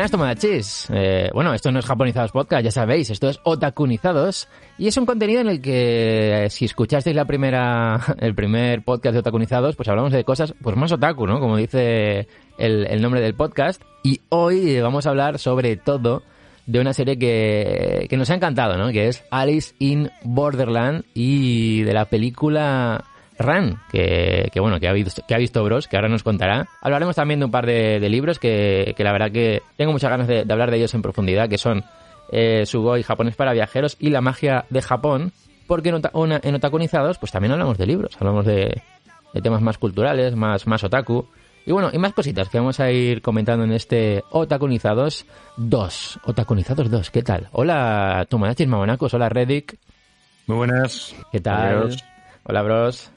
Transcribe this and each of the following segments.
Buenas, Tomodachis. Eh, bueno, esto no es Japonizados Podcast, ya sabéis, esto es Otakunizados y es un contenido en el que, si escuchasteis la primera, el primer podcast de Otakunizados, pues hablamos de cosas pues más otaku, ¿no? Como dice el, el nombre del podcast. Y hoy vamos a hablar sobre todo de una serie que, que nos ha encantado, ¿no? Que es Alice in Borderland y de la película Ran, que, que, bueno, que ha, visto, que ha visto Bros, que ahora nos contará. Hablaremos también de un par de, de libros que, que, la verdad que tengo muchas ganas de, de hablar de ellos en profundidad, que son eh, Sugoi japonés para viajeros y la magia de Japón, porque en, una, en Otakunizados pues también hablamos de libros, hablamos de, de temas más culturales, más, más otaku. Y bueno, y más cositas que vamos a ir comentando en este Otakunizados 2. Otakunizados 2, ¿qué tal? Hola, Tomonachis Mamonacos, hola Reddick. Muy buenas. ¿Qué tal? Adiós. Hola, bros.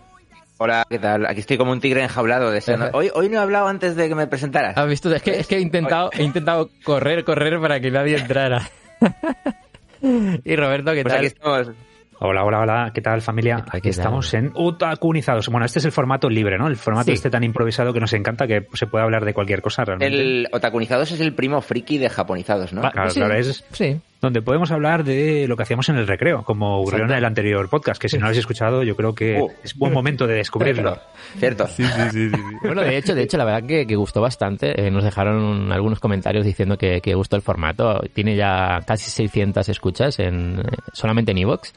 Hola, ¿qué tal? Aquí estoy como un tigre enjaulado. Hoy, hoy no he hablado antes de que me presentaras. ¿Has visto? Es que, es que he, intentado, he intentado correr, correr para que nadie entrara. y Roberto, ¿qué pues tal? Aquí estamos. Hola, hola, hola, ¿qué tal familia? Aquí estamos en Otakunizados. Bueno, este es el formato libre, ¿no? El formato sí. este tan improvisado que nos encanta que se puede hablar de cualquier cosa realmente. El Otakunizados es el primo friki de Japonizados, ¿no? Claro, sí, claro, es sí. Donde podemos hablar de lo que hacíamos en el recreo, como ocurrió en el anterior podcast, que si no lo habéis escuchado, yo creo que Uh. es buen momento de descubrirlo. Cierto. Sí, sí, sí, sí. Bueno, de hecho, de hecho, la verdad que, que gustó bastante. Eh, nos dejaron algunos comentarios diciendo que, que, gustó el formato. Tiene ya casi 600 escuchas en solamente en iVoox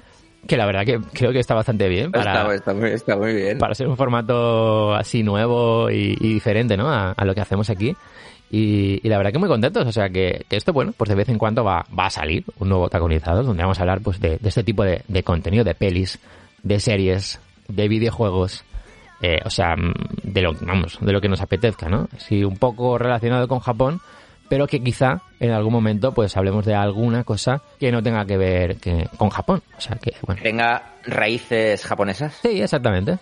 que la verdad que creo que está bastante bien para, está, está, muy, está muy bien. para ser un formato así nuevo y, y diferente ¿no? A, a, lo que hacemos aquí. Y, y, la verdad que muy contentos, o sea que, que, esto, bueno, pues de vez en cuando va, va a salir un nuevo Taconizados donde vamos a hablar pues de, de este tipo de, de, contenido, de pelis, de series, de videojuegos, eh, o sea, de lo, vamos, de lo que nos apetezca, ¿no? Sí, un poco relacionado con Japón, pero que quizá en algún momento pues hablemos de alguna cosa que no tenga que ver que, con Japón. O sea que, bueno. Tenga raíces japonesas. Sí, exactamente.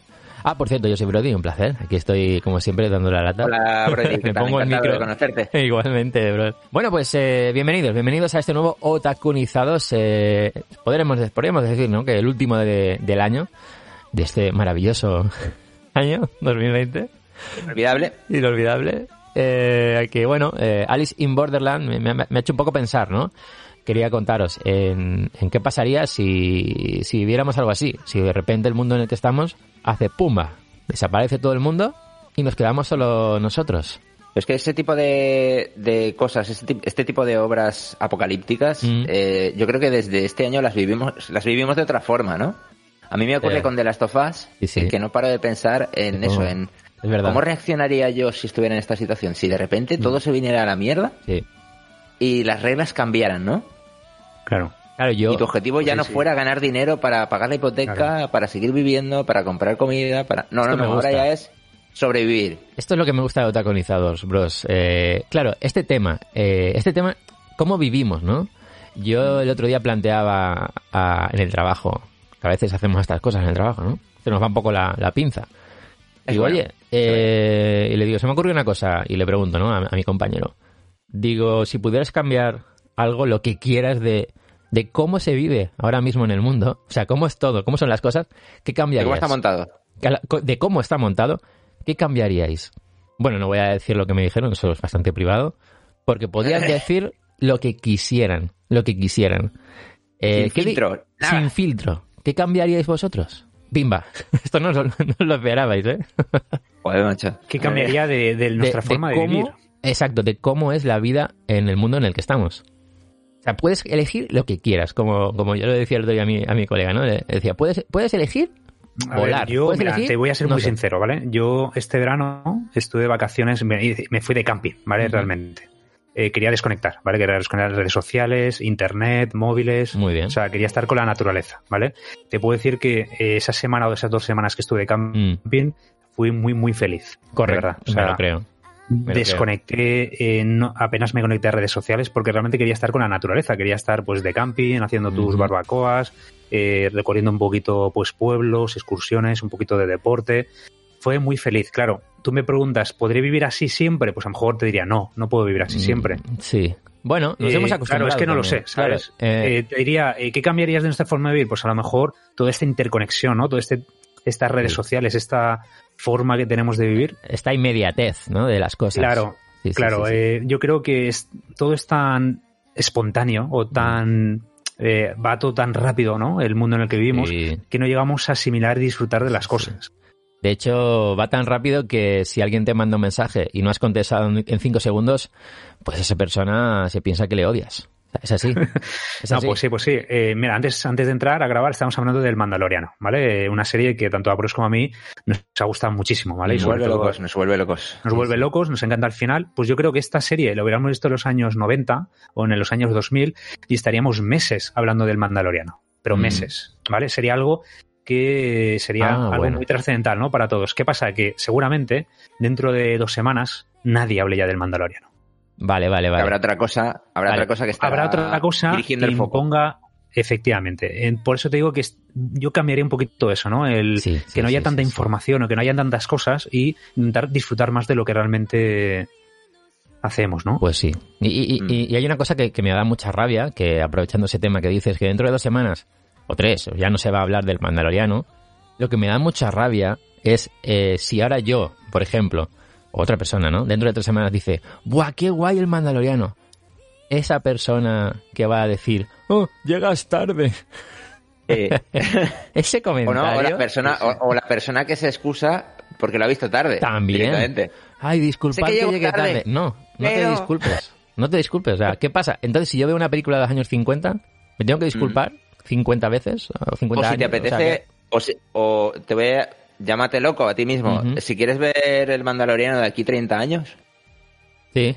Ah, por cierto, yo soy Brody, un placer. Aquí estoy, como siempre, dando la lata. Hola, Brody. Me pongo el micro. De conocerte. Igualmente, bro. Bueno, pues eh, bienvenidos, bienvenidos a este nuevo Otakunizados. Eh, podremos, podríamos decir, ¿no? Que el último de, del año, de este maravilloso año, 2020. Inolvidable. Inolvidable. Eh, que bueno, eh, Alice in Borderland me, me, me, ha hecho un poco pensar, ¿no? Quería contaros en, en qué pasaría si, si viviéramos algo así. Si de repente el mundo en el que estamos hace pumba, desaparece todo el mundo y nos quedamos solo nosotros. Es que ese tipo de, de cosas, este, este, tipo de obras apocalípticas, mm. eh, yo creo que desde este año las vivimos, las vivimos de otra forma, ¿no? A mí me ocurre con The Last of Us, sí, sí. que no paro de pensar en No. eso, en Es verdad. cómo reaccionaría yo si estuviera en esta situación. Si de repente todo se viniera a la mierda y las reglas cambiaran, ¿no? Claro. Claro, yo. Y tu objetivo ya Sí, no sí. fuera ganar dinero para pagar la hipoteca, Claro. para seguir viviendo, para comprar comida, para... No, Esto no, me no, ahora ya es sobrevivir. Esto es lo que me gusta de Otaconizados, bros. Eh, claro, este tema, eh, este tema, ¿cómo vivimos, no? Yo el otro día planteaba a- en el trabajo, que a veces hacemos estas cosas en el trabajo, ¿no? Se nos va un poco la, la pinza. Digo, bueno. oye, eh, y le digo, se me ocurrió una cosa, y le pregunto, ¿no? A, a mi compañero. Digo, si pudieras cambiar algo, lo que quieras de, de cómo se vive ahora mismo en el mundo, o sea, cómo es todo, cómo son las cosas, ¿qué cambiarías? ¿Cómo está montado? de cómo está montado, ¿qué cambiaríais? Bueno, no voy a decir lo que me dijeron, eso es bastante privado, porque podían decir lo que quisieran, lo que quisieran. Eh, Sin ¿qué di- filtro, nada. Sin filtro. ¿Qué cambiaríais vosotros? Bimba. Esto no, os lo- no os lo esperabais, ¿eh? Joder, macho. ¿Qué cambiaría de, de nuestra de forma de, cómo, vivir? Exacto, de cómo es la vida en el mundo en el que estamos. O sea, puedes elegir lo que quieras, como, como yo le decía el otro día a mi, a mi colega, ¿no? Le decía, puedes, puedes elegir A ver, volar. yo, ¿Puedes mira, elegir? te voy a ser No muy sé. sincero, ¿vale? Yo este verano estuve de vacaciones, me, me fui de camping, ¿vale? Realmente. Eh, quería desconectar, ¿vale? Quería desconectar redes sociales, internet, móviles. Muy bien. O sea, quería estar con la naturaleza, ¿vale? Te puedo decir que eh, esa semana o esas dos semanas que estuve de camping fui muy, muy feliz. de Mm. Correcto, verdad. O sea, lo creo. Me desconecté, eh, no- apenas me conecté a redes sociales porque realmente quería estar con la naturaleza, quería estar pues de camping, haciendo tus barbacoas, eh, recorriendo un poquito pues pueblos, excursiones, un poquito de deporte. Fue muy feliz, claro. Tú me preguntas, ¿podré vivir así siempre? Pues a lo mejor te diría, no, no puedo vivir así siempre. Mm, Sí. Bueno, nos Eh, hemos acostumbrado. Claro, es que no lo sé. ¿sabes? Claro, eh, te diría, ¿qué cambiarías de nuestra forma de vivir? Pues a lo mejor toda esta interconexión, ¿no? Toda este, estas redes Sí. sociales, esta forma que tenemos de vivir. esta inmediatez, ¿no? De las cosas. Claro, claro, eh, yo creo que es, todo es tan espontáneo o tan... Eh, va todo tan rápido, ¿no? El mundo en el que vivimos, que no llegamos a asimilar y disfrutar de las cosas. De hecho, va tan rápido que si alguien te manda un mensaje y no has contestado en cinco segundos, pues esa persona se piensa que le odias. Es así. no, pues sí, pues sí. Eh, mira, antes, antes de entrar a grabar estábamos hablando del Mandaloriano, ¿vale? Una serie que tanto a Bruce como a mí nos ha gustado muchísimo, ¿vale? Nos vuelve locos, nos vuelve locos. Nos vuelve locos, nos encanta el final. Pues yo creo que esta serie lo hubiéramos visto en los años 90 o en los años 2000 y estaríamos meses hablando del Mandaloriano. Pero mm. meses, ¿vale? Sería algo que sería ah, algo muy trascendental, ¿no? Para todos. ¿Qué pasa? Que seguramente dentro de dos semanas nadie hable ya del Mandaloriano. Vale, vale, vale. Habrá otra cosa, habrá otra cosa que está Habrá otra cosa dirigiendo el foco. Efectivamente. Por eso te digo que yo cambiaría un poquito eso, ¿no? El que no haya tanta información o que no haya tantas cosas y intentar disfrutar más de lo que realmente hacemos, ¿no? Pues sí. Y, mm. hay una cosa que, me da mucha rabia, que aprovechando ese tema que dices, que dentro de dos semanas o tres ya no se va a hablar del Mandaloriano, lo que me da mucha rabia es eh, si ahora yo, por ejemplo, otra persona, ¿no? Dentro de tres semanas dice, ¡buah, qué guay el mandaloriano! Esa persona que va a decir, ¡oh, llegas tarde! Eh, Ese comentario... O, la persona, o, la persona que se excusa porque lo ha visto tarde. También. Ay, disculpad que, llegue tarde. No, no te disculpes. No te disculpes. O sea, ¿qué pasa? Entonces, si yo veo una película de los años 50, ¿me tengo que disculpar 50 veces? O, 50 si te apetece, o, o, te voy a llámate loco a ti mismo. Si quieres ver el Mandaloriano de aquí 30 años. Sí.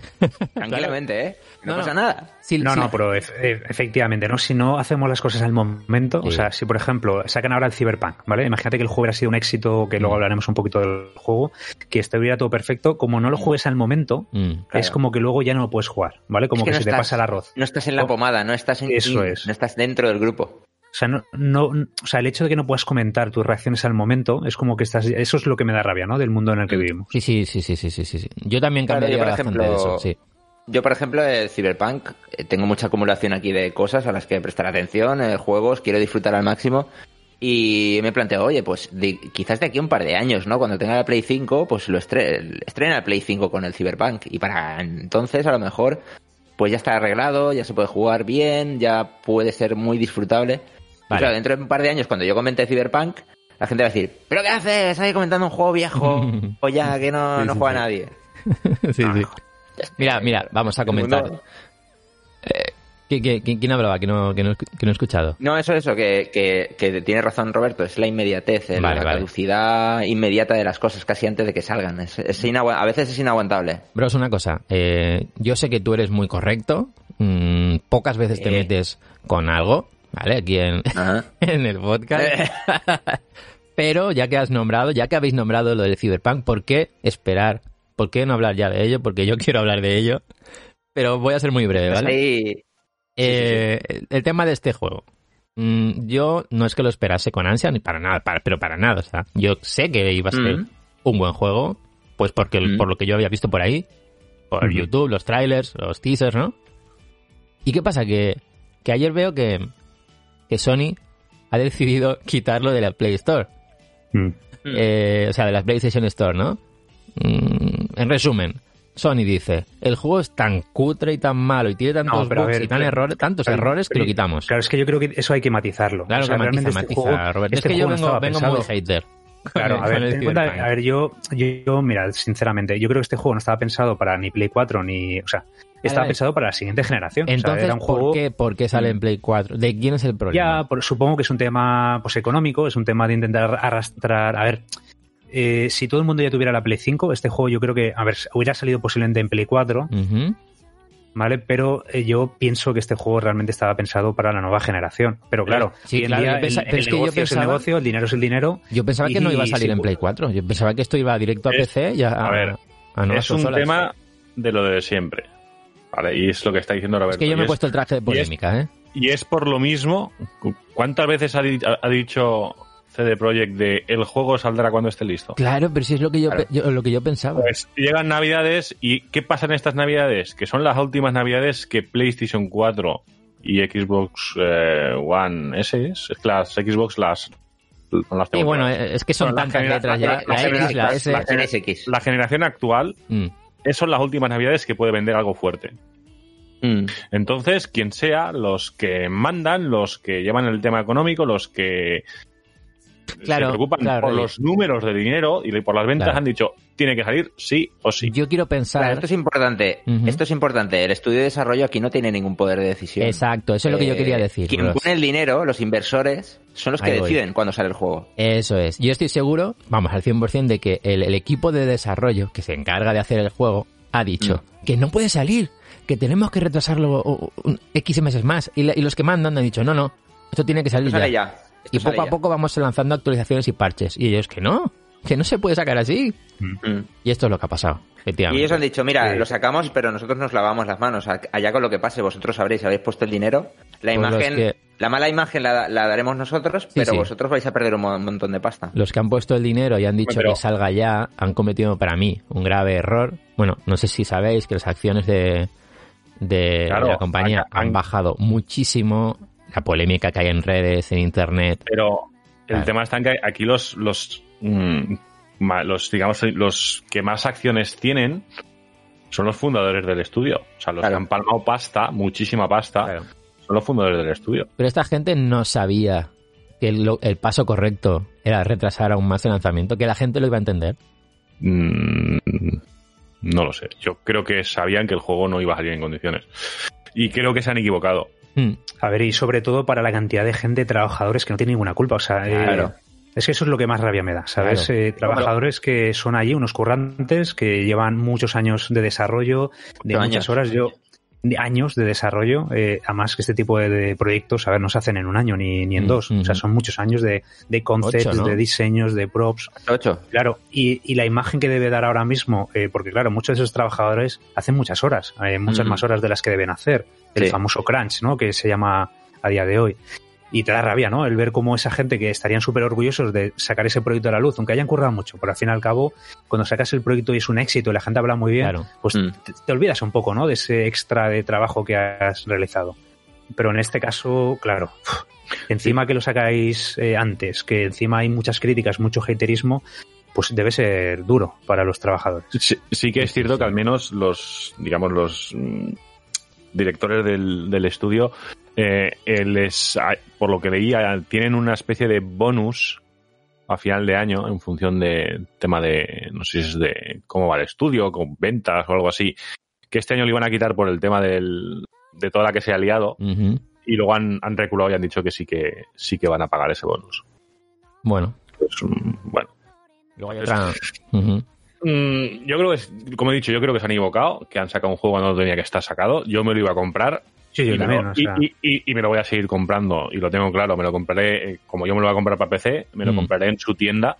Tranquilamente, ¿eh? No, pasa nada. no, no, pero e, efectivamente, ¿no? Si no hacemos las cosas al momento, o sea, si por ejemplo sacan ahora el Cyberpunk, ¿vale? Imagínate que el juego hubiera sido un éxito, que luego mm. hablaremos un poquito del juego, que estuviera todo perfecto, como no lo mm. juegues al momento, mm. es como que luego ya no lo puedes jugar, ¿vale? Como que, se te pasa el arroz. No estás en la pomada, no estás en Eso es. no estás dentro del grupo. O sea, no, o sea, el hecho de que no puedas comentar tus reacciones al momento es como que estás. Eso es lo que me da rabia, ¿no? Del mundo en el que mm. vivimos. Sí, sí, sí, sí, sí, sí. sí. Yo también cambiaría por ejemplo, eso, sí. Yo, por ejemplo, el Cyberpunk, eh, tengo mucha acumulación aquí de cosas a las que prestar atención, eh, juegos, quiero disfrutar al máximo. Y me planteo, oye, pues quizás de aquí a un par de años, ¿no? Cuando tenga la Play 5, pues lo estrena el Play 5 con el Cyberpunk. Y para entonces, a lo mejor, pues ya está arreglado, ya se puede jugar bien, ya puede ser muy disfrutable claro, dentro de un par de años, cuando yo comente Cyberpunk, la gente va a decir, ¿pero qué haces? Ahí comentando un juego viejo o ya que no, no juega nadie. sí, sí. Mira, mira, vamos a comentar. Eh, ¿quién, hablaba? Que no, que, no, he escuchado. No, eso, eso, que, que, tiene razón Roberto, es la inmediatez, la caducidad inmediata de las cosas casi antes de que salgan. Es, a veces es inaguantable. Bro, es una cosa, eh, yo sé que tú eres muy correcto, mm, pocas veces te metes con algo, ¿vale? Aquí en, el podcast. Pero ya que has nombrado, ya que habéis nombrado lo del Cyberpunk, ¿por qué esperar? ¿Por qué no hablar ya de ello? Porque yo quiero hablar de ello. Pero voy a ser muy breve, ¿vale? Eh, el tema de este juego. Mm, yo no es que lo esperase con ansia, ni para nada, pero para nada. O sea, yo sé que iba a ser mm. un buen juego, pues porque mm. por lo que yo había visto por ahí, por YouTube, los trailers, los teasers, ¿no? ¿Y qué pasa? Que, que ayer veo que, que Sony ha decidido quitarlo de la Play Store. Mm. Eh, o sea, de la PlayStation Store, ¿no? Mm, en resumen, Sony dice, el juego es tan cutre y tan malo y tiene tantos bugs y tan errores, tantos errores que lo quitamos. Claro, es que yo creo que eso hay que matizarlo. Claro que matiza, este matiza, Robert. es este que yo vengo, vengo muy hater. Claro, a ver, a ver yo, yo, mira, sinceramente, yo creo que este juego no estaba pensado para ni Play 4 ni, o sea, estaba pensado para la siguiente generación. Entonces, ¿por, qué, sale en Play 4? ¿De quién es el problema? Ya, supongo que es un tema pues, económico, es un tema de intentar arrastrar. A ver, eh, si todo el mundo ya tuviera la Play 5, este juego yo creo que, a ver, hubiera salido posiblemente en Play 4. ¿Vale? Pero eh, yo pienso que este juego realmente estaba pensado para la nueva generación. Pero claro, sí, el, negocio es el negocio, el dinero es el dinero. Yo pensaba que no iba a salir en Play 4. Yo pensaba que esto iba directo a PC y a, a, ver, es un tema de lo de siempre. Y es lo que está diciendo Roberto. Es que yo me he puesto el traje de polémica, ¿eh? Y es por lo mismo. ¿Cuántas veces ha, dicho CD Projekt de el juego saldrá cuando esté listo? Claro, pero si es lo que yo, lo que yo pensaba. Pues llegan Navidades y ¿qué pasa en estas Navidades? Que son las últimas Navidades que PlayStation 4 y Xbox eh, One S es, las Xbox las y bueno, es que son tantas letras ya. La, X, la S. La, generación actual mm son las últimas navidades que puede vender algo fuerte. Mm. Entonces, quien sea, los que mandan, los que llevan el tema económico, los que Claro, se preocupan claro, por los números de dinero y por las ventas Claro. han dicho, tiene que salir sí o sí. Yo quiero pensar... Claro, esto es importante. Esto es importante. El estudio de desarrollo aquí no tiene ningún poder de decisión. Exacto, eso es lo que yo Eh, quería decir. Quien pone el dinero, los inversores, son los que Ahí voy. deciden cuándo sale el juego. Eso es. Yo estoy seguro, vamos, al 100% de que el, el equipo de desarrollo que se encarga de hacer el juego ha dicho que no puede salir, que tenemos que retrasarlo o- o- un X meses más. Y, la- y los que mandan han dicho, no, no, esto tiene que salir sale ya. ya. Esto Y poco a poco vamos lanzando actualizaciones y parches. Y ellos que no, que no se puede sacar así. Mm. Y esto es lo que ha pasado, Y ellos han dicho, mira, Sí. lo sacamos, pero nosotros nos lavamos las manos. Allá con lo que pase, vosotros sabréis, habéis puesto el dinero. La Pues imagen, que- la mala imagen la, la daremos nosotros, pero sí. vosotros vais a perder un mo- montón de pasta. Los que han puesto el dinero y han dicho Pero- que salga ya han cometido para mí un grave error. Bueno, no sé si sabéis que las acciones de, de Claro, la compañía han- han bajado muchísimo. La polémica que hay en redes, en internet. Pero el Claro. tema está en que aquí los, los, mm, los, digamos, los que más acciones tienen son los fundadores del estudio. O sea, los Claro. que han palmado pasta, muchísima pasta, Claro. son los fundadores del estudio. Pero esta gente no sabía que el, el paso correcto era retrasar aún más el lanzamiento, que la gente lo iba a entender. Mm, no lo sé. Yo creo que sabían que el juego no iba a salir en condiciones. Y creo que se han equivocado. Hmm. A ver, y sobre todo para la cantidad de gente, trabajadores que no tienen ninguna culpa. O sea, eh, Claro. es que eso es lo que más rabia me da, ¿sabes? Claro. Eh, trabajadores que son allí, unos currantes, que llevan muchos años de desarrollo, de muchas años. horas. Yo de años de desarrollo, eh, además que este tipo de, de proyectos, a ver, no se hacen en un año ni, ni en Mm, dos, o sea, ujú. son muchos años de, de concepts, Ocho, ¿no? de diseños, de props, Ocho. Claro, y, y la imagen que debe dar ahora mismo, eh, porque claro, muchos de esos trabajadores hacen muchas horas, eh, muchas Mm. más horas de las que deben hacer. El Sí. famoso crunch, ¿no? Que se llama a día de hoy. Y te da rabia, ¿no? El ver cómo esa gente que estarían súper orgullosos de sacar ese proyecto a la luz, aunque hayan currado mucho, pero al fin y al cabo, cuando sacas el proyecto y es un éxito y la gente habla muy bien, Claro. pues Mm. te, te olvidas un poco, ¿no? De ese extra de trabajo que has realizado. Pero en este caso, claro, encima que lo sacáis eh, antes, que encima hay muchas críticas, mucho haterismo, pues debe ser duro para los trabajadores. Sí, sí que es cierto sí. que al menos los, digamos, los mm, directores del, del estudio, eh, eh, les, ah, por lo que leía, tienen una especie de bonus a final de año en función de tema de, no sé si es de cómo va el estudio, con ventas o algo así, que este año le iban a quitar por el tema del, de toda la que se ha liado y luego han, han reculado y han dicho que sí que sí que van a pagar ese bonus. Bueno. Pues, bueno. Luego hay otra... Mm, yo creo que, es- como he dicho, yo creo que se han equivocado, que han sacado un juego cuando no tenía que estar sacado. Yo me lo iba a comprar Sí, yo y, me también, lo, o sea, y- y- y- y me lo voy a seguir comprando y lo tengo claro. Me lo compraré, eh, como yo me lo voy a comprar para PC, me lo Mm. compraré en su tienda,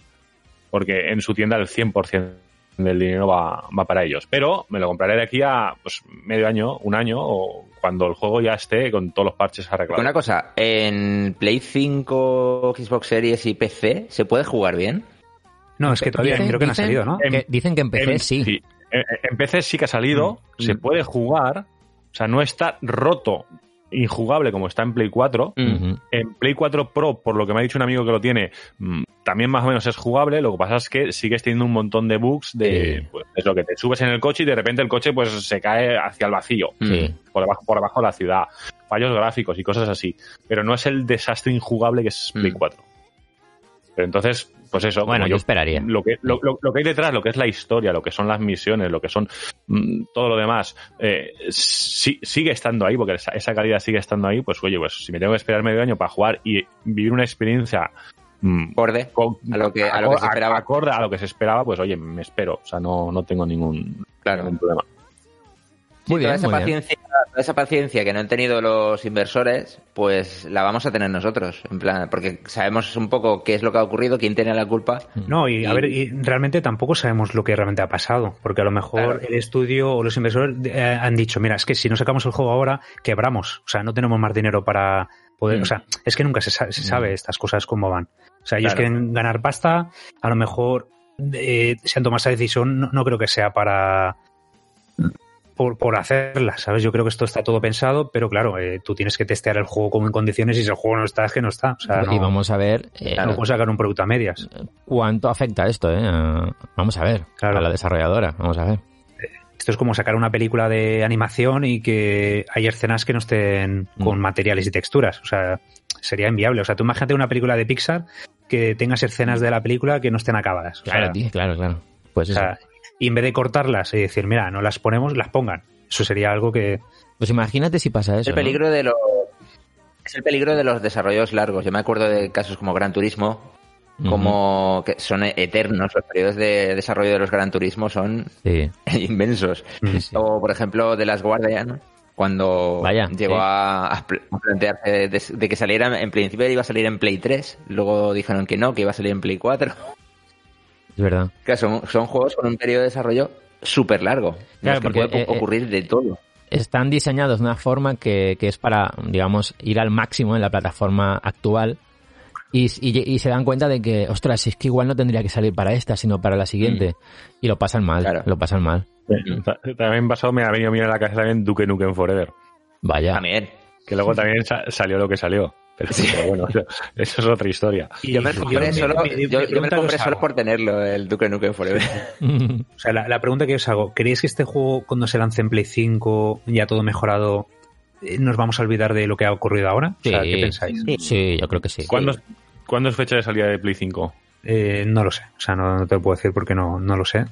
porque en su tienda el 100% del dinero va, va para ellos. Pero me lo compraré de aquí a pues, medio año, un año, o cuando el juego ya esté con todos los parches arreglados. Una cosa, en Play 5, Xbox Series y PC, ¿se puede jugar bien? No, es que todavía Dicen- creo que no ha salido, ¿no? que- dicen que en PC En- sí. En, en PC sí que ha salido, Mm. se Mm. puede jugar, o sea, no está roto, injugable como está en Play 4. Mm. En Play 4 Pro, por lo que me ha dicho un amigo que lo tiene, también más o menos es jugable. Lo que pasa es que sigues teniendo un montón de bugs de Sí. pues, es lo que te subes en el coche y de repente el coche pues se cae hacia el vacío, Sí. por debajo, por debajo de la ciudad. Fallos gráficos y cosas así. Pero no es el desastre injugable que es Play Mm. 4. Pero entonces, pues eso, Bueno, yo esperaría. lo que, lo, lo- lo que hay detrás, lo que es la historia, lo que son las misiones, lo que son mm, todo lo demás, eh, sí- sigue estando ahí, porque esa, esa calidad sigue estando ahí, pues oye, pues si me tengo que esperar medio año para jugar y vivir una experiencia mm, Acorde a lo que, a lo que se esperaba. acorde a lo que se esperaba, pues oye, me espero, o sea, no, no tengo ningún, Claro. ningún problema. Muy toda bien, esa muy bien. paciencia, toda esa paciencia que no han tenido los inversores, pues la vamos a tener nosotros, en plan, porque sabemos un poco qué es lo que ha ocurrido, quién tiene la culpa. No, y a ver, y realmente tampoco sabemos lo que realmente ha pasado, porque a lo mejor Claro. el estudio o los inversores eh, han dicho, mira, es que si no sacamos el juego ahora, quebramos, o sea, no tenemos más dinero para poder, Mm. o sea, es que nunca se, sa- se sabe Mm. estas cosas cómo van. O sea, ellos Claro. quieren ganar pasta, a lo mejor eh, se han tomado esa decisión, no, no creo que sea para por, por hacerla, ¿sabes? Yo creo que esto está todo pensado, pero claro, eh, tú tienes que testear el juego como en condiciones y si el juego no está, es que no está. O sea, no, Y vamos a ver eh, no puedes sacar un producto a medias. cuánto afecta esto, ¿eh? Vamos a ver. Claro. A la desarrolladora, vamos a ver. esto es como sacar una película de animación y que hay escenas que no estén con Mm. materiales y texturas. O sea, sería inviable. O sea, tú imagínate una película de Pixar que tengas escenas de la película que no estén acabadas. O Claro, sea, tío, claro, claro. Pues o sea, y en vez de cortarlas y decir, mira, no las ponemos, las pongan. Eso sería algo que... Pues imagínate si pasa Es eso. el ¿no? peligro de los es el peligro de los desarrollos largos. Yo me acuerdo de casos como Gran Turismo, como que son eternos. Los periodos de desarrollo de los Gran Turismo son Sí, inmensos. sí, sí. O, por ejemplo, de las Guardian, cuando Vaya, llegó a plantearse de, de que saliera, en principio iba a salir en Play 3, luego dijeron que no, que iba a salir en Play 4. Es verdad. Claro, son, son juegos con un periodo de desarrollo súper largo. en Claro, los que porque, puede eh, eh, ocurrir de todo. Están diseñados de una forma que, que es para, digamos, ir al máximo en la plataforma actual y, y- y se dan cuenta de que, ostras, es que igual no tendría que salir para esta, sino para la siguiente. Y lo pasan mal, Claro. lo pasan mal. Ta- También pasado me ha venido a la cabeza también Duke Nukem Forever. Vaya. También. Que luego también sa- salió lo que salió. Pero, pero bueno, eso, eso es otra historia. Y Yo me lo compré, solo, yo- yo me compré por tenerlo, el Duke Nukem Forever. O sea, la, la pregunta que os hago, ¿creéis que este juego cuando se lance en Play 5, ya todo mejorado, eh, nos vamos a olvidar de lo que ha ocurrido ahora? O sea, Sí. ¿qué pensáis? sí, yo creo que sí. ¿Cuándo, ¿Cuándo es fecha de salida de Play 5? Eh, no lo sé, o sea, no, no te lo puedo decir porque no, no lo sé.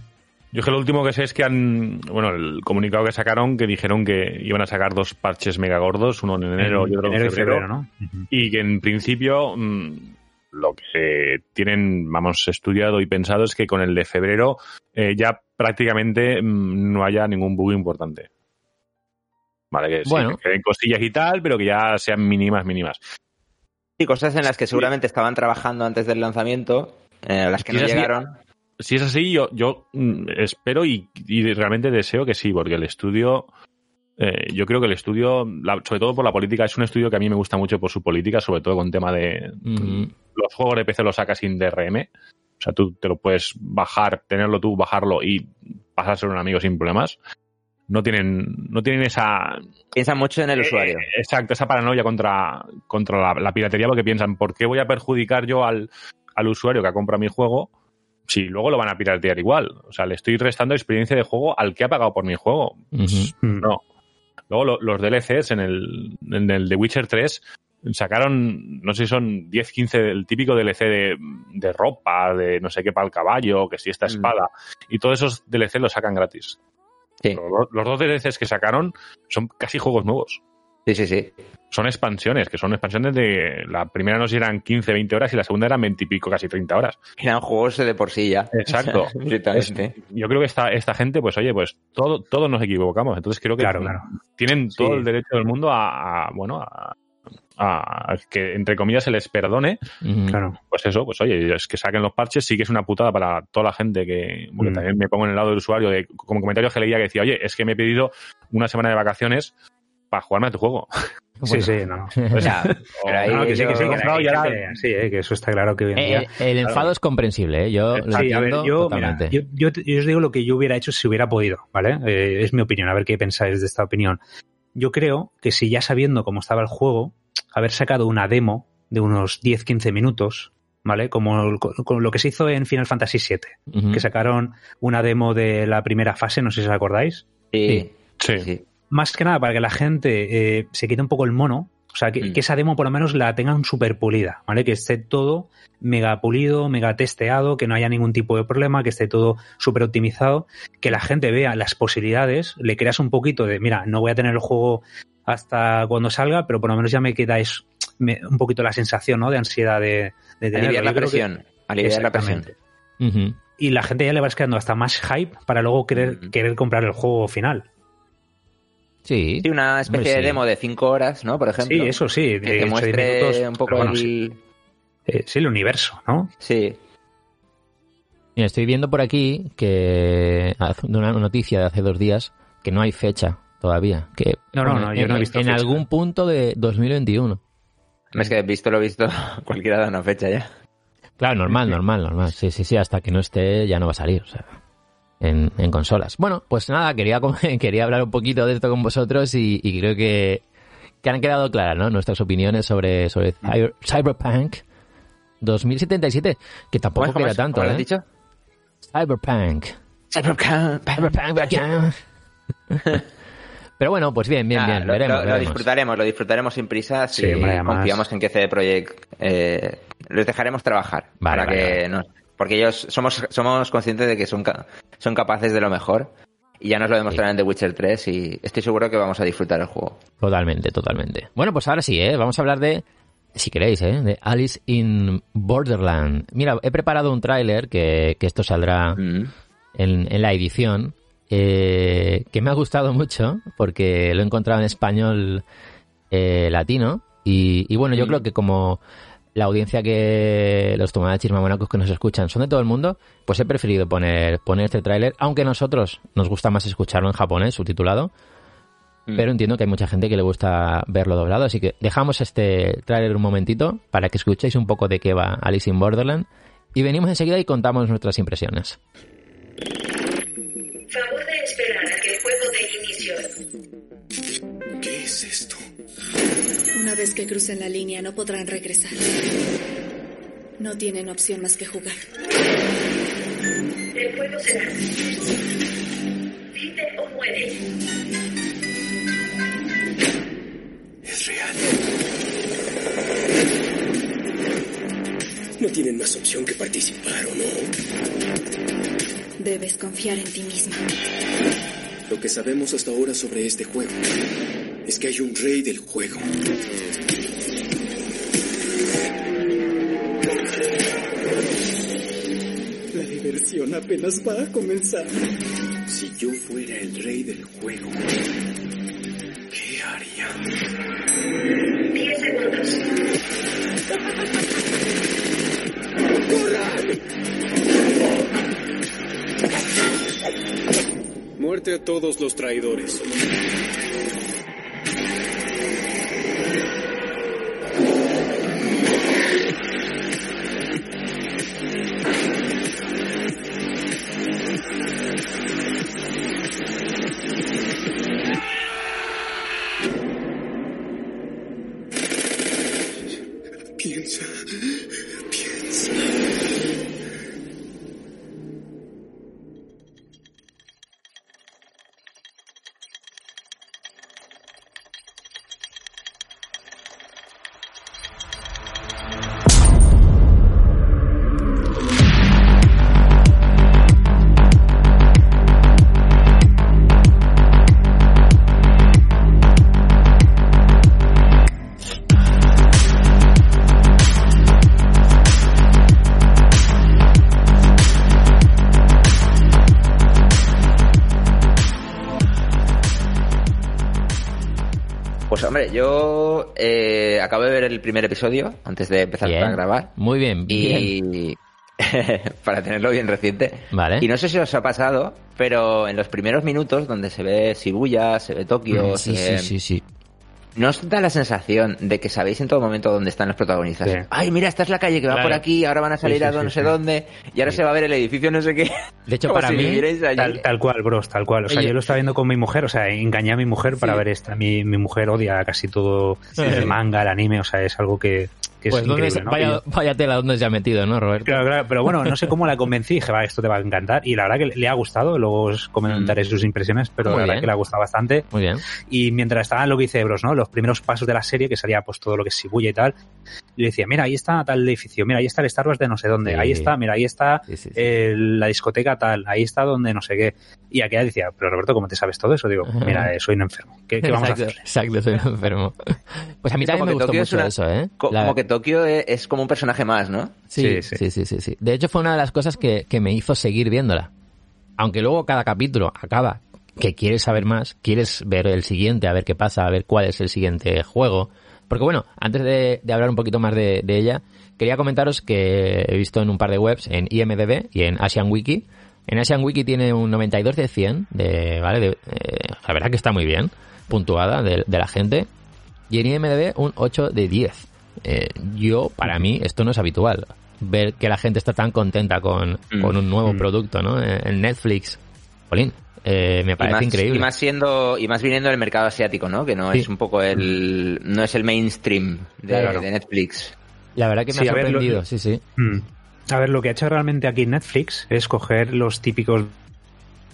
Yo es que lo último que sé es que han, bueno, el comunicado que sacaron, que dijeron que iban a sacar dos parches mega gordos, uno en enero y otro en enero y febrero, febrero, ¿no? Y que en principio mm, lo que tienen, vamos, estudiado y pensado es que con el de febrero eh, ya prácticamente mm, no haya ningún bug importante. Vale, que sí, Bueno. que queden cosillas y tal, pero que ya sean mínimas, mínimas. Y cosas en las que seguramente estaban trabajando antes del lanzamiento, eh, las que no llegaron. Si es así, yo, yo mm, espero y, y realmente deseo que sí, porque el estudio, eh, yo creo que el estudio, la- sobre todo por la política, es un estudio que a mí me gusta mucho por su política, sobre todo con tema de los juegos de PC los sacas sin DRM. O sea, tú te lo puedes bajar, tenerlo tú, bajarlo y pasárselo a un amigo sin problemas. No tienen, no tienen esa, Piensan mucho en el usuario. eh, exacto, esa paranoia contra, contra la, la piratería porque piensan, ¿por qué voy a perjudicar yo al, al usuario que ha comprado mi juego si luego lo van a piratear igual? O sea, le estoy restando experiencia de juego al que ha pagado por mi juego. Pues, Mm. no. Luego lo- los DLCs en el, en el The Witcher 3 sacaron, no sé si son 10, 15, el típico DLC de, de ropa, de no sé qué para el caballo, que si esta Mm. espada. Y todos esos DLC los sacan gratis. Sí, Los, los dos DLCs que sacaron son casi juegos nuevos. Sí, sí. sí. Son expansiones, que son expansiones de... La primera no sé si eran 15, 20 horas y la segunda eran 20 y pico, casi 30 horas. Eran juegos de por sí ya. Exacto. Yo creo que esta, esta gente, pues oye, pues todo, todos nos equivocamos. Entonces creo que Claro, claro. tienen todo Sí. el derecho del mundo a, a, bueno, a, a que entre comillas se les perdone. Claro. Pues eso, pues oye, es que saquen los parches, sí que es una putada para toda la gente que, porque Mm. también me pongo en el lado del usuario de, como comentarios que leía que decía, oye, es que me he pedido una semana de vacaciones para jugarme a tu juego. Sí, Bueno. sí, no. Ya, pero ahí No, que sí, que sí, que comprado eh, que eso está claro que hoy en Eh, día... El, el enfado es comprensible, ¿eh? Yo lo Sí, ver, entiendo yo, mira, yo, yo os digo lo que yo hubiera hecho si hubiera podido, ¿vale? Eh, es mi opinión, a ver qué pensáis de esta opinión. Yo creo que si ya sabiendo cómo estaba el juego, haber sacado una demo de unos 10-15 minutos, ¿vale? Como, con lo que se hizo en Final Fantasy VII, que sacaron una demo de la primera fase, no sé si os acordáis. Sí, sí. sí. Más que nada para que la gente eh, se quite un poco el mono, o sea, que, Mm. que esa demo por lo menos la tengan súper pulida, ¿vale? Que esté todo mega pulido, mega testeado, que no haya ningún tipo de problema, que esté todo súper optimizado, que la gente vea las posibilidades, le creas un poquito de, mira, no voy a tener el juego hasta cuando salga, pero por lo menos ya me queda me- un poquito la sensación, ¿no? De ansiedad de, de tenerlo. Aliviar la creo que- presión. Aliviar la presión. Y la gente ya le va quedando hasta más hype para luego querer, Mm. querer comprar el juego final. Sí. Sí, una especie Hombre, de demo de 5 horas, ¿no? Por ejemplo. Sí, eso sí. Que te muestre minutos, un poco bueno, el... sí. Eh, sí, el universo, ¿no? Sí. Mira, estoy viendo por aquí que una noticia de hace dos días que no hay fecha todavía. Que No, no, no, yo en, no he visto en fecha. algún punto de 2021. Es que visto lo visto, cualquiera da una fecha ya. Claro, normal, normal, normal. Sí, sí, sí, hasta que no esté ya no va a salir. O sea, en, en consolas. Bueno, pues nada, quería, quería hablar un poquito de esto con vosotros y, y creo que, que han quedado claras ¿no? nuestras opiniones sobre, sobre Cyber- Cyberpunk 2077, que tampoco ¿Cómo, cómo queda tanto, ¿Cómo lo ¿eh? has dicho? Cyberpunk. Cyberpunk. Cyberpunk, Pero bueno, pues bien, bien, Ah, bien. lo, veremos, lo- lo veremos. disfrutaremos, lo disfrutaremos sin prisas Sí, además- confiamos en que CD Projekt eh, les dejaremos trabajar Vale, para vale, que vale. nos- porque ellos somos somos conscientes de que son son capaces de lo mejor y ya nos lo demostraron en The Witcher 3 y estoy seguro que vamos a disfrutar el juego. Totalmente, totalmente. Bueno, pues ahora sí, ¿eh? Vamos a hablar de, si queréis, ¿eh? De Alice in Borderland. Mira, he preparado un tráiler que, que esto saldrá Mm. en, en la edición, eh, que me ha gustado mucho porque lo he encontrado en español eh, latino. Y, y bueno, yo Mm. creo que como la audiencia que los tomadachis mamonacos que nos escuchan son de todo el mundo, pues he preferido poner, poner este tráiler, aunque a nosotros nos gusta más escucharlo en japonés, subtitulado. Mm. Pero entiendo que hay mucha gente que le gusta verlo doblado, así que dejamos este tráiler un momentito para que escuchéis un poco de qué va Alice in Borderland y venimos enseguida y contamos nuestras impresiones. Favor de esperar a que el juego dé inicio. ¿Qué es esto? Una vez que crucen la línea no podrán regresar. No tienen opción más que jugar. El juego será. Vive o muere. Es real. No tienen más opción que participar, ¿o no? Debes confiar en ti misma. Lo que sabemos hasta ahora sobre este juego es que hay un rey del juego. La diversión apenas va a comenzar. Si yo fuera el rey del juego, ¿qué haría? 10 segundos. Muerte a todos los traidores. え? yo eh, acabo de ver el primer episodio antes de empezar Bien. a grabar Muy bien, bien. y para tenerlo bien reciente. Vale. Y no sé si os ha pasado, pero en los primeros minutos donde se ve Shibuya, se ve Tokio, Sí, se ve- sí, sí, sí. ¿No os da la sensación de que sabéis en todo momento dónde están los protagonistas? Sí. Ay, mira, esta es la calle que va Claro. por aquí, ahora van a salir Sí, sí, a sí, no sé sí. dónde, y ahora se va a ver el edificio no sé qué. De hecho, Como para si mí. Tal, tal cual, bros, tal cual. O sea, Oye. yo lo estaba viendo con mi mujer, o sea, engañé a mi mujer para ver esta. Mi, mi mujer odia casi todo el manga, el anime, o sea, es algo que, Pues es ¿dónde increíble, se- ¿no? vaya, vaya tela donde se ha metido, ¿no, Roberto? Claro, claro, pero bueno, no sé cómo la convencí, dije, va, esto te va a encantar. Y la verdad que le ha gustado, luego os comentaré sus impresiones, pero Muy la verdad bien. que le ha gustado bastante. Muy bien. Y mientras estaba lo que dice Bros, ¿no? Los primeros pasos de la serie, que salía pues todo lo que es Shibuya y tal, y le decía, mira, ahí está tal edificio, mira, ahí está el Star Wars de no sé dónde, Sí. ahí está, mira, ahí está Sí, sí, sí. eh, la discoteca tal, ahí está donde no sé qué. Y aquella decía, pero Roberto, ¿cómo te sabes todo eso? Digo, mira, eh, soy un enfermo. ¿Qué, qué vamos a exacto, hacer? exacto, soy un enfermo. Pues a mí también me gustó Tokio es mucho una- eso, ¿eh? Co- La- Como que Tokio es, es como un personaje más, ¿no? Sí, Sí, sí, sí, sí, sí. De hecho, fue una de las cosas que, que me hizo seguir viéndola. Aunque luego cada capítulo acaba que quieres saber más, quieres ver el siguiente, a ver qué pasa, a ver cuál es el siguiente juego. Porque bueno, antes de, de hablar un poquito más de, de ella, quería comentaros que he visto en un par de webs, en IMDB y en Asian Wiki. En Asian Wiki tiene un 92 de 100, de, ¿vale? De, eh, la verdad que está muy bien, puntuada de, de la gente. Y en IMDB un 8 de 10. Eh, yo, para mí, esto no es habitual. Ver que la gente está tan contenta con, Mm. con un nuevo Mm. producto, ¿no? En Netflix. Jolín, eh, me Y parece más, increíble. y más siendo y más viniendo del mercado asiático, ¿no? Que no Sí. es un poco el no es el mainstream de, Claro. de Netflix. La verdad que me Sí, ha lo- sorprendido, sí, sí. Mm. A ver, lo que ha hecho realmente aquí Netflix es coger los típicos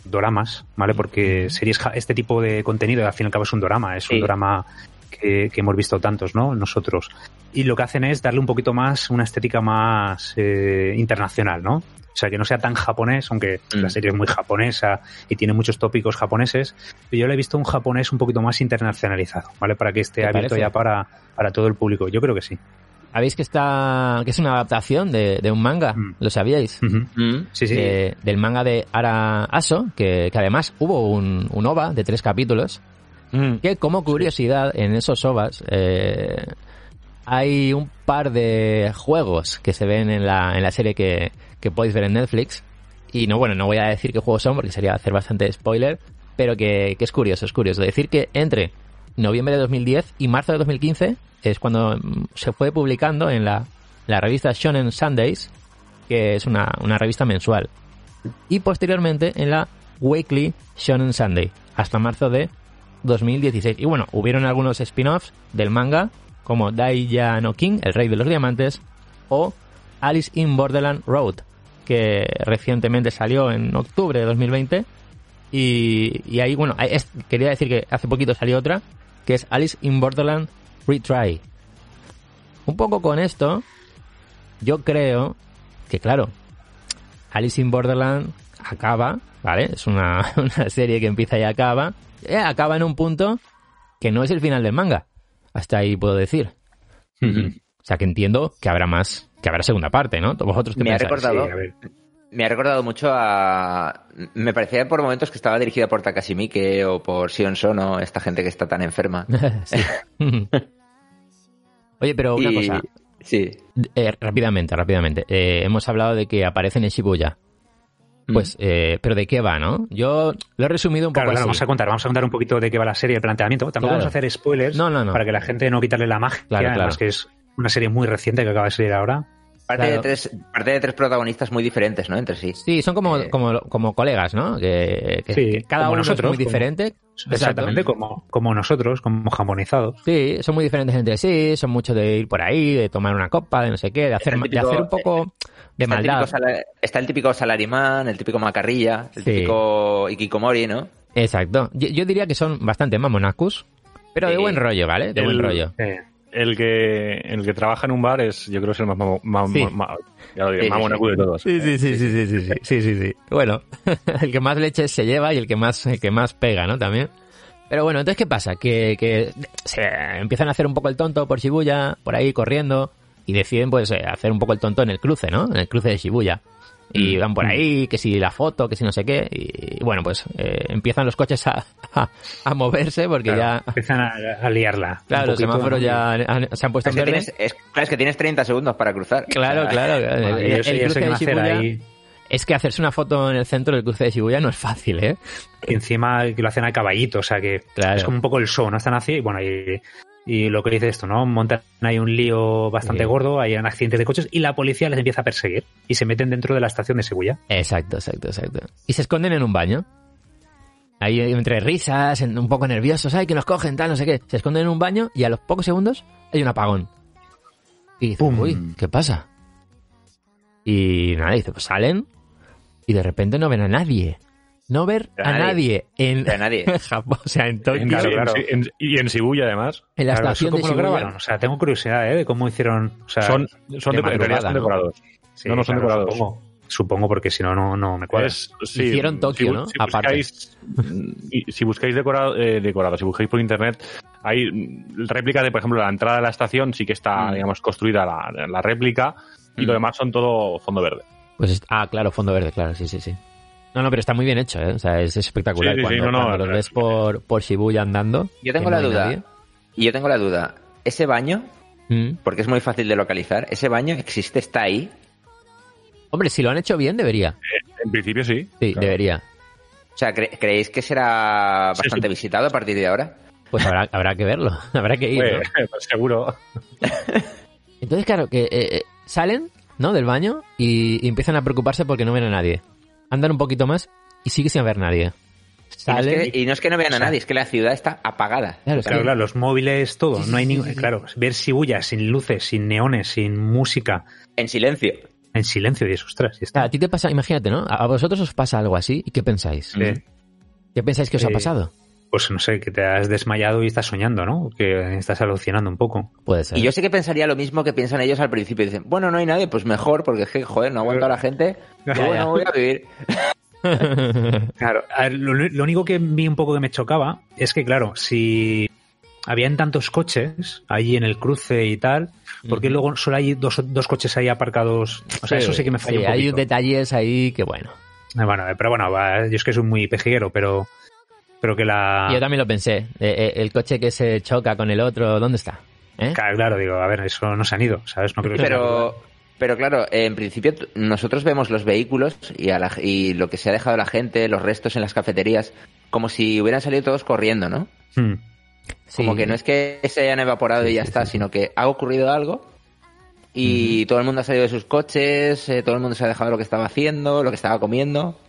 doramas, ¿vale? Porque series, este tipo de contenido, al fin y al cabo, es un drama, es Sí. un drama que, que hemos visto tantos, ¿no? Nosotros. Y lo que hacen es darle un poquito más, una estética más eh, internacional, ¿no? O sea, que no sea tan japonés, aunque Mm. la serie es muy japonesa y tiene muchos tópicos japoneses, pero yo le he visto un japonés un poquito más internacionalizado, ¿vale? Para que esté ¿Te abierto parece? ya para, para todo el público. Yo creo que sí. ¿Habéis que está que es una adaptación de, de un manga? Mm. ¿Lo sabíais? Mm. Sí, sí. De- del manga de Ara Aso, que, que además hubo un, un OVA de tres capítulos, Mm. que como curiosidad en esos OVAs eh, hay un par de juegos que se ven en la, en la serie que, que podéis ver en Netflix. Y no, bueno, no voy a decir qué juegos son porque sería hacer bastante spoiler, pero que, que es curioso, es curioso. Decir que entre noviembre de 2010 y marzo de 2015 es cuando mm, se fue publicando en la, la revista Shonen Sundays, que es una, una revista mensual. Y posteriormente en la Weekly Shonen Sunday, hasta marzo de 2016. Y bueno, hubieron algunos spin-offs del manga, como Daija no King, el rey de los diamantes, o Alice in Borderland Road, que recientemente salió en octubre de 2020. Y, y ahí, bueno, quería decir que hace poquito salió otra, que es Alice in Borderland Retry. Un poco con esto, yo creo que, claro, Alice in Borderland acaba, ¿vale? Es una, una serie que empieza y acaba. Eh, acaba en un punto que no es el final del manga. Hasta ahí puedo decir. O sea que entiendo que habrá más, que habrá segunda parte, ¿no? ¿Vosotros qué Me ha pensáis? recordado- Sí, a ver. Me ha recordado mucho a... Me parecía por momentos que estaba dirigida por Takashi Miike o por Sion Sono, esta gente que está tan enferma. Sí. Oye, pero una Y- cosa, Sí. eh, rápidamente, rápidamente. Eh, hemos hablado de que aparecen en Shibuya. Pues, eh, pero ¿de qué va, no? Yo lo he resumido un Claro, poco claro, así. vamos a contar, vamos a contar un poquito de qué va la serie, el planteamiento. Tampoco Claro. vamos a hacer spoilers No, no, no. para que la gente no quitarle la magia, Claro, además que es una serie muy reciente que acaba de salir ahora. Parte, Claro. de tres, parte de tres protagonistas muy diferentes, ¿no? Entre sí. Sí, son como, Eh, como, como colegas, ¿no? Que, que- Sí, que cada uno nosotros, es muy diferente. Exactamente, como, como nosotros, como japonizados. Sí, son muy diferentes entre sí, son mucho de ir por ahí, de tomar una copa, de no sé qué, de hacer, el de hacer un poco de está, el maldad. típico sala- está el típico salarimán, el típico macarrilla, el Sí. típico ikikomori, ¿no? Exacto. Yo, yo diría que son bastante mamonacus, pero de buen rollo, ¿vale? De buen El- rollo. Eh, El que, el que trabaja en un bar es, yo creo que es el más, Sí. ya lo digo, Sí, sí. de todos. Sí, sí, sí, sí, sí, sí, sí, sí. Bueno, el que más leche se lleva y el que más, el que más pega, ¿no? También. Pero bueno, entonces, ¿qué pasa? Que, que se empiezan a hacer un poco el tonto por Shibuya, por ahí corriendo, y deciden, pues, eh, hacer un poco el tonto en el cruce, ¿no? En el cruce de Shibuya. Y van por ahí, que si la foto, que si no sé qué, y, y bueno, pues eh, empiezan los coches a, a, a moverse porque claro, ya, empiezan a, a liarla. claro, los semáforos ya han- se han puesto Es en verde. tienes, es, claro, es que tienes 30 segundos para cruzar. Claro, O sea, claro. Bueno, El- y el cruce de Shibuya- ahí. Es que hacerse una foto en el centro del cruce de Shibuya no es fácil, ¿eh? Y encima que lo hacen a caballito, o sea que Claro. es como un poco el show, ¿no? Están así, y bueno, y, y lo que dice esto, ¿no? Montan ahí un lío bastante Sí. gordo, hay un accidente de coches y la policía les empieza a perseguir y se meten dentro de la estación de Shibuya. Exacto, exacto, exacto. Y se esconden en un baño. Ahí entre risas, un poco nerviosos, ay, que nos cogen, tal, no sé qué. Se esconden en un baño y a los pocos segundos hay un apagón. Y dice, ¡Pum! uy, ¿qué pasa? Y nada, dice, pues salen y de repente no ven a nadie. No ver a, A nadie. nadie. en A nadie. Japón, o sea, en Tokio, Claro, en- y en Shibuya, además, en la Claro, estación ¿eso de ¿Cómo lo Shibuya. grabaron? O sea, tengo curiosidad, ¿eh? De cómo hicieron... O sea, son, son de de, en decorados. sí, no, no son decorados. Supongo, supongo porque si no, no, no me cuadra. Es- sí, Hicieron Tokio, ¿no? Si Aparte. buscáis, y si buscáis decorado, eh, decorado, si buscáis por internet, hay mm, réplica de, por ejemplo, la entrada de la estación sí que está, Mm. digamos, construida la, la réplica y Mm. lo demás son todo fondo verde. Pues ah, claro, fondo verde, claro, sí, sí, sí. No, no, pero está muy bien hecho, ¿eh? O sea, es espectacular Sí, sí, sí, cuando, no, no, cuando los eh, ves por, por Shibuya andando. Yo tengo no la duda. Y yo tengo la duda. Ese baño, Mm. porque es muy fácil de localizar, ese baño existe, está ahí. Hombre, si lo han hecho bien, debería. En principio sí. Sí, Claro. debería. O sea, ¿cre- ¿creéis que será Sí, bastante sí. visitado a partir de ahora? Pues habrá, habrá que verlo, habrá que ir. ¿no? Pues, pues seguro. Entonces, claro, que eh, eh, salen, ¿no? Del baño y, y empiezan a preocuparse porque no ven a nadie. Andan un poquito más y sigue sin haber nadie. Y no, es que, y no es que no vean a O sea, nadie, es que la ciudad está apagada. Claro, es Claro, los móviles, todo. Sí, sí, no hay sí, ningún. sí, sí. Claro, ver Shibuya sin luces, sin neones, sin música. En silencio. en silencio y eso, ostras, y está. a ti te pasa, imagínate, ¿no? A vosotros os pasa algo así y ¿qué pensáis? Sí. ¿Qué pensáis que os ha Eh, pasado? Pues no sé, que te has desmayado y estás soñando, ¿no? Que estás alucinando un poco. Puede ser. Y yo sé que pensaría lo mismo que piensan ellos al principio. Dicen, bueno, no hay nadie, pues mejor, porque es que, joder, no aguanto a la gente. Ya. bueno, voy a vivir. Claro, a ver, lo, lo único que vi un poco que me chocaba es que, claro, si habían tantos coches allí en el cruce y tal, porque Ujú. luego solo hay dos, dos coches ahí aparcados? O sea, eso sí que me falla sí, un hay poquito. detalles ahí que bueno. Bueno, eh, pero bueno, yo es que soy muy pejiguero, pero, pero que la... Yo también lo pensé. Eh, eh, el coche que se choca con el otro, ¿dónde está? ¿Eh? Claro, claro, digo, a ver, eso no se han ido, ¿sabes? No creo que sea Pero, pero claro, en principio nosotros vemos los vehículos y, a la- y lo que se ha dejado la gente, los restos en las cafeterías, como si hubieran salido todos corriendo, ¿no? Hmm. Sí. Como que no es que se hayan evaporado y ya está, sino que ha ocurrido algo y todo el mundo ha salido de sus coches, eh, todo el mundo se ha dejado lo que estaba haciendo, lo que estaba comiendo.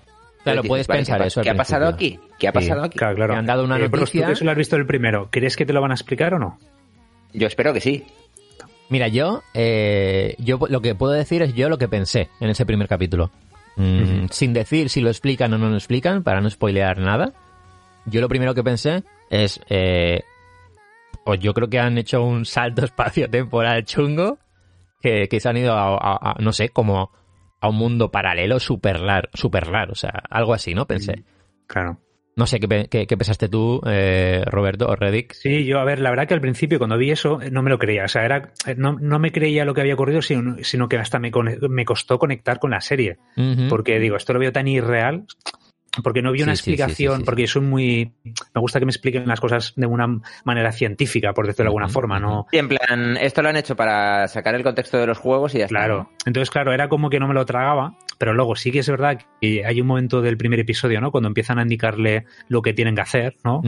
Claro, puedes vale, pensar ¿qué, eso ¿Qué ha pasado aquí? ¿Qué ha Sí, pasado aquí? Claro, claro. Te han dado una Eh, noticia. tú que eso lo has visto el primero, ¿crees que te lo van a explicar o no? Yo espero que sí. Mira, yo, eh, yo lo que puedo decir es yo lo que pensé en ese primer capítulo. Mm, Sin decir si lo explican o no lo explican, para no spoilear nada. Yo lo primero que pensé es, eh, pues yo creo que han hecho un salto espacio-temporal chungo, que, que se han ido a, a- a, no sé, como a un mundo paralelo súper raro, super raro, o sea, algo así, ¿no? Pensé. Claro. No sé, ¿qué, qué, qué pensaste tú, eh, Roberto o Reddick? Sí, yo, a ver, la verdad que al principio cuando vi eso eh, no me lo creía. O sea, era, eh, no, no me creía lo que había ocurrido, sino, sino que hasta me, me costó conectar con la serie. Porque digo, esto lo veo tan irreal, porque no vi una Sí, explicación, sí, sí. porque soy muy... Me gusta que me expliquen las cosas de una manera científica, por decirlo de alguna forma, ¿no? Sí, en plan, esto lo han hecho para sacar el contexto de los juegos y ya está. Claro. Entonces, claro, era como que no me lo tragaba, pero luego sí que es verdad que hay un momento del primer episodio, ¿no? Cuando empiezan a indicarle lo que tienen que hacer, ¿no?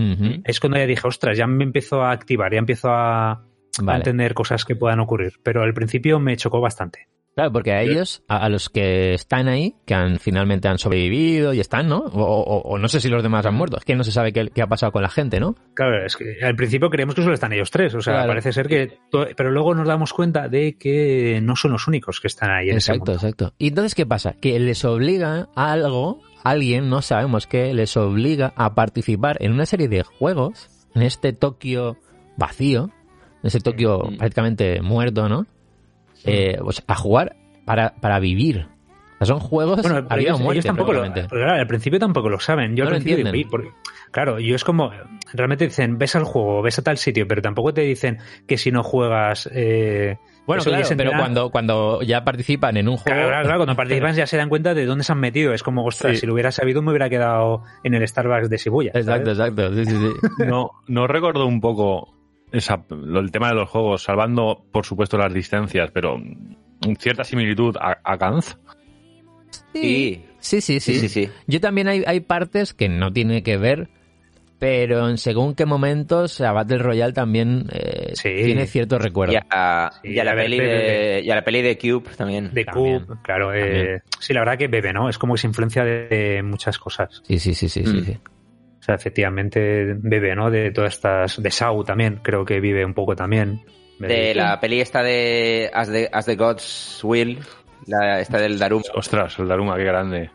Es cuando ya dije, ostras, ya me empiezo a activar, ya empiezo a, entender cosas que puedan ocurrir. Pero al principio me chocó bastante. Claro, porque a ellos, a, a los que están ahí, que han finalmente han sobrevivido y están, ¿no? O, o- o no sé si los demás han muerto, es que no se sabe qué, qué ha pasado con la gente, ¿no? Claro, es que al principio creemos que solo están ellos tres, o sea, Claro. parece ser que... Pero luego nos damos cuenta de que no son los únicos que están ahí en ese Exacto, mundo. exacto. Y entonces, ¿qué pasa? Que les obliga a algo, alguien, no sabemos qué, les obliga a participar en una serie de juegos, en este Tokio vacío, en ese Tokio Mm. prácticamente muerto, ¿no? Eh, a jugar para, para vivir. O sea, son juegos Bueno, a ellos, muerte, ellos tampoco lo, claro, al principio tampoco lo saben. Yo No al lo principio entienden. Claro, yo es como, realmente dicen, ves al juego, ves a tal sitio, pero tampoco te dicen que si no juegas... eh, Bueno, eso claro, pero cuando, cuando ya participan en un juego... Claro, claro, claro, cuando participan ya se dan cuenta de dónde se han metido. Es como, ostras, Sí. si lo hubiera sabido me hubiera quedado en el Starbucks de Shibuya. ¿sabes? Exacto, exacto. Sí, sí, sí. No, no recuerdo un poco esa, lo- el tema de los juegos, salvando por supuesto las distancias, pero cierta similitud a, a Ganz. Sí. Sí, sí, sí. Sí, sí, sí. Yo también hay, hay partes que no tiene que ver, pero en según qué momentos a Battle Royale también eh, Sí. tiene cierto recuerdo. Y a, Sí, y a la peli de, y a la peli de Cube también. De También. Cube, claro. eh, sí, la verdad que bebe, ¿no? Es como que se influencia de, de muchas cosas. Sí, sí, sí, sí, sí, Mm. sí. O sea, efectivamente bebe, ¿no? De todas estas... De Sau también, creo que vive un poco también. De la peli esta de As the, As the Gods Will, la, esta del Darum. Ostras, el Daruma, qué grande.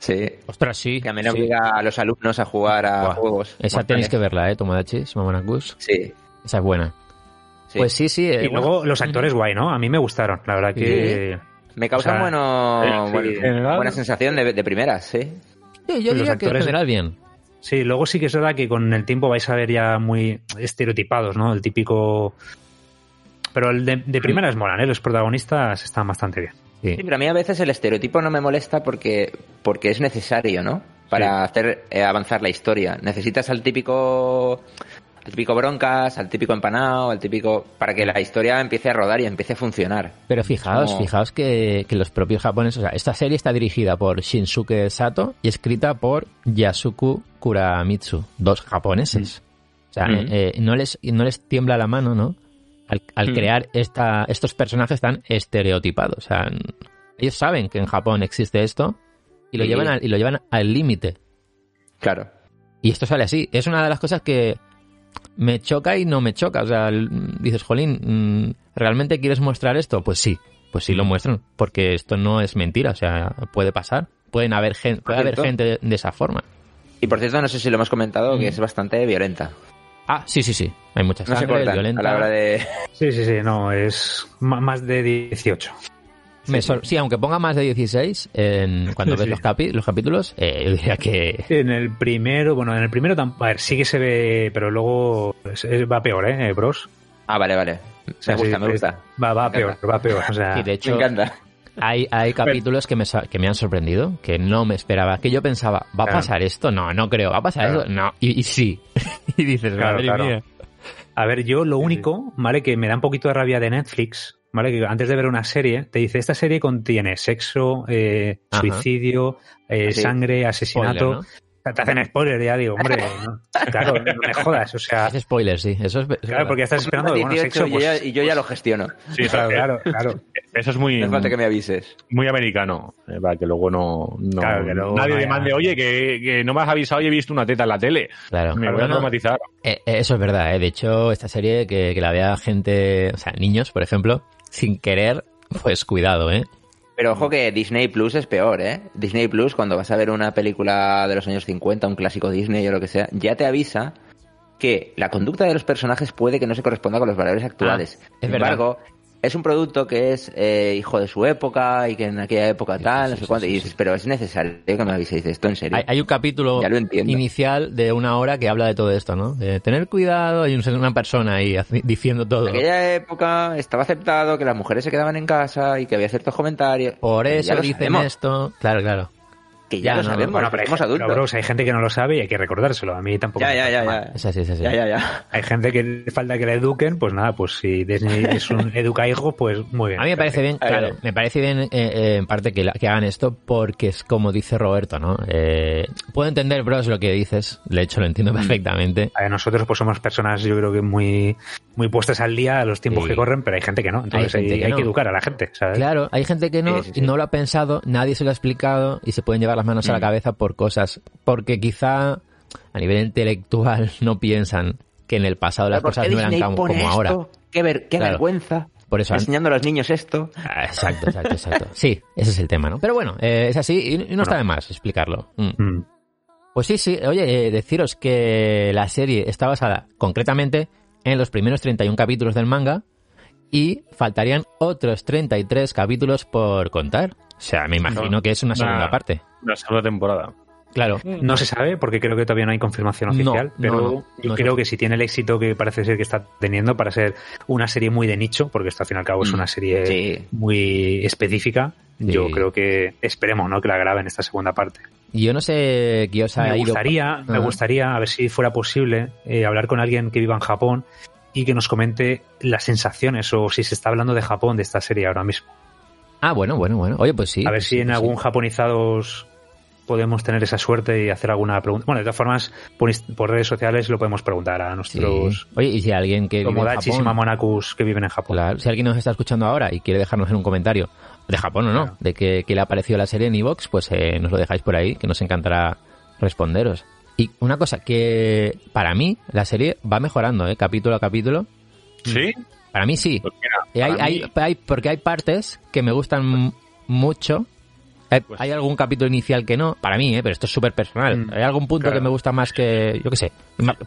Sí. Ostras, sí. Que también sí. obliga a los alumnos a jugar a Buah. juegos. Esa tenéis que verla, ¿eh? Tomodachis, Mamonakus. Sí. Esa es buena. sí. Pues sí, sí. eh, Y bueno. luego los actores guay, ¿no? A mí me gustaron, la verdad que... Me causa o sea, bueno, sí, bueno, en general- buena sensación de, de primeras, sí. Sí, yo los diría que en actores- general bien. Sí, luego sí que es verdad que con el tiempo vais a ver ya muy estereotipados, ¿no? El típico... Pero el de, de primeras molan, ¿eh? Los protagonistas están bastante bien. Sí. Sí, pero a mí a veces el estereotipo no me molesta porque, porque es necesario, ¿no? Para hacer eh, avanzar la historia. Necesitas al típico al típico broncas, al típico empanado, al típico para que la historia empiece a rodar y empiece a funcionar. Pero fijaos, Como- fijaos que, que los propios japoneses, o sea, esta serie está dirigida por Shinsuke Sato y escrita por Yasuku Kuramitsu, dos japoneses. O sea, Mm. eh, eh, no, les, no les tiembla la mano, ¿no? Al, al Mm. crear esta, estos personajes tan estereotipados. O sea, ellos saben que en Japón existe esto y lo Sí. llevan al, y lo llevan al límite. Claro. Y esto sale así. Es una de las cosas que me choca y no me choca. O sea, dices, Jolín, mm, ¿realmente quieres mostrar esto? Pues sí. pues sí lo muestran, porque esto no es mentira, o sea, puede pasar. Pueden haber gen- puede haber gente de, de esa forma. Y por cierto, no sé si lo hemos comentado, que es bastante violenta. Ah, sí, sí, sí. Hay mucha No se cortan violenta. a la hora de... Sí, sí, sí, no, es más de 18. Me sí, aunque ponga más de 16 en, cuando ves Sí. los, capi- los capítulos, eh, yo diría que... En el primero, bueno, en el primero, a ver, sí que se ve, pero luego es- es- va peor, ¿eh, bros? Ah, vale, vale. Me O sea, gusta, sí, me gusta. Va, va Me peor, encanta. va peor. O sea, y de Me hecho, encanta. hay, hay capítulos que me, que me han sorprendido, que no me esperaba. Que yo pensaba, ¿va a Claro. pasar esto? No, no creo. ¿Va a pasar Claro. eso? No. Y, y sí. y dices, Claro, madre claro. mía. A ver, yo lo único, ¿vale? Que me da un poquito de rabia de Netflix, ¿vale? Que antes de ver una serie, te dice, esta serie contiene sexo, eh, suicidio, eh, sangre, asesinato. Spoiler, ¿no? O sea, Te hacen spoiler, ya digo, hombre, no, claro, no me jodas, o sea, Es spoiler, sí. Eso es, claro, porque estás esperando, bueno, 18 sexo, y, pues, yo ya, y yo ya lo gestiono. Sí, claro, claro, claro. eso es muy, No falta que me avises. muy americano, eh, para que luego no, no- Claro, que luego nadie demande, oye, que, que no me has avisado y he visto una teta en la tele. Claro. Me voy a Bueno, traumatizar. eh, eh, eso es verdad, ¿eh? De hecho, esta serie que, que la vea gente, o sea, niños, por ejemplo, sin querer, pues cuidado, ¿eh? Pero ojo que Disney Plus es peor, ¿eh? Disney Plus, cuando vas a ver una película de los años 50, un clásico Disney o lo que sea, ya te avisa que la conducta de los personajes puede que no se corresponda con los valores actuales. Ah, es Sin verdad. embargo, es un producto que es eh, hijo de su época y que en aquella época Sí, tal, sí, no sé cuánto. sí, y dices, pero es necesario que me aviséis de esto en serio. Hay, hay un capítulo inicial de una hora que habla de todo esto, ¿no? De tener cuidado, hay un- una persona ahí diciendo todo. En aquella época estaba aceptado que las mujeres se quedaban en casa y que había ciertos comentarios. Por eso dicen sabemos, esto. Claro, claro. Que ya, Ya, lo no, sabemos, Bueno, pero hay, somos gente- adultos. pero, bros, hay gente que no lo sabe y hay que recordárselo. A mí tampoco. ya, me ya, parece ya, mal. ya. Es así, es así. Ya, ya, ya. Hay gente que le falta que le eduquen, pues nada, pues si Disney es un educa hijo, pues muy bien. A mí me parece bien, claro, me parece bien eh, eh, en parte que, la- que hagan esto porque es como dice Roberto, ¿no? Eh, puedo entender, bros, lo que dices, de hecho lo entiendo perfectamente. A ver, nosotros pues somos personas, yo creo que muy, muy puestas al día a los tiempos Sí. que corren, pero hay gente que no. Entonces Hay hay, que hay no. que educar a la gente, ¿sabes? Claro, hay gente que no, Sí, sí, sí. y no lo ha pensado, nadie se lo ha explicado y se pueden llevar las manos a la Mm. cabeza por cosas, porque quizá a nivel intelectual no piensan que en el pasado las ¿Por qué cosas no eran como, como ahora. Qué, ver- qué Claro. vergüenza. Por eso Enseñando a los niños esto. Ah, Exacto, exacto, exacto. Sí, ese es el tema, ¿no? Pero bueno, eh, es así y, y no está de más explicarlo. Mm. Mm. Pues sí, sí. Oye, eh, deciros que la serie está basada concretamente en los primeros 31 capítulos del manga y faltarían otros 33 capítulos por contar. O sea, me imagino No. que es una segunda parte. La segunda temporada. Claro. No se sabe, porque creo que todavía no hay confirmación oficial, no, pero no, yo no creo que si tiene el éxito que parece ser que está teniendo para ser una serie muy de nicho, porque esto al fin y al cabo es Mm, una serie sí. muy específica, yo creo que esperemos ¿no? que la graben esta segunda parte. Y Yo no sé qué os ha me ido... gustaría, me Ajá. gustaría, a ver si fuera posible, eh, hablar con alguien que viva en Japón y que nos comente las sensaciones o si se está hablando de Japón de esta serie ahora mismo. Ah, bueno, bueno, bueno. Oye, pues sí. a ver pues si sí, en pues sí. algún japonizados podemos tener esa suerte y hacer alguna pregunta. Bueno, de todas formas, por, redes sociales lo podemos preguntar a Sí. nuestros Oye, y si alguien que vive en y que viven en Japón. Claro, si alguien nos está escuchando ahora y quiere dejarnos en un comentario de Japón o no, Claro. de que, que le ha parecido la serie en Evox, pues eh, nos lo dejáis por ahí, que nos encantará responderos. Y una cosa, que para mí la serie va mejorando, ¿eh? capítulo a capítulo. ¿Sí? Para mí sí. Pues mira, Y hay, para hay- mí- hay- porque hay partes que me gustan mucho. Hay, Pues- hay algún capítulo inicial que no, para mí, ¿eh? pero esto es súper personal. Mm, hay algún punto claro. que me gusta más que, yo qué sé.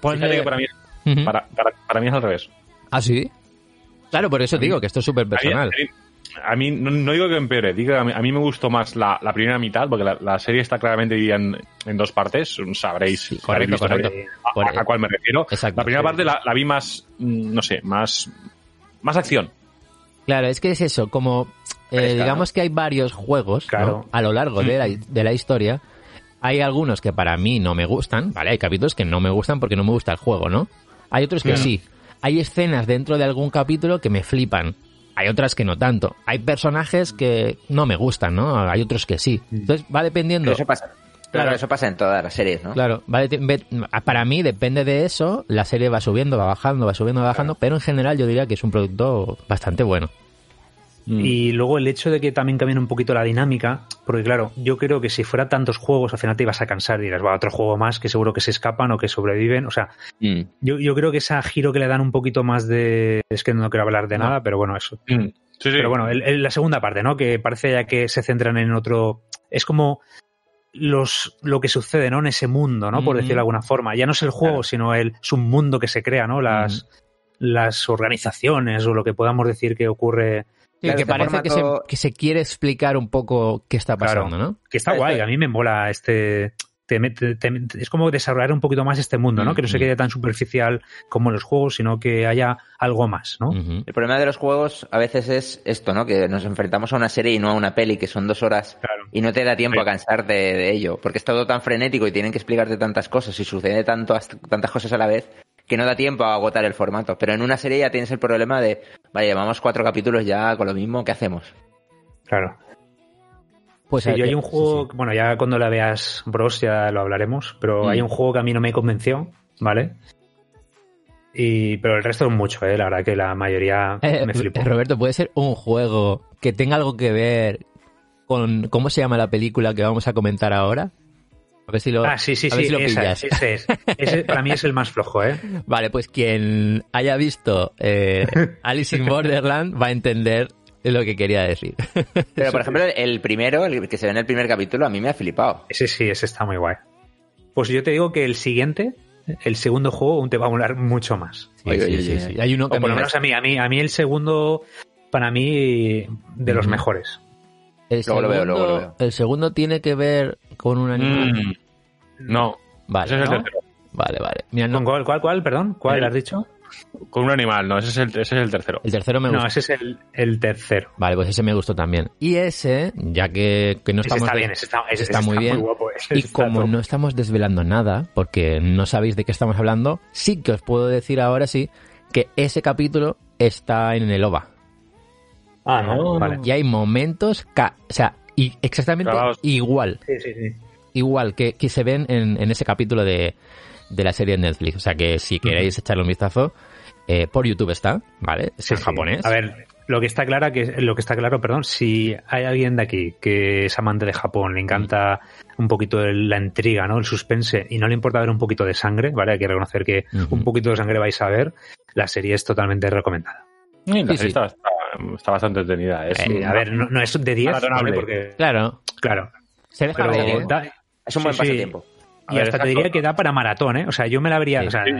Ponle- que para mí, Ujú. para, para- para mí es al revés. Ah, sí. Claro, por eso digo que esto es súper personal. a mí- no, no digo que empeore, digo que a mí, a mí me gustó más la, la primera mitad, porque la, la serie está claramente dividida en, en dos partes, sabréis, Sí, correcto, correcto. a- a, a cuál me refiero. Exacto, la primera sí. parte la, la vi más, mm, no sé, más, más acción. Claro, es que es eso, como eh, digamos que hay varios juegos ¿no? Claro. a lo largo de la, de la historia. Hay algunos que para mí no me gustan, ¿vale? Hay capítulos que no me gustan porque no me gusta el juego, ¿no? Hay otros que Claro. sí. Hay escenas dentro de algún capítulo que me flipan. Hay otras que no tanto. Hay personajes que no me gustan, ¿no? Hay otros que sí. Entonces va dependiendo. Pero eso pasa. Claro, eso pasa en todas las series, ¿no? Claro, va de- ve- para mí depende de eso, la serie va subiendo, va bajando, va subiendo, va bajando, pero en general yo diría que es un producto bastante bueno. Y luego el hecho de que también cambien un poquito la dinámica, porque claro, yo creo que si fuera tantos juegos, al final te ibas a cansar y dirás, va, otro juego más que seguro que se escapan o que sobreviven. O sea, Mm. yo, yo creo que ese giro que le dan un poquito más de... Es que no quiero hablar de No. nada, pero bueno, eso. Mm. Sí, sí. Pero bueno, el- el- la segunda parte, ¿no? Que parece ya que se centran en otro. Es como los lo que sucede, ¿no? En ese mundo, ¿no? Por Ujú. decirlo de alguna forma. Ya no es el juego, sino el, es un mundo que se crea, ¿no? Las, las organizaciones o lo que podamos decir que ocurre. Sí, Claro, que este parece que, se, que se quiere explicar un poco qué está Claro. pasando, ¿no? Que está Claro, guay, a mí me mola este. Te te- es como desarrollar un poquito más este mundo, ¿no? Que no se quede tan superficial como en los juegos, sino que haya algo más, ¿no? El problema de los juegos a veces es esto, ¿no? Que nos enfrentamos a una serie y no a una peli, que son dos horas Claro. y no te da tiempo Sí. a cansarte de, de ello, porque es todo tan frenético y tienen que explicarte tantas cosas y sucede tanto, tantas cosas a la vez que no da tiempo a agotar el formato. Pero en una serie ya tienes el problema de, vaya, llevamos cuatro capítulos ya con lo mismo, ¿qué hacemos? Claro. Pues Sí, hay yo que- hay un juego, sí. bueno, ya cuando la veas Bros ya lo hablaremos, pero Mm. hay un juego que a mí no me convenció, ¿vale? Y, pero el resto es mucho, ¿eh? La verdad que la mayoría Eh, me flipó. Roberto, ¿puede ser un juego que tenga algo que ver con cómo se llama la película que vamos a comentar ahora? A ver si lo, Ah, sí, sí, sí, si lo esa pillas. es, ese es. Ese para mí es el más flojo, ¿eh? Vale, pues quien haya visto eh, Alice in Borderland va a entender lo que quería decir. Pero, por ejemplo, el primero, el que se ve en el primer capítulo, a mí me ha flipado. Ese sí, ese está muy guay. Pues yo te digo que el siguiente, el segundo juego, aún te va a molar mucho más. Sí, Oye, sí, oye, sí, oye. sí. Hay uno que O por lo me- menos a mí, a mí, a mí el segundo, para mí, de los mejores. el Luego lo veo, segundo- luego lo veo. El segundo tiene que ver con un animal. Mm, no, Vale, es el ¿no? tercero. vale, vale. Mira, no, ¿Con cuál, cuál, cuál, perdón? ¿Cuál El- has dicho? Con un animal, no, ese es el, ese es el tercero. el tercero me No, gusta. ese es el, el tercero. Vale, pues ese me gustó también. Y ese, ya que, que no Ese estamos... está bien, ese está, ese está muy bien. guapo. ese Y está como top. no estamos desvelando nada, porque no sabéis de qué estamos hablando, sí que os puedo decir ahora sí que ese capítulo está en el OVA. Ah, no, vale. Y hay momentos, ca- o sea, y exactamente igual, Sí, sí, sí. igual que, que se ven en, en ese capítulo de, de la serie de Netflix. O sea que si queréis echarle un vistazo, eh, por YouTube está, ¿vale? Es en Sí, sí. japonés. A ver, lo que está claro que lo que está claro, perdón, si hay alguien de aquí que es amante de Japón, le encanta un poquito la intriga, ¿no? El suspense y no le importa ver un poquito de sangre, ¿vale? Hay que reconocer que un poquito de sangre vais a ver. La serie es totalmente recomendada. La Sí, serie sí. Está, está- está bastante entretenida. Es, Eh, a ver, no, no es de 10, ¿vale? Porque, Claro, claro, se deja pero ver, ¿eh? da- Es un buen Sí, sí. pasatiempo. A y ver, hasta te diría que da para maratón, ¿eh? O sea, yo me la vería, Sí. o sea, Sí,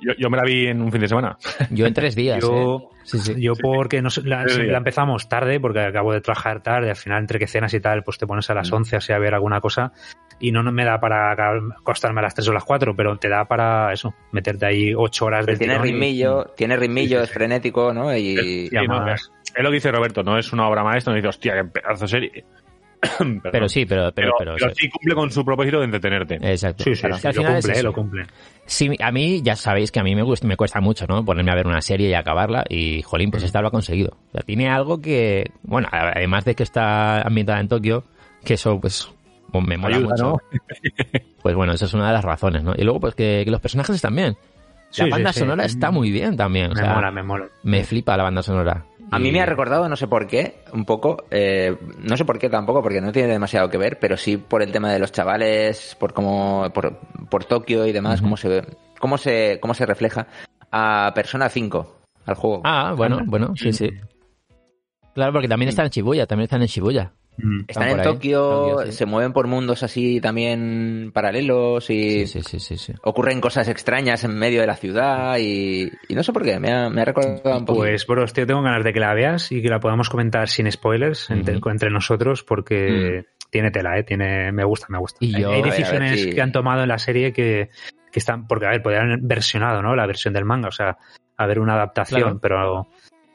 yo, yo me la vi en un fin de semana. Yo en tres días. yo, ¿eh? Sí, sí. Yo porque no sé, la, la empezamos tarde, porque acabo de trabajar tarde, al final entre que cenas y tal, pues te pones a Mm. las 11 así a ver alguna cosa y no, no me da para acostarme a las 3 o las 4, pero te da para eso, meterte ahí 8 horas de tiene ritmillo, tiene ritmillo, es frenético, ¿no? Y, Sí, no, es, es lo que dice Roberto, no es una obra maestra, no dice, hostia, qué pedazo de serie. Pero sí, pero, pero, pero, pero, pero sí cumple con su propósito de entretenerte. Exacto. Sí, sí, Claro, sí, al lo final cumple, eh, lo cumple. Sí, a mí ya sabéis que a mí me, gusta, me cuesta mucho, ¿no? Ponerme a ver una serie y acabarla y, jolín, pues esta lo ha conseguido. O sea, tiene algo que, bueno, además de que está ambientada en Tokio, que eso, pues, pues, me mola Ayuda, mucho. ¿no? Pues bueno, esa es una de las razones, ¿no? Y luego, pues que, que los personajes están bien. Sí, La sí, banda sí. sonora está muy bien también. o Me sea, mola, me mola. me flipa la banda sonora. A mí me ha recordado, no sé por qué, un poco, eh, no sé por qué tampoco, porque no tiene demasiado que ver, pero sí por el tema de los chavales, por cómo, por, por Tokio y demás, cómo se ve, cómo se, cómo se refleja a Persona 5, al juego. Ah, bueno, bueno, sí, sí. Claro, porque también están en Shibuya, también están en Shibuya. Mm. Están en ahí, Tokio, Tokio, sí. se mueven por mundos así también paralelos y Sí, sí, sí, sí, sí. ocurren cosas extrañas en medio de la ciudad y, y no sé por qué, me ha, me ha recordado un poco. Pues, bros, tío, tengo ganas de que la veas y que la podamos comentar sin spoilers entre, nosotros porque tiene tela, ¿eh? Tiene, me gusta, me gusta. Y Hay- yo- Hay A ver, a ver decisiones si- que han tomado en la serie que, que están, porque a ver, podrían haber versionado, ¿no? La versión del manga, o sea, haber una adaptación, Claro. pero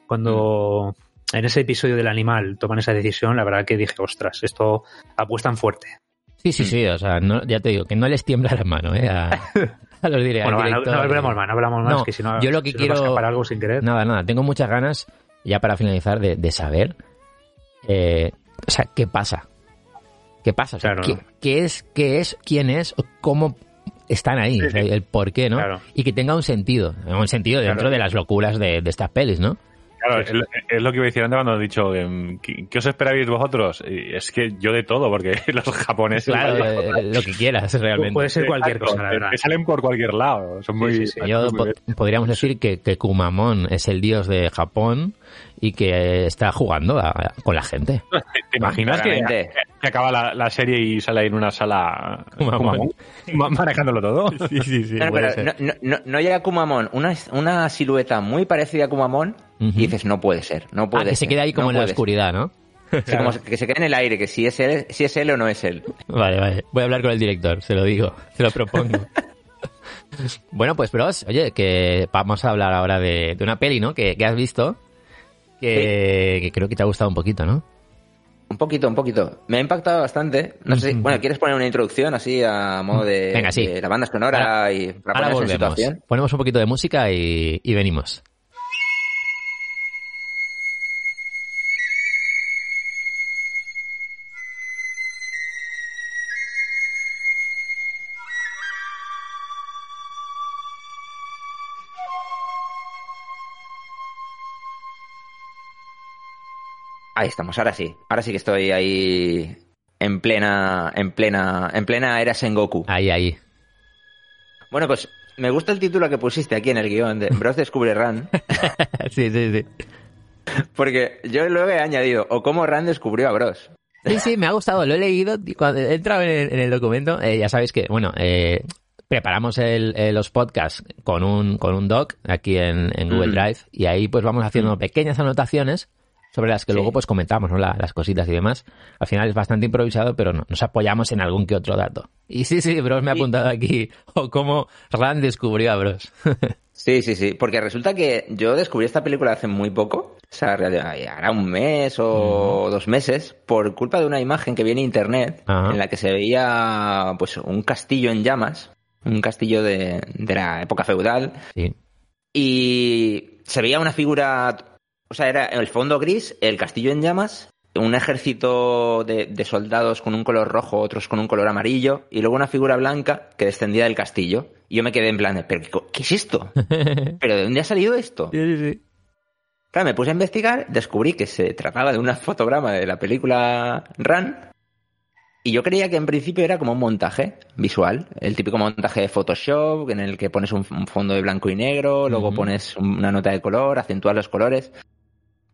cuando en ese episodio del animal toman esa decisión, la verdad que dije, ostras, esto apuestan fuerte. Sí, sí, sí, o sea, no, ya te digo, que no les tiembla la mano, ¿eh? A, a los al Bueno, no, no hablamos más, no hablamos más, No, que si no, yo lo que si quiero- escapar algo sin querer. Nada, nada, tengo muchas ganas, ya para finalizar, de, de saber, eh, o sea, qué pasa. ¿Qué pasa? O sea, Claro. ¿qué, qué es, qué es, quién es, cómo están ahí? O sea, el por qué, ¿no? Claro. Y que tenga un sentido, un sentido dentro Claro. de las locuras de, de estas pelis, ¿no? Claro, es, es lo que iba a decir antes cuando he dicho, em, ¿qué, qué os esperabais vosotros? Y es que yo de todo, porque los japoneses... Claro, eh, lo que quieras, realmente. Puede ser cualquier Exacto, cosa, la verdad. te salen por cualquier lado. Son muy... sí, sí. Yo muy po- bien. podríamos decir que, que Kumamon es el dios de Japón y que está jugando a- con la gente. ¿Te imaginas que, que acaba la, la serie y sale ahí en una sala Kumamon. Kumamon, manejándolo todo? Sí, sí, sí. No, no, pero no, no, no, no llega Kumamon, una, una silueta muy parecida a Kumamon y dices, no puede ser, no Ah, puede que ser. se queda ahí como no en la ser. oscuridad, ¿no? Sí, como que se quede en el aire, que si es él, si es él o no es él. Vale, vale. Voy a hablar con el director, se lo digo, se lo propongo. bueno, pues, bros, oye, que vamos a hablar ahora de, de una peli, ¿no? Que, que has visto, que, que creo que te ha gustado un poquito, ¿no? Un poquito, un poquito. Me ha impactado bastante. No sé si, Ujú. bueno, ¿quieres poner una introducción así a modo de, Venga, sí. de la banda sonora y para Ahora volvemos. situación? Ponemos un poquito de música y, y venimos. Ahí estamos, ahora sí. Ahora sí que estoy ahí en plena, en plena, en plena era Sengoku. Ahí, ahí. Bueno, pues me gusta el título que pusiste aquí en el guion de Bros Descubre Run, sí, sí, sí. porque yo luego he añadido, o cómo Run descubrió a Bros. Sí, sí, me ha gustado, lo he leído. Cuando he entrado en el, en el documento, eh, ya sabéis que, bueno, eh, preparamos el- eh, los podcasts con un, con un doc aquí en, en Google Mm. Drive y ahí pues vamos haciendo pequeñas anotaciones sobre las que Sí. luego pues comentamos, ¿no? La- las cositas y demás. Al final es bastante improvisado, pero no, nos apoyamos en algún que otro dato. Y sí, sí, Bros me ha apuntado aquí, o cómo Rand descubrió a Bros. Sí, sí, sí, porque resulta que yo descubrí esta película hace muy poco, o sea, hará un mes o dos meses, por culpa de una imagen que viene en internet en la que se veía pues un castillo en llamas, un castillo de, de la época feudal, sí. y se veía una figura, o sea, era el fondo gris, el castillo en llamas, un ejército de, de soldados con un color rojo, otros con un color amarillo, y luego una figura blanca que descendía del castillo. Y yo me quedé en plan, ¿pero qué, es esto? ¿Pero de dónde ha salido esto? Sí, sí, sí. Claro, me puse a investigar, descubrí que se trataba de un fotograma de la película Run, y yo creía que en principio era como un montaje visual, el típico montaje de Photoshop, en el que pones un, fondo de blanco y negro, luego pones una nota de color, acentúas los colores.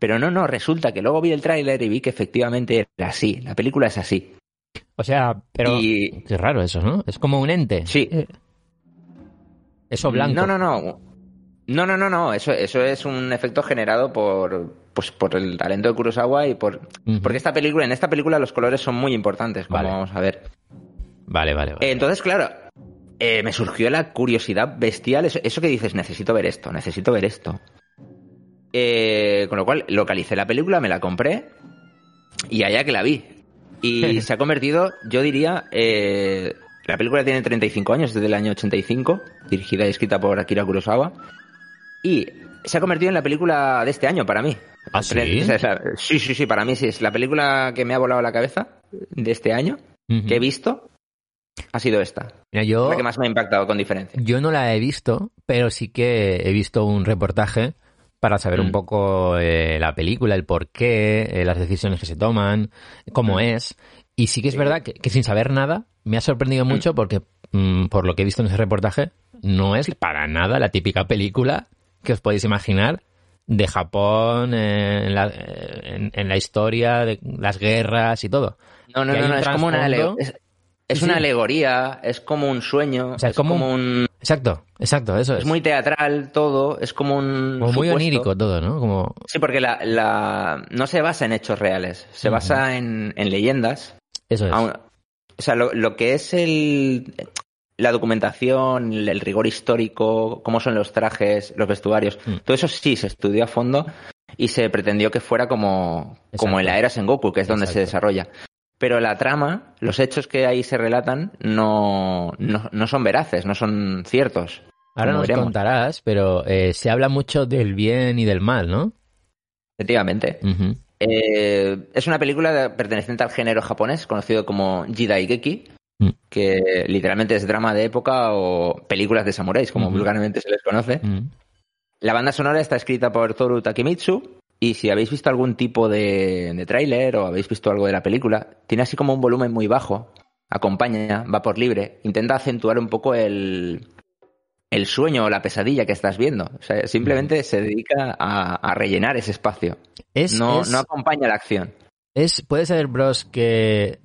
Pero no, no, resulta que luego vi el tráiler y vi que efectivamente era así, la película es así. O sea, pero... Y Qué raro eso, ¿no? Es como un ente. sí, Eso blanco. No, no, no. No, no, no, no. Eso, eso es un efecto generado por, pues, por el talento de Kurosawa y por. Porque esta película, en esta película los colores son muy importantes, como Vale. vamos a ver. Vale, vale, vale. Entonces, claro, eh, me surgió la curiosidad bestial. Eso, eso que dices, necesito ver esto, necesito ver esto. Eh, con lo cual, localicé la película, me la compré y allá que la vi. Y se ha convertido, yo diría, eh, la película tiene 35 años, desde el año 85, dirigida y escrita por Akira Kurosawa. Y se ha convertido en la película de este año para mí. ¿Ah, sí? O sea, es la- sí, sí, sí, para mí sí. Es la película que me ha volado la cabeza de este año, que he visto, ha sido esta. Mira, yo, La que más me ha impactado con diferencia. yo no la he visto, pero sí que he visto un reportaje para saber un Mm. poco eh, la película, el por qué, eh, las decisiones que se toman, cómo Mm. es. Y sí que es verdad que, que sin saber nada me ha sorprendido mucho porque, mm, por lo que he visto en ese reportaje, no es para nada la típica película que os podéis imaginar de Japón eh, en, la, eh, en- en la historia de las guerras y todo. No, no, no, no, es como una, es, es Sí, una alegoría, es como un sueño, O sea, es como como, un... Exacto, exacto, eso es. Es muy teatral todo, es como un... como muy onírico todo, ¿no? Como Sí, porque la, la, no se basa en hechos reales, se basa en, en leyendas. eso es. O sea, lo, lo que es el, la documentación, el, el rigor histórico, cómo son los trajes, los vestuarios, Mm. todo eso sí se estudió a fondo y se pretendió que fuera como, como en la era Sengoku, que es donde se desarrolla. Pero la trama, los hechos que ahí se relatan, no, no, no son veraces, no son ciertos. Ahora nos veremos. contarás, pero eh, se habla mucho del bien y del mal, ¿no? Efectivamente. Eh, es una película de- perteneciente al género japonés, conocido como Jidaigeki, Mm. que literalmente es drama de época o películas de samuráis, como vulgarmente se les conoce. La banda sonora está escrita por Toru Takemitsu, y si habéis visto algún tipo de, de tráiler o habéis visto algo de la película, tiene así como un volumen muy bajo, acompaña, va por libre, intenta acentuar un poco el, el sueño o la pesadilla que estás viendo. O sea, simplemente se dedica a, a rellenar ese espacio. Es, No, es- no acompaña la acción. es- puede ser, bros, que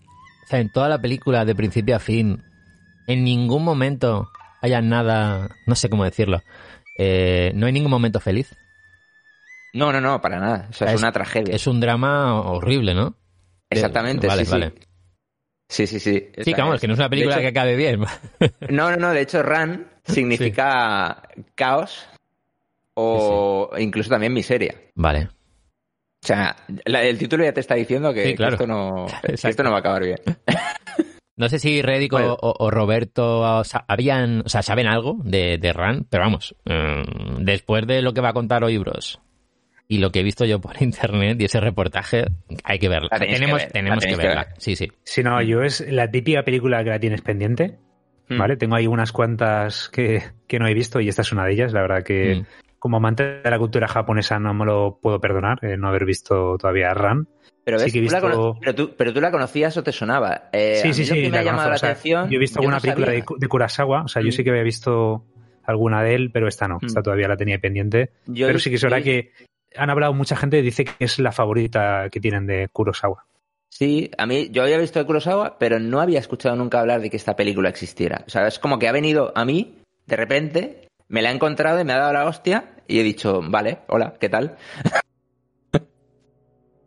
o sea, en toda la película, de principio a fin, en ningún momento haya nada, no sé cómo decirlo, eh, no hay ningún momento feliz. No, no, no, para nada. O sea, es, Es- una tragedia. Es un drama horrible, ¿no? Exactamente, Vale, sí, vale. sí. Sí, sí, sí. Sí, vamos, que no es una película que acabe bien. No, no, no. De hecho, Run significa caos o incluso también miseria. Vale. O sea, la- el título ya te está diciendo que, esto, no, que Exacto. esto no va a acabar bien. No sé si Reddick o- Bueno. o, o Roberto o sea, habían, o sea, saben algo de, de Ran, pero vamos, eh, después de lo que va a contar hoy Bros y lo que he visto yo por internet y ese reportaje, hay que verla. La tenéis que tenemos ver, tenemos que verla. ver. Sí, sí. Si no, yo es la típica película que la tienes pendiente, Mm. ¿vale? Tengo ahí unas cuantas que, que no he visto y esta es una de ellas. La verdad que Mm. como amante de la cultura japonesa no me lo puedo perdonar, eh, no haber visto todavía Ran. Pero, Sí ves, que he visto- cono- pero, tú, pero tú la conocías o te sonaba. Eh, sí, a sí, sí, me la ha llamado conozco, la o sea, atención. Yo he visto alguna no película de, de Kurosawa, o sea, yo Mm. sí que había visto alguna de él, pero esta no, Mm. esta todavía la tenía pendiente. Yo- pero sí que es verdad yo- que han hablado mucha gente, dice que es la favorita que tienen de Kurosawa. Sí, a mí yo había visto de Kurosawa, pero no había escuchado nunca hablar de que esta película existiera. O sea, es como que ha venido a mí, de repente, me la he encontrado y me ha dado la hostia y he dicho, vale, hola, ¿qué tal?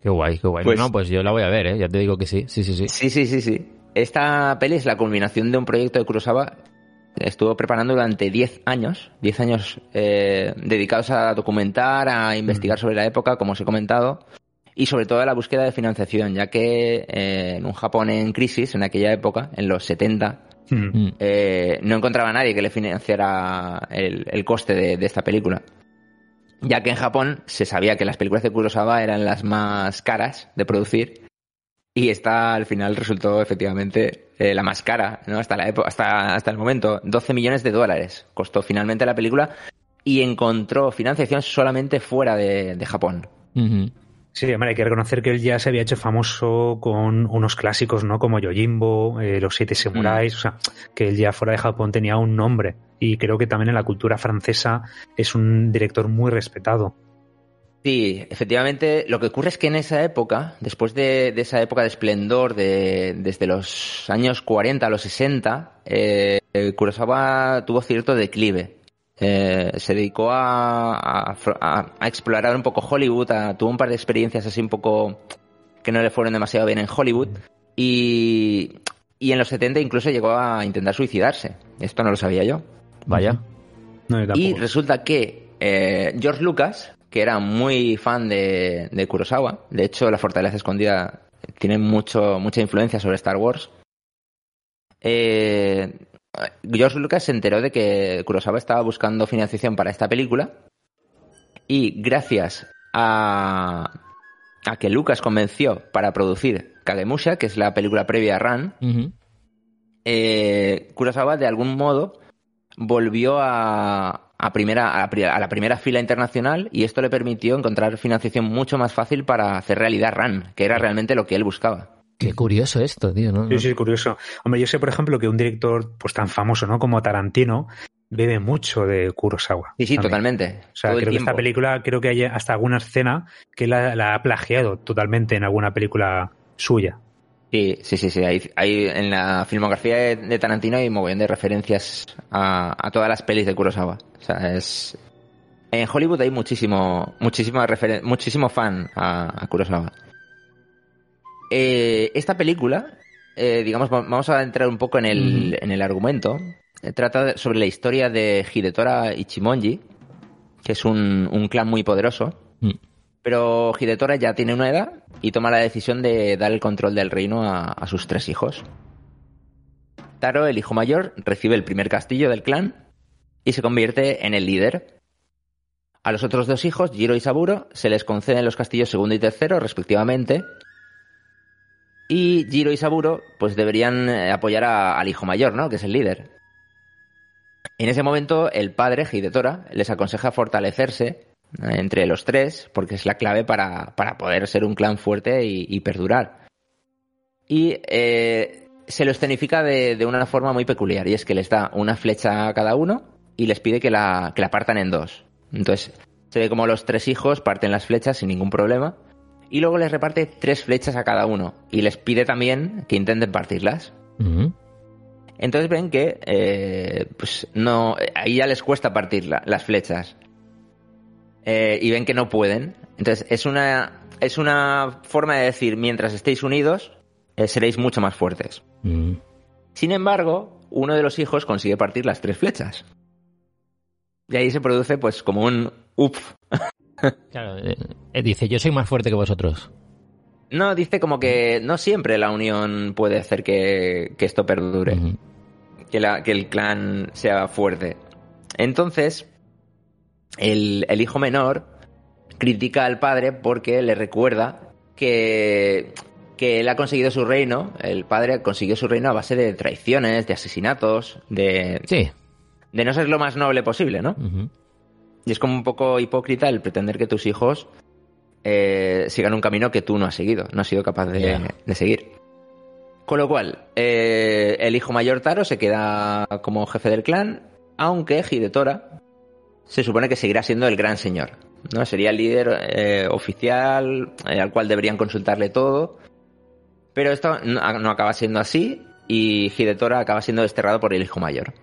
Qué guay, qué guay. Pues- no, pues yo la voy a ver, ¿eh? Ya te digo que sí, sí, sí, sí. Sí, sí, sí, sí. Esta peli es la culminación de un proyecto de Kurosawa estuvo preparando durante 10 años, 10 años eh, dedicados a documentar, a investigar sobre la época, como os he comentado, y sobre todo a la búsqueda de financiación, ya que eh, en un Japón en crisis, en aquella época, en los 70, Mm. Mm. eh, no encontraba a nadie que le financiara el, el coste de, de esta película. Ya que en Japón se sabía que las películas de Kurosawa eran las más caras de producir y esta al final resultó efectivamente eh, la más cara, ¿no? Hasta, la epo- hasta, hasta el momento, 12 millones de dólares costó finalmente la película y encontró financiación solamente fuera de, de Japón. Ujú. Sí, hombre, hay que reconocer que él ya se había hecho famoso con unos clásicos, ¿no? Como Yojimbo, eh, Los Siete Samuráis, o sea, que él ya fuera de Japón tenía un nombre. Y creo que también en la cultura francesa es un director muy respetado. Sí, efectivamente, lo que ocurre es que en esa época, después de, de esa época de esplendor, de, desde los años 40 a los 60, eh, Kurosawa tuvo cierto declive. Eh, se dedicó a, a- a- a explorar un poco Hollywood, a- tuvo un par de experiencias así un poco que no le fueron demasiado bien en Hollywood y, y en los 70 incluso llegó a intentar suicidarse. Esto no lo sabía yo. Vaya. No. Y resulta que eh, George Lucas, que era muy fan de, de Kurosawa, de hecho La Fortaleza Escondida tiene mucho, mucha influencia sobre Star Wars, eh, George Lucas se enteró de que Kurosawa estaba buscando financiación para esta película y gracias a, a que Lucas convenció para producir Kagemusha, que es la película previa a Ran, eh, Kurosawa de algún modo volvió a, a primera, a, la primera fila internacional y esto le permitió encontrar financiación mucho más fácil para hacer realidad Ran, que era realmente lo que él buscaba. Qué curioso esto, tío, ¿no? Sí, sí, curioso. Hombre, yo sé, por ejemplo, que un director pues tan famoso, ¿no? Como Tarantino, bebe mucho de Kurosawa. Sí, sí, también. totalmente. O sea, Todo creo que esta película, creo que hay hasta alguna escena que la, la ha plagiado totalmente en alguna película suya. Sí, sí, sí, sí. Hay, hay- en la filmografía de, de Tarantino hay un mogollón de referencias a, a todas las pelis de Kurosawa. O sea, es... En Hollywood hay muchísimo, muchísimo, referen- muchísimo fan a, a Kurosawa. Eh, esta película, eh, digamos, va- vamos a entrar un poco en el, en el argumento. Eh, Trata sobre la historia de Hidetora Ichimonji, que es un, un clan muy poderoso. Mm. Pero Hidetora ya tiene una edad y toma la decisión de dar el control del reino a, a sus tres hijos. Taro, el hijo mayor, recibe el primer castillo del clan y se convierte en el líder. A los otros dos hijos, Jiro y Saburo, se les conceden los castillos segundo y tercero, respectivamente. Y Jiro y Saburo, pues deberían eh, apoyar a- al hijo mayor, ¿no? Que es el líder. En ese momento, el padre, Hidetora, les aconseja fortalecerse eh, entre los tres, porque es la clave para, para poder ser un clan fuerte y, perdurar. Y eh, se lo escenifica de, de una forma muy peculiar, y es que les da una flecha a cada uno y les pide que la, que la partan en dos. Entonces, se ve como los tres hijos parten las flechas sin ningún problema. Y luego les reparte tres flechas a cada uno. Y les pide también que intenten partirlas. Entonces ven que eh, pues no ahí ya les cuesta partir la- las flechas Eh, y ven que no pueden. Entonces es una es una forma de decir mientras estéis unidos eh, seréis mucho más fuertes. Sin embargo, uno de los hijos consigue partir las tres flechas y ahí se produce pues como un uff. Claro, eh, eh, dice, yo soy más fuerte que vosotros. No dice como que no siempre la unión puede hacer que, que esto perdure. Que, la- que el clan sea fuerte. Entonces, el, el hijo menor critica al padre porque le recuerda que, que él ha conseguido su reino, el padre consiguió su reino a base de traiciones, de asesinatos, de, Sí. De no ser lo más noble posible, ¿no? Y es como un poco hipócrita el pretender que tus hijos eh, sigan un camino que tú no has seguido, no has sido capaz de seguir. Con lo cual, eh, el hijo mayor Taro se queda como jefe del clan, aunque Hidetora se supone que seguirá siendo el gran señor. ¿no? Sería el líder eh, oficial eh, al cual deberían consultarle todo. Pero esto no, no acaba siendo así y Hidetora acaba siendo desterrado por el hijo mayor.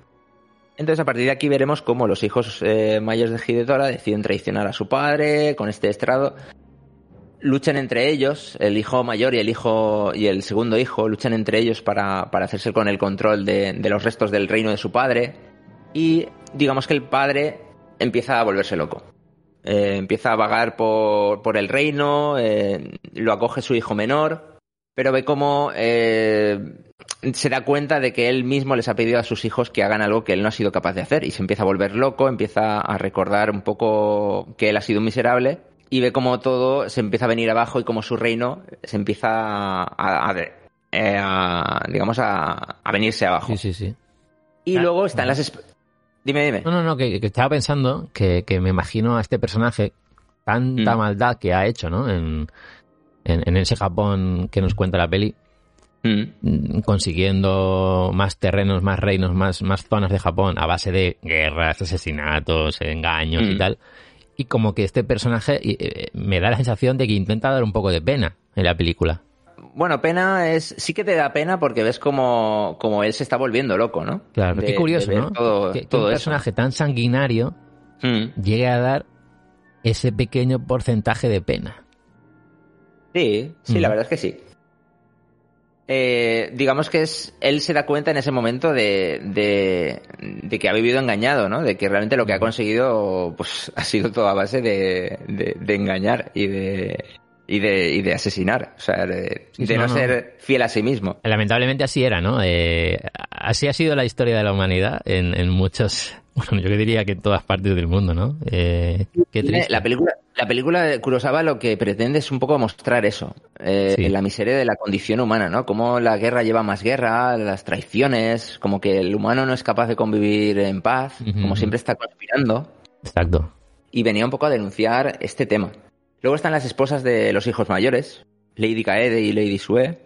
Entonces, a partir de aquí veremos cómo los hijos eh, mayores de Hidetora deciden traicionar a su padre con este desterrado. Luchan entre ellos, el hijo mayor y el hijo y el segundo hijo luchan entre ellos para, para hacerse con el control de, los restos del reino de su padre. Y digamos que el padre empieza a volverse loco. Eh, empieza a vagar por, por el reino, eh, lo acoge su hijo menor, pero ve cómo se da cuenta de que él mismo les ha pedido a sus hijos que hagan algo que él no ha sido capaz de hacer y se empieza a volver loco, empieza a recordar un poco que él ha sido un miserable y ve cómo todo se empieza a venir abajo y cómo su reino se empieza a, a- a- eh, a, digamos a, a venirse abajo. Sí, sí, sí. Y Ah, luego están las... Dime, dime. No, no, no, que, que estaba pensando que, que me imagino a este personaje tanta Mm. maldad que ha hecho, ¿no? En, en, en ese Japón que nos cuenta la peli, Mm. mm, consiguiendo más terrenos, más reinos, más, más zonas de Japón a base de guerras, asesinatos, engaños y Mm. tal. Y como que este personaje eh, me da la sensación de que intenta dar un poco de pena en la película. Bueno, pena es. Sí que te da pena porque ves como, como él se está volviendo loco, ¿no? Claro, De- qué curioso, ¿no? Todo, que, un eso. personaje tan sanguinario Mm. llegue a dar ese pequeño porcentaje de pena. Sí, sí, Mm. la verdad es que sí. Eh, digamos que es él se da cuenta en ese momento de, de, de que ha vivido engañado, ¿no? De que realmente lo que ha conseguido pues ha sido todo a base de, de, engañar y de, y de y de asesinar, o sea, de, Sí, no. ser fiel a sí mismo. Lamentablemente así era, ¿no? Eh, así ha sido la historia de la humanidad en, en muchos, bueno, yo diría que en todas partes del mundo, ¿no? Eh, qué triste. La película, la película de Kurosawa lo que pretende es un poco mostrar eso, eh, Sí. la miseria de la condición humana, ¿no? Cómo la guerra lleva más guerra, las traiciones, como que el humano no es capaz de convivir en paz, como siempre está conspirando, Exacto. y venía un poco a denunciar este tema. Luego están las esposas de los hijos mayores, Lady Kaede y Lady Sue,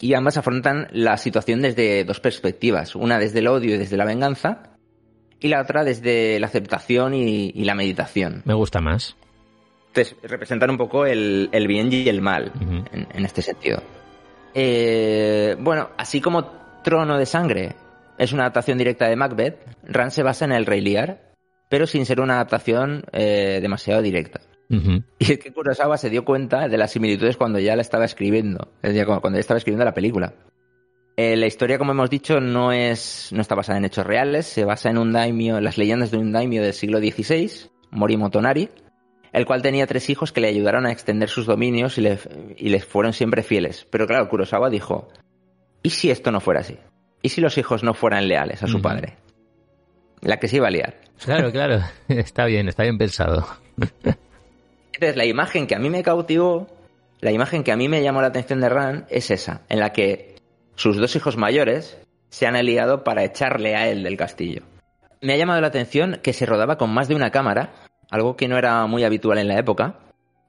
y ambas afrontan la situación desde dos perspectivas, una desde el odio y desde la venganza, y la otra desde la aceptación y- y la meditación. Me gusta más. Entonces, representan un poco el, el bien y el mal en, en este sentido. Eh, bueno, así como Trono de Sangre es una adaptación directa de Macbeth, Ran se basa en el Rey Lear, pero sin ser una adaptación eh, demasiado directa. Y es que Kurosawa se dio cuenta de las similitudes cuando ya la estaba escribiendo, es decir, cuando ya estaba escribiendo la película. Eh, la historia, como hemos dicho, no es no está basada en hechos reales, se basa en un daimyo, en las leyendas de un daimyo del siglo XVI, Morimoto Nari, el cual tenía tres hijos que le ayudaron a extender sus dominios y, le- y les fueron siempre fieles. Pero claro, Kurosawa dijo, ¿y si esto no fuera así? ¿Y si los hijos no fueran leales a su Ujú. padre? La que se iba a liar. Claro, claro. Está bien, está bien pensado. Entonces, la imagen que a mí me cautivó, la imagen que a mí me llamó la atención de Ran es esa, en la que sus dos hijos mayores se han aliado para echarle a él del castillo. Me ha llamado la atención que se rodaba con más de una cámara, algo que no era muy habitual en la época,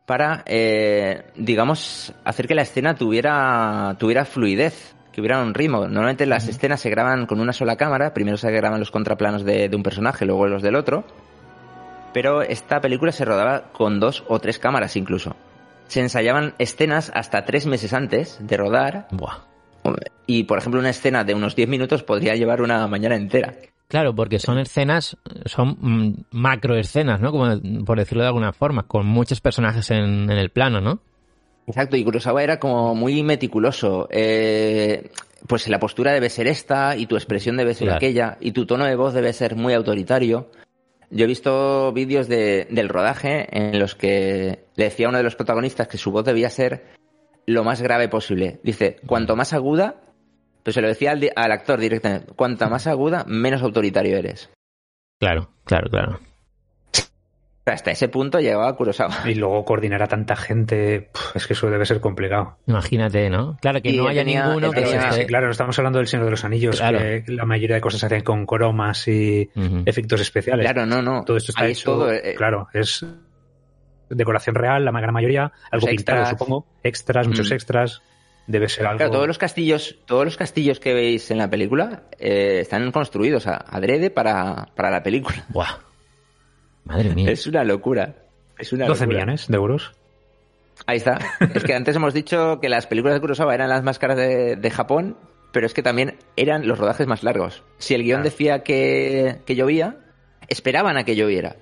para, eh, digamos, hacer que la escena tuviera, tuviera fluidez, que hubiera un ritmo. Normalmente las escenas se graban con una sola cámara, primero se graban los contraplanos de, de un personaje, luego los del otro, pero esta película se rodaba con dos o tres cámaras incluso. Se ensayaban escenas hasta tres meses antes de rodar Buah. Y, por ejemplo, una escena de unos 10 minutos podría llevar una mañana entera. Claro, porque son escenas, son mm, macro escenas, ¿no? Como por decirlo de alguna forma, con muchos personajes en, en el plano, ¿no? Exacto, y Kurosawa era como muy meticuloso. Eh, pues la postura debe ser esta, y tu expresión debe ser Claro. aquella, y tu tono de voz debe ser muy autoritario. Yo he visto vídeos de- del rodaje en los que le decía a uno de los protagonistas que su voz debía ser lo más grave posible. Dice, cuanto más aguda, pues se lo decía al, actor directamente, cuanta más aguda, menos autoritario eres. Claro, claro, claro. Hasta ese punto llegaba Kurosawa. Y luego coordinar a tanta gente, es que eso debe ser complicado. Imagínate, ¿no? Claro, que Y no haya tenía- ninguno que tenía- Sí, claro, no estamos hablando del Señor de los Anillos, Claro. que la mayoría de cosas se hacen con cromas y efectos especiales. Claro, no, no. Todo esto está Ahí hecho, todo, eh, claro, es decoración real, la gran mayoría, algo pintado, extras. supongo, extras, muchos Mm. extras, debe ser algo... Claro, todos los castillos, todos los castillos que veis en la película eh, están construidos a, adrede para, para la película. Buah. Madre mía. Es una locura. Es una 12 locura. millones de euros. Ahí está. Es que antes hemos dicho que las películas de Kurosawa eran las más caras de, de Japón, pero es que también eran los rodajes más largos. Si el guion Claro. decía que, que llovía, esperaban a que lloviera.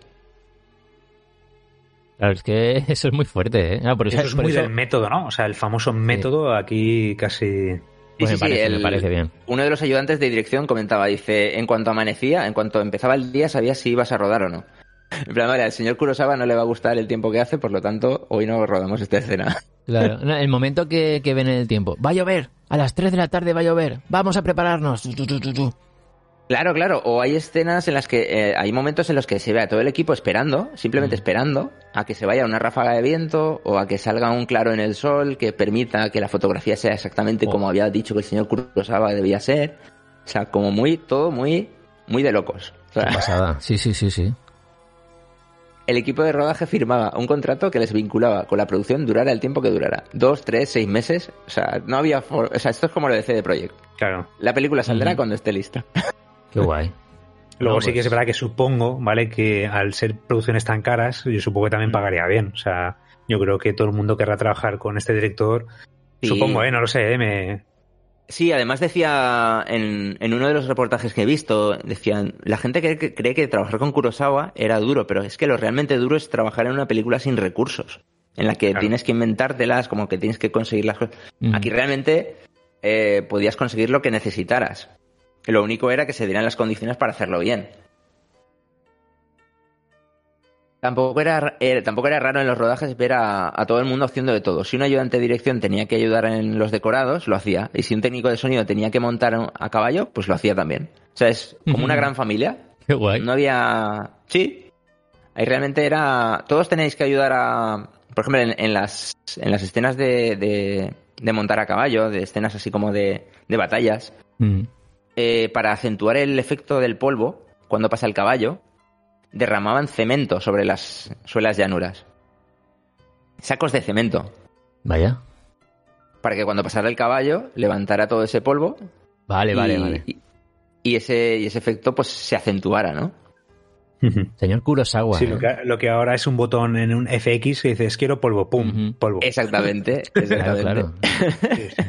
Claro, es que eso es muy fuerte, ¿eh? Ah, por eso, Eso es por muy eso- del método, ¿no? O sea, el famoso método aquí casi... pues Sí, me, sí, parece, me parece bien. Uno de los ayudantes de dirección comentaba, dice, en cuanto amanecía, en cuanto empezaba el día, sabías si ibas a rodar o no. En plan, vale, al señor Kurosawa no le va a gustar el tiempo que hace, por lo tanto, hoy no rodamos esta escena. Claro, no, el momento que, que ven en el tiempo. Va a llover, a las 3 de la tarde va a llover, vamos a prepararnos. Claro, claro. O hay escenas en las que eh, hay momentos en los que se ve a todo el equipo esperando, simplemente esperando a que se vaya una ráfaga de viento o a que salga un claro en el sol que permita que la fotografía sea exactamente Oh. como había dicho que el señor Kurosawa debía ser. O sea, como muy, todo muy, muy de locos. O sea, Qué pasada. Sí, sí, sí, sí. el equipo de rodaje firmaba un contrato que les vinculaba con la producción durara el tiempo que durara. Dos, tres, seis meses. O sea, no había... for- O sea, esto es como lo de CD Projekt. Claro. La película saldrá cuando esté lista. Qué guay. Luego No, sí que pues- es verdad que supongo, ¿vale? Que al ser producciones tan caras, yo supongo que también pagaría bien. O sea, yo creo que todo el mundo querrá trabajar con este director. Sí. Supongo, ¿eh? No lo sé, ¿eh? Me... Sí, además decía en, en uno de los reportajes que he visto, decían, la gente cree que, cree que trabajar con Kurosawa era duro, pero es que lo realmente duro es trabajar en una película sin recursos, en la que Claro. tienes que inventártelas, como que tienes que conseguir las cosas. Mm. Aquí realmente eh, podías conseguir lo que necesitaras. Lo único era que se dieran las condiciones para hacerlo bien. Tampoco era, eh, tampoco era raro en los rodajes ver a, a todo el mundo haciendo de todo. Si un ayudante de dirección tenía que ayudar en los decorados, lo hacía. Y si un técnico de sonido tenía que montar a caballo, pues lo hacía también. O sea, es como una gran familia. Qué guay. No había... Sí. Ahí realmente era... Todos tenéis que ayudar a... Por ejemplo, en, en las, en las escenas de, de, de montar a caballo, de escenas así como de, de batallas, Mm. Eh, para acentuar el efecto del polvo, cuando pasa el caballo, derramaban cemento sobre las, sobre las llanuras. Sacos de cemento. Vaya. Para que cuando pasara el caballo, levantara todo ese polvo. Vale, vale, y, vale. Y, y ese, y ese efecto pues se acentuara, ¿no? Señor Kurosawa. Sí, ¿eh? lo que, lo que ahora es un botón en un FX que dices quiero polvo, pum, polvo. Exactamente. Claro, exactamente. claro. Sí, sí.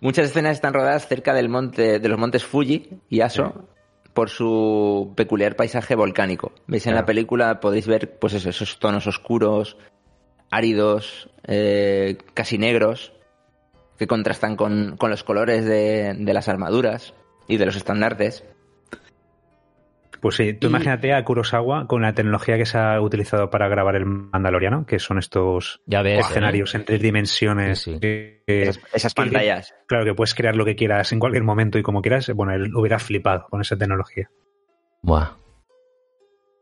Muchas escenas están rodadas cerca del monte, de los montes Fuji y Aso por su peculiar paisaje volcánico. Veis en la película podéis ver pues eso, esos tonos oscuros, áridos, eh, casi negros, que contrastan con, con los colores de, de las armaduras y de los estandartes. Pues sí, tú Y- imagínate a Kurosawa con la tecnología que se ha utilizado para grabar el Mandaloriano, que son estos Ya ves. ¿eh? escenarios en tres dimensiones. Sí, sí. que- que- Esas, esas que- pantallas. claro, que puedes crear lo que quieras en cualquier momento y como quieras. Bueno, él hubiera flipado con esa tecnología. Buah.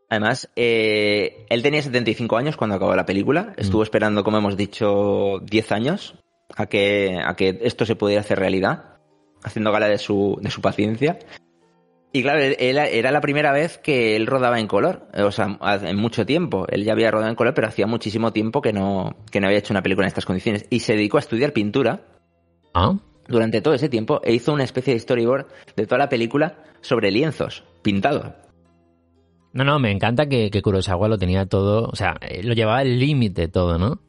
Además, eh, él tenía 75 años cuando acabó la película. Estuvo esperando, como hemos dicho, 10 años a que, a que esto se pudiera hacer realidad, haciendo gala de su, de su paciencia. Y claro, él- era la primera vez que él rodaba en color, o sea, en mucho tiempo. Él ya había rodado en color, pero hacía muchísimo tiempo que no, que no había hecho una película en estas condiciones. Y se dedicó a estudiar pintura Ah, durante todo ese tiempo e hizo una especie de storyboard de toda la película sobre lienzos, pintado. No, no, me encanta que, que Kurosawa lo tenía todo, o sea, eh, lo llevaba al límite todo, ¿no?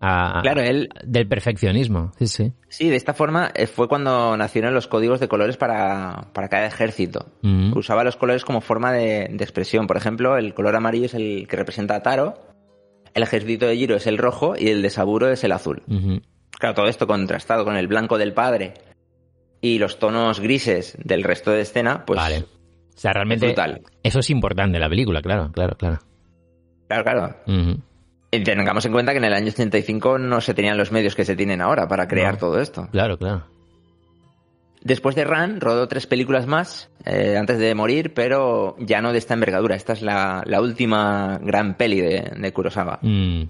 A- Claro, él- Del perfeccionismo, sí, sí. Sí, de esta forma eh, fue cuando nacieron los códigos de colores para, para cada ejército. Mm. Usaba los colores como forma de, de expresión. Por ejemplo, el color amarillo es el que representa a Taro, el ejército de Giro es el rojo y el de Saburo es el azul. Claro, todo esto contrastado con el blanco del padre y los tonos grises del resto de escena, pues vale. O sea, realmente brutal. eso es importante en la película, claro, claro, claro. Claro, claro. Y tengamos en cuenta que en el año 85 no se tenían los medios que se tienen ahora para crear No. todo esto. Claro, claro. Después de Run, rodó tres películas más eh, antes de morir, pero ya no de esta envergadura. Esta es la, la última gran peli de, de Kurosawa. Mm.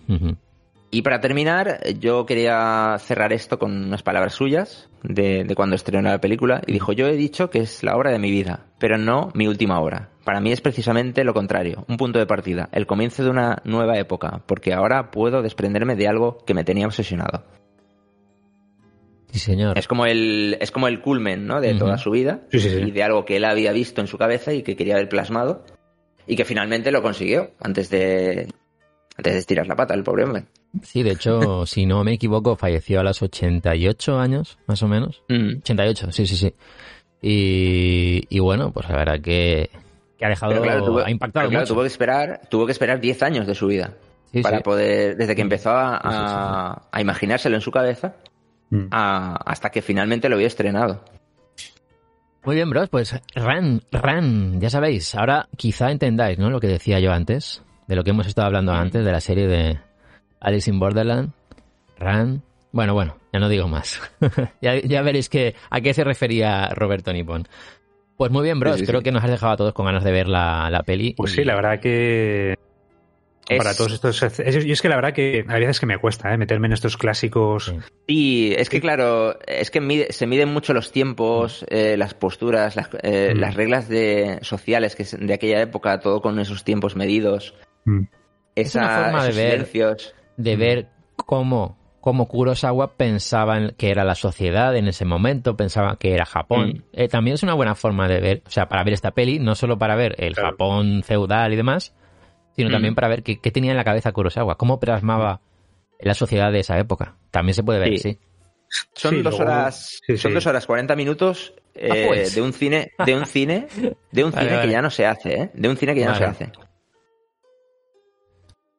Y para terminar, yo quería cerrar esto con unas palabras suyas de, de cuando estrenó la película. Y dijo, yo he dicho que es la obra de mi vida, pero no mi última obra. Para mí es precisamente lo contrario, un punto de partida, el comienzo de una nueva época, porque ahora puedo desprenderme de algo que me tenía obsesionado. Sí, señor. Es como el, es como el culmen, ¿no? De toda su vida. Sí, sí, sí. Y de algo que él había visto en su cabeza y que quería ver plasmado. Y que finalmente lo consiguió antes de, antes de estirar la pata, el pobre hombre. Sí, de hecho, si no me equivoco, falleció a los 88 años, más o menos. Mm. 88, sí, sí, sí. Y, y bueno, pues la verdad que, que ha dejado, claro, tuvo, ha impactado claro, mucho. tuvo que esperar, tuvo que esperar 10 años de su vida. Sí, para sí. poder, desde que empezó a, Sí, sí, sí, a- a imaginárselo en su cabeza, Mm. a- hasta que finalmente lo vio estrenado. Muy bien, bros, pues Ran, Ran, ya sabéis, ahora quizá entendáis, ¿no? Lo que decía yo antes, de lo que hemos estado hablando antes, de la serie de Alice in Borderland, Ran. Bueno, bueno, ya no digo más. ya, ya veréis que, a qué se refería Roberto Nippon. Pues muy bien, bros, Sí, sí, creo sí. que nos has dejado a todos con ganas de ver la, la peli. Pues Y- sí, la verdad que Es- para todos estos... es- Y es que la verdad que hay veces que me cuesta ¿eh? meterme en estos clásicos. Sí. Y es que, claro, es que mide- se miden mucho los tiempos, eh, las posturas, las, eh, Mm. las reglas de, sociales que es de aquella época, todo con esos tiempos medidos. Mm. Es una Esa- forma de ver- silencios. de ver cómo, cómo Kurosawa pensaba en que era la sociedad en ese momento, pensaba que era Japón. Mm. Eh, también es una buena forma de ver, o sea, para ver esta peli, no solo para ver el Claro. Japón feudal y demás, sino Mm. también para ver qué, qué tenía en la cabeza Kurosawa, cómo plasmaba la sociedad de esa época. También se puede ver, Sí. sí. Son Sí, dos horas, sí, son dos horas cuarenta minutos eh, Ah, pues. de un cine, de un cine, de un Vale, cine vale. que ya no se hace, ¿eh? De un cine que ya Vale. no se hace.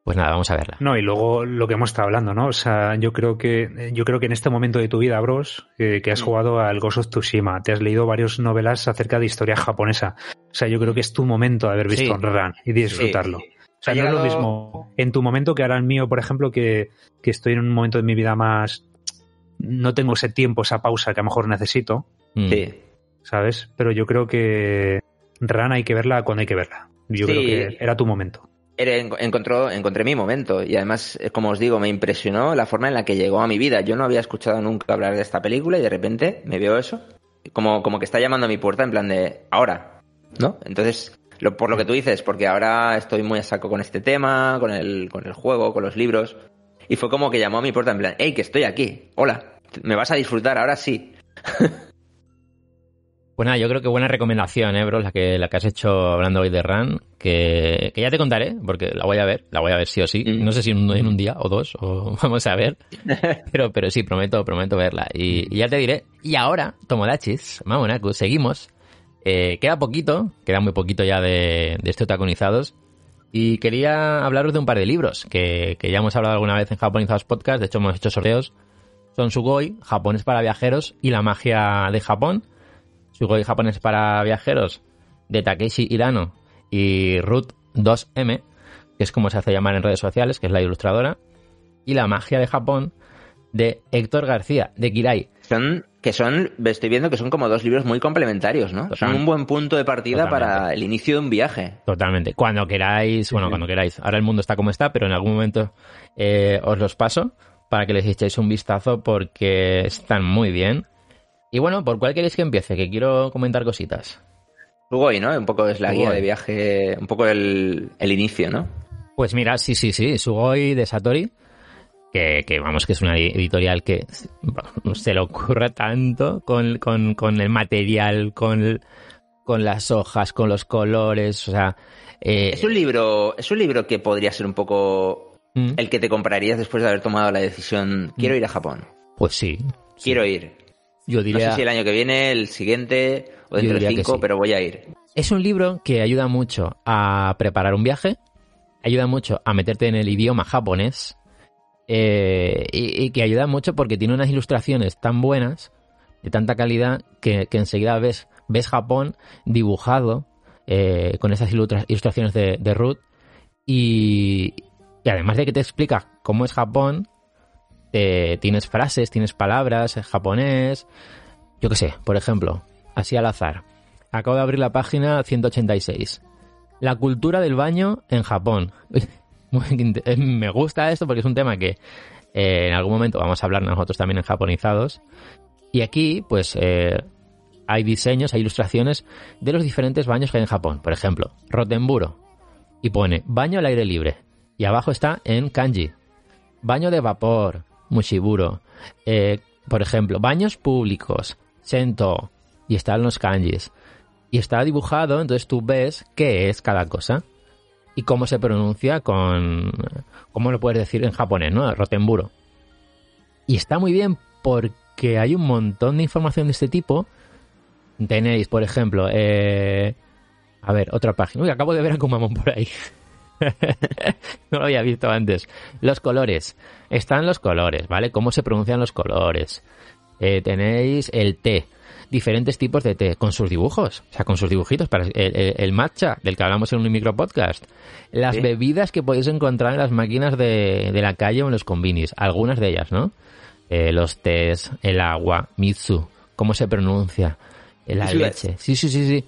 Pues nada, vamos a verla. No, y luego lo que hemos estado hablando, ¿no? O sea, yo creo que yo creo que en este momento de tu vida, Bros, eh, que has Mm. jugado al Ghost of Tsushima, te has leído varias novelas acerca de historia japonesa. O sea, yo creo que es tu momento de haber visto Sí. Run y disfrutarlo. Sí. O sea, no es lo mismo en tu momento que ahora el mío, por ejemplo, que, que estoy en un momento de mi vida más... No tengo ese tiempo, esa pausa que a lo mejor necesito, Mm. Sí. ¿sabes? Pero yo creo que Run hay que verla cuando hay que verla. Yo Sí. creo que era tu momento. Encontró, encontré mi momento y además, eh, como os digo, me impresionó la forma en la que llegó a mi vida. Yo no había escuchado nunca hablar de esta película y de repente me veo eso, como, como que está llamando a mi puerta en plan de ahora, ¿no? Entonces, por lo que tú dices, porque ahora estoy muy a saco con este tema, con el, con el juego, con los libros, y fue como que llamó a mi puerta en plan, hey, que estoy aquí, hola, me vas a disfrutar, ahora sí. Pues nada, yo creo que buena recomendación, ¿eh, bro? La que, la que has hecho hablando hoy de Ran, que, que ya te contaré, porque la voy a ver, la voy a ver sí o sí. Mm. No sé si en un, en un día o dos, o vamos a ver. Pero, pero sí, prometo, prometo verla. Y, y ya te diré. Y ahora, Tomodachis, Mamonaku, seguimos. Eh, queda poquito, queda muy poquito ya de, de este Otaconizados. Y quería hablaros de un par de libros que, que ya hemos hablado alguna vez en Japonizados Podcast. De hecho, hemos hecho sorteos. Son Sugoi, Japones para viajeros y la magia de Japón. Sugoi japonés para viajeros de Takeshi Hirano y Ruth 2M, que es como se hace llamar en redes sociales, que es la ilustradora, y la magia de Japón de Héctor García, de Kirai. Son, que son, estoy viendo que son como dos libros muy complementarios, ¿no? Son un buen punto de partida Totalmente. para el inicio de un viaje. Totalmente. Cuando queráis, bueno, sí. cuando queráis. Ahora el mundo está como está, pero en algún momento eh, os los paso para que les echéis un vistazo porque están muy bien. Y bueno, ¿por cuál queréis que empiece? Que quiero comentar cositas. Sugoi, ¿no? Un poco es la guía de viaje, un poco el, el inicio, ¿no? Pues mira, sí, sí, sí, Sugoi de Satori. que, que, vamos, que es una editorial que se le ocurre tanto con, con, con el material, con, con las hojas, con los colores, o sea... eh, Es un libro, es un libro que podría ser un poco Mm. el que te comprarías después de haber tomado la decisión. Quiero ir a Japón. Pues sí. sí. Quiero ir. Yo No diría... sé si el año que viene, el siguiente o dentro de cinco, sí. pero voy a ir. Es un libro que ayuda mucho a preparar un viaje, ayuda mucho a meterte en el idioma japonés eh, y, y que ayuda mucho porque tiene unas ilustraciones tan buenas, de tanta calidad, que, que enseguida ves, ves Japón dibujado eh, con esas ilustra- ilustraciones de, de Ruth y, y además de que te explica cómo es Japón, te- tienes frases, tienes palabras en japonés, yo qué sé, por ejemplo, así al azar. Acabo de abrir la página 186. La cultura del baño en Japón. Eh, Me gusta esto porque es un tema que eh, en algún momento vamos a hablar nosotros también en japonizados. Y aquí, pues, eh, hay diseños, hay ilustraciones de los diferentes baños que hay en Japón. Por ejemplo, Rotenburo. Y pone baño al aire libre. Y abajo está en kanji. Baño de vapor, Mushiburo. Eh, por ejemplo, baños públicos, Sento. Y están los kanjis. Y está dibujado, entonces tú ves qué es cada cosa. Y cómo se pronuncia con... ¿Cómo lo puedes decir en japonés, no? Rotenburo. Y está muy bien porque hay un montón de información de este tipo. Tenéis, por ejemplo, eh, a ver, otra página. Uy, acabo de ver a Kumamon por ahí. no lo había visto antes. Los colores. Están los colores, ¿vale? ¿Cómo se pronuncian los colores? Eh, tenéis el té. Diferentes tipos de té, con sus dibujos, o sea, con sus dibujitos. Para el, el- el matcha, del que hablamos en un micro podcast. Las Sí. bebidas que podéis encontrar en las máquinas de, de la calle o en los combinis. Algunas de ellas, ¿no? Eh, los tés, el agua, mitsu, cómo se pronuncia, eh, la leche. Sí, sí, sí, sí.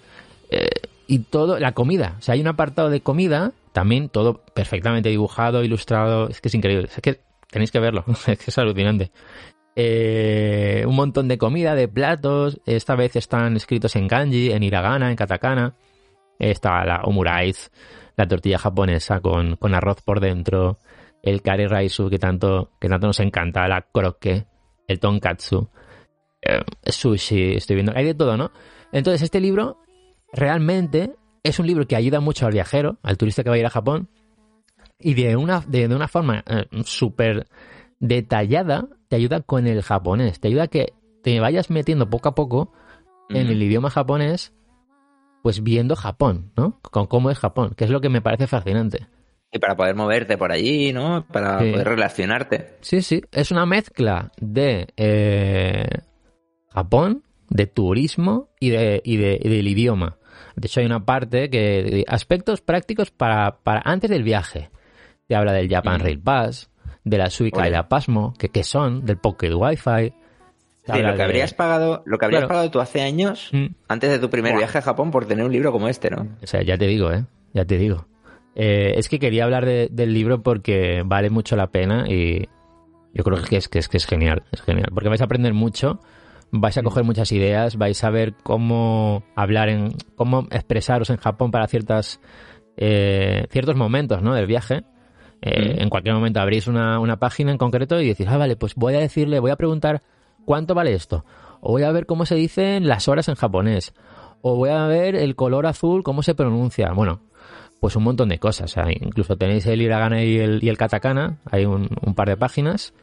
Eh, y todo, la comida. O sea, hay un apartado de comida, también todo perfectamente dibujado, ilustrado. Es que es increíble. Es que tenéis que verlo. es que es alucinante. Eh, un montón de comida, de platos. Esta vez están escritos en kanji, en hiragana, en katakana. Está la omurice, la tortilla japonesa con, con arroz por dentro. El kare raisu que tanto, que tanto nos encanta. La croque, el tonkatsu. eh, sushi, estoy viendo. Hay de todo, ¿no? Entonces, este libro realmente es un libro que ayuda mucho al viajero, al turista que va a ir a Japón, y de una, de, de una forma eh, súper detallada te ayuda con el japonés, te ayuda a que te vayas metiendo poco a poco en el idioma japonés, pues viendo Japón, ¿no? Con cómo es Japón, que es lo que me parece fascinante. Y para poder moverte por allí, ¿no? Para Sí. poder relacionarte. Sí, sí, es una mezcla de eh, Japón, de turismo y, de, y, de, y del idioma. De hecho, hay una parte que aspectos prácticos para, para antes del viaje. Te habla del Japan Mm. Rail Pass, de la Suica Oye. y la Pasmo, que, que son, del Pocket Wi-Fi. Sí, lo que de- habrías pagado, lo que habrías Claro. pagado tú hace años, Mm. antes de tu primer Buah. viaje a Japón, por tener un libro como este, ¿no? O sea, ya te digo, ¿eh? Ya te digo. Eh, es que quería hablar de- del libro porque vale mucho la pena y yo creo que es, que es que es genial, es genial. Porque vais a aprender mucho, vais a coger muchas ideas, vais a ver cómo hablar en, cómo expresaros en Japón para ciertas, eh, ciertos momentos, ¿no? Del viaje. Eh, Mm. En cualquier momento abrís una, una página en concreto y decís, ah, vale, pues voy a decirle, voy a preguntar cuánto vale esto. O voy a ver cómo se dicen las horas en japonés. O voy a ver el color azul, cómo se pronuncia. Bueno, pues un montón de cosas. O sea, incluso tenéis el hiragana y el, y el katakana. Hay un, un par de páginas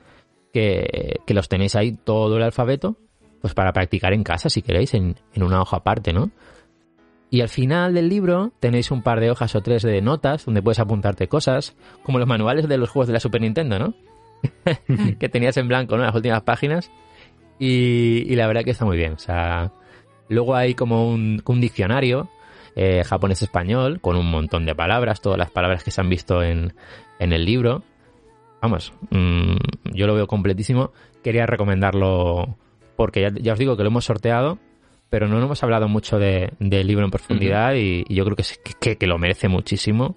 que, que los tenéis ahí todo el alfabeto. Pues para practicar en casa, si queréis, en, en una hoja aparte, ¿no? Y al final del libro tenéis un par de hojas o tres de notas donde puedes apuntarte cosas, como los manuales de los juegos de la Super Nintendo, ¿no? que tenías en blanco, ¿no? Las últimas páginas. Y, y la verdad que está muy bien. Luego hay como un, un diccionario eh, japonés-español con un montón de palabras, todas las palabras que se han visto en, en el libro. Vamos, mm, yo lo veo completísimo. Quería recomendarlo porque ya, ya os digo que lo hemos sorteado, pero no hemos hablado mucho de- del libro en profundidad y, y yo creo que, es- que, que lo merece muchísimo.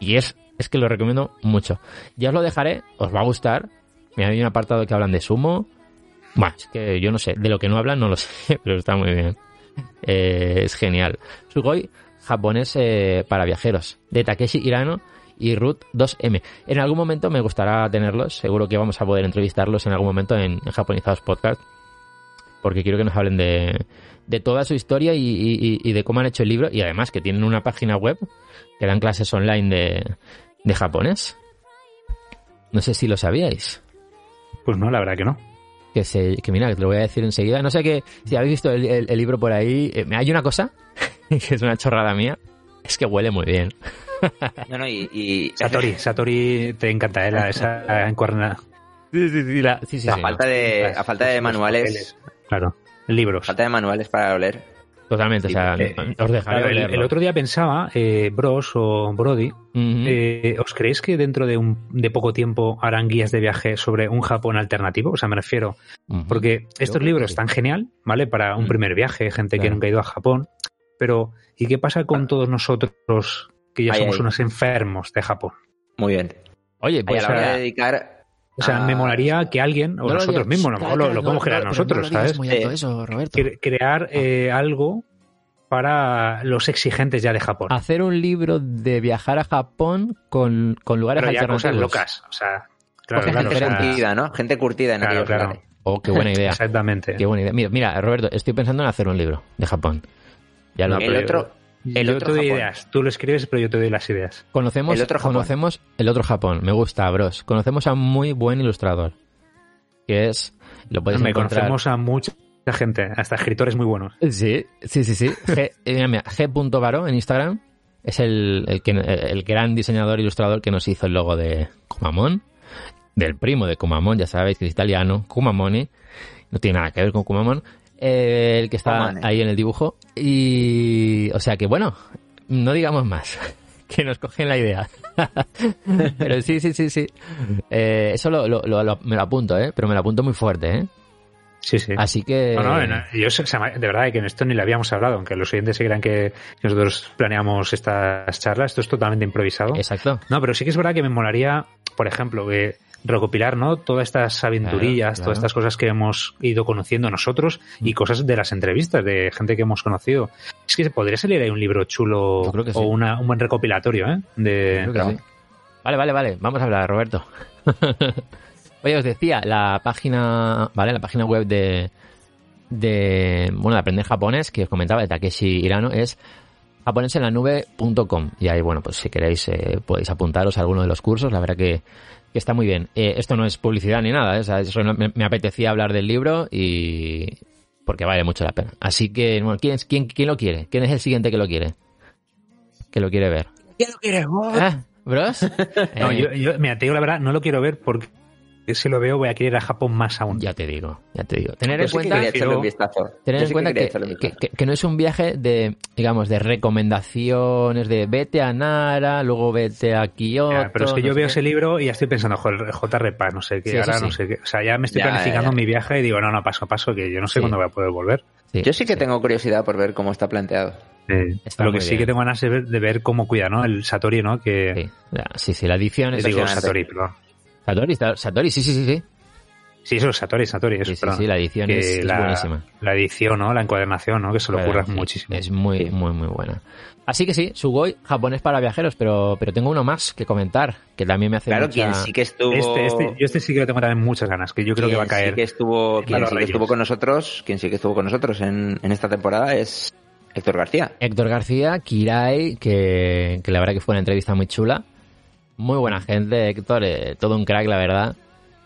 Y es, es que lo recomiendo mucho. Ya os lo dejaré, os va a gustar. Mira, hay un apartado que hablan de sumo. Bueno, es que yo no sé, de lo que no hablan no lo sé, pero está muy bien. Eh, es genial. Sugoi, japonés eh, para viajeros, de Takeshi Hirano y Ruth 2M. En algún momento me gustará tenerlos, seguro que vamos a poder entrevistarlos en algún momento en, en Japonizados Podcast, porque quiero que nos hablen de, de toda su historia y, y- y de cómo han hecho el libro, y además que tienen una página web que dan clases online de, de japonés. No sé si lo sabíais. Pues no, la verdad que no. Que, se, que mira, que te lo voy a decir enseguida. No sé que si habéis visto el, el- el libro por ahí. eh, hay una cosa que es una chorrada mía. Es que huele muy bien. No, no, y, y Satori, Satori te encanta, ¿eh? La, esa encuerna. Sí, sí, sí. La, sí, sí, a sí, falta de, a falta de manuales. Claro, libros. falta de manuales para oler. Totalmente. O sea, Eh, os dejaré Claro, el, otro día pensaba, eh, Bros o Brody, eh, ¿os creéis que dentro de, un, de poco tiempo harán guías de viaje sobre un Japón alternativo? O sea, me refiero, porque estos libros sí. están genial, ¿vale? Para un primer viaje, gente que nunca ha ido a Japón. Pero, ¿y qué pasa con todos nosotros que ya somos unos enfermos de Japón? Muy bien. Oye, Ahí pues a la hora de dedicar. O sea, Ah, me molaría que alguien, o no lo nosotros digas- mismos, a lo mejor lo, lo no, podemos crear no, pero nosotros, lo ¿sabes? muy alto eso, Roberto. Cre- crear eh, algo para los exigentes ya de Japón. Hacer un libro de viajar a Japón con, con lugares Pero ya cosas locas. O sea, claro, claro. gente o sea, curtida, ¿no? Gente curtida en Claro, aquellos claro. lugares. Oh, qué buena idea. Exactamente. Qué buena idea. Mira, mira, Roberto, estoy pensando en hacer un libro de Japón. Ya lo El pero- otro, el yo otro te doy Japón. ideas. Tú lo escribes, pero yo te doy las ideas. Conocemos, El otro Japón. conocemos el otro Japón. Me gusta, bros. Conocemos a un muy buen ilustrador. Que es. Lo puedes Me encontrar. conocemos a mucha gente, hasta escritores muy buenos. Sí, sí, sí, sí. G, eh, mira, en Instagram es el, el, que- el gran diseñador ilustrador que nos hizo el logo de Kumamon. Del primo de Kumamon, ya sabéis que es italiano, Kumamoni. No tiene nada que ver con Kumamon. Eh, el que está Kumane. ahí en el dibujo. Y. O sea que bueno, no digamos más. Que nos cogen la idea. pero sí, sí, sí, sí. Eh, eso lo, lo- me lo apunto, ¿eh? Pero me lo apunto muy fuerte, ¿eh? Sí, sí. Así que. No, no, no, yo de verdad que en esto ni le habíamos hablado, aunque los oyentes se crean que que nosotros planeamos estas charlas, esto es totalmente improvisado. Exacto. No, pero sí que es verdad que me molaría, por ejemplo, que recopilar, ¿no? Todas estas aventurillas, Claro, claro. todas estas cosas que hemos ido conociendo nosotros y cosas de las entrevistas de gente que hemos conocido. Es que podría salir ahí un libro chulo sí. o una, un buen recopilatorio, ¿eh? De, sí. Vale, vale, vale. Vamos a hablar, Roberto. Oye, os decía, la página, ¿vale? La página web de, de, bueno, de aprender japonés, que os comentaba, de Takeshi Hirano, es japonesenlanube.com. Y ahí, bueno, pues si queréis, eh, podéis apuntaros a alguno de los cursos. La verdad que, que está muy bien. Eh, esto no es publicidad ni nada, ¿eh? O sea, eso no- me, me apetecía hablar del libro y... porque vale mucho la pena. Así que, bueno, ¿quién, es- quién, quién lo quiere? ¿Quién es el siguiente que lo quiere? Que lo quiere ver. ¿Quién lo quieres ¿Ah? ¿Bros? No, Eh, yo, yo- mira, te digo la verdad, no lo quiero ver porque si lo veo voy a querer ir a Japón más aún. Ya te digo, ya te digo. Tener Yo en sí cuenta, pero- tener en que, que- no es un viaje de, digamos, de recomendaciones de vete a Nara, luego vete a Kioto. Ya, pero es que no yo veo qué. ese libro y ya estoy pensando, joder, JR Paz, no sé qué, Sí, ahora sí. no sé qué. O sea, ya me estoy Ya, planificando ya. mi viaje y digo, no, no, paso a paso, que yo no sé Sí. cuándo voy a poder volver. Sí, Yo sí que sí. tengo curiosidad por ver cómo está planteado. Está Lo que sí bien. que tengo ganas de ver, de ver cómo cuida, ¿no? El Satori, ¿no? Que Sí, sí, sí, la edición es... digo. Satori, perdón. Satori, Satori, sí, sí, sí, sí. Sí, eso es Satori, Satori, eso, Sí, sí, perdón. sí, la edición es, es la, buenísima. La edición, ¿no? La encuadernación, ¿no? Que se lo ocurra Sí, muchísimo. Es muy, Sí. muy, muy buena. Así que sí, Sugoi, japonés para viajeros, pero, pero tengo uno más que comentar, que también me hace Claro, mucha... quien sí que estuvo. Este, este, yo este sí que le tengo también muchas ganas, que yo creo que va a quien caer. Sí que estuvo, quien sí que estuvo con nosotros, quien sí que estuvo con nosotros en, en esta temporada es Héctor García. Héctor García, Kirai, que, que la verdad que fue una entrevista muy chula. Muy buena gente, Héctor, eh, todo un crack, la verdad.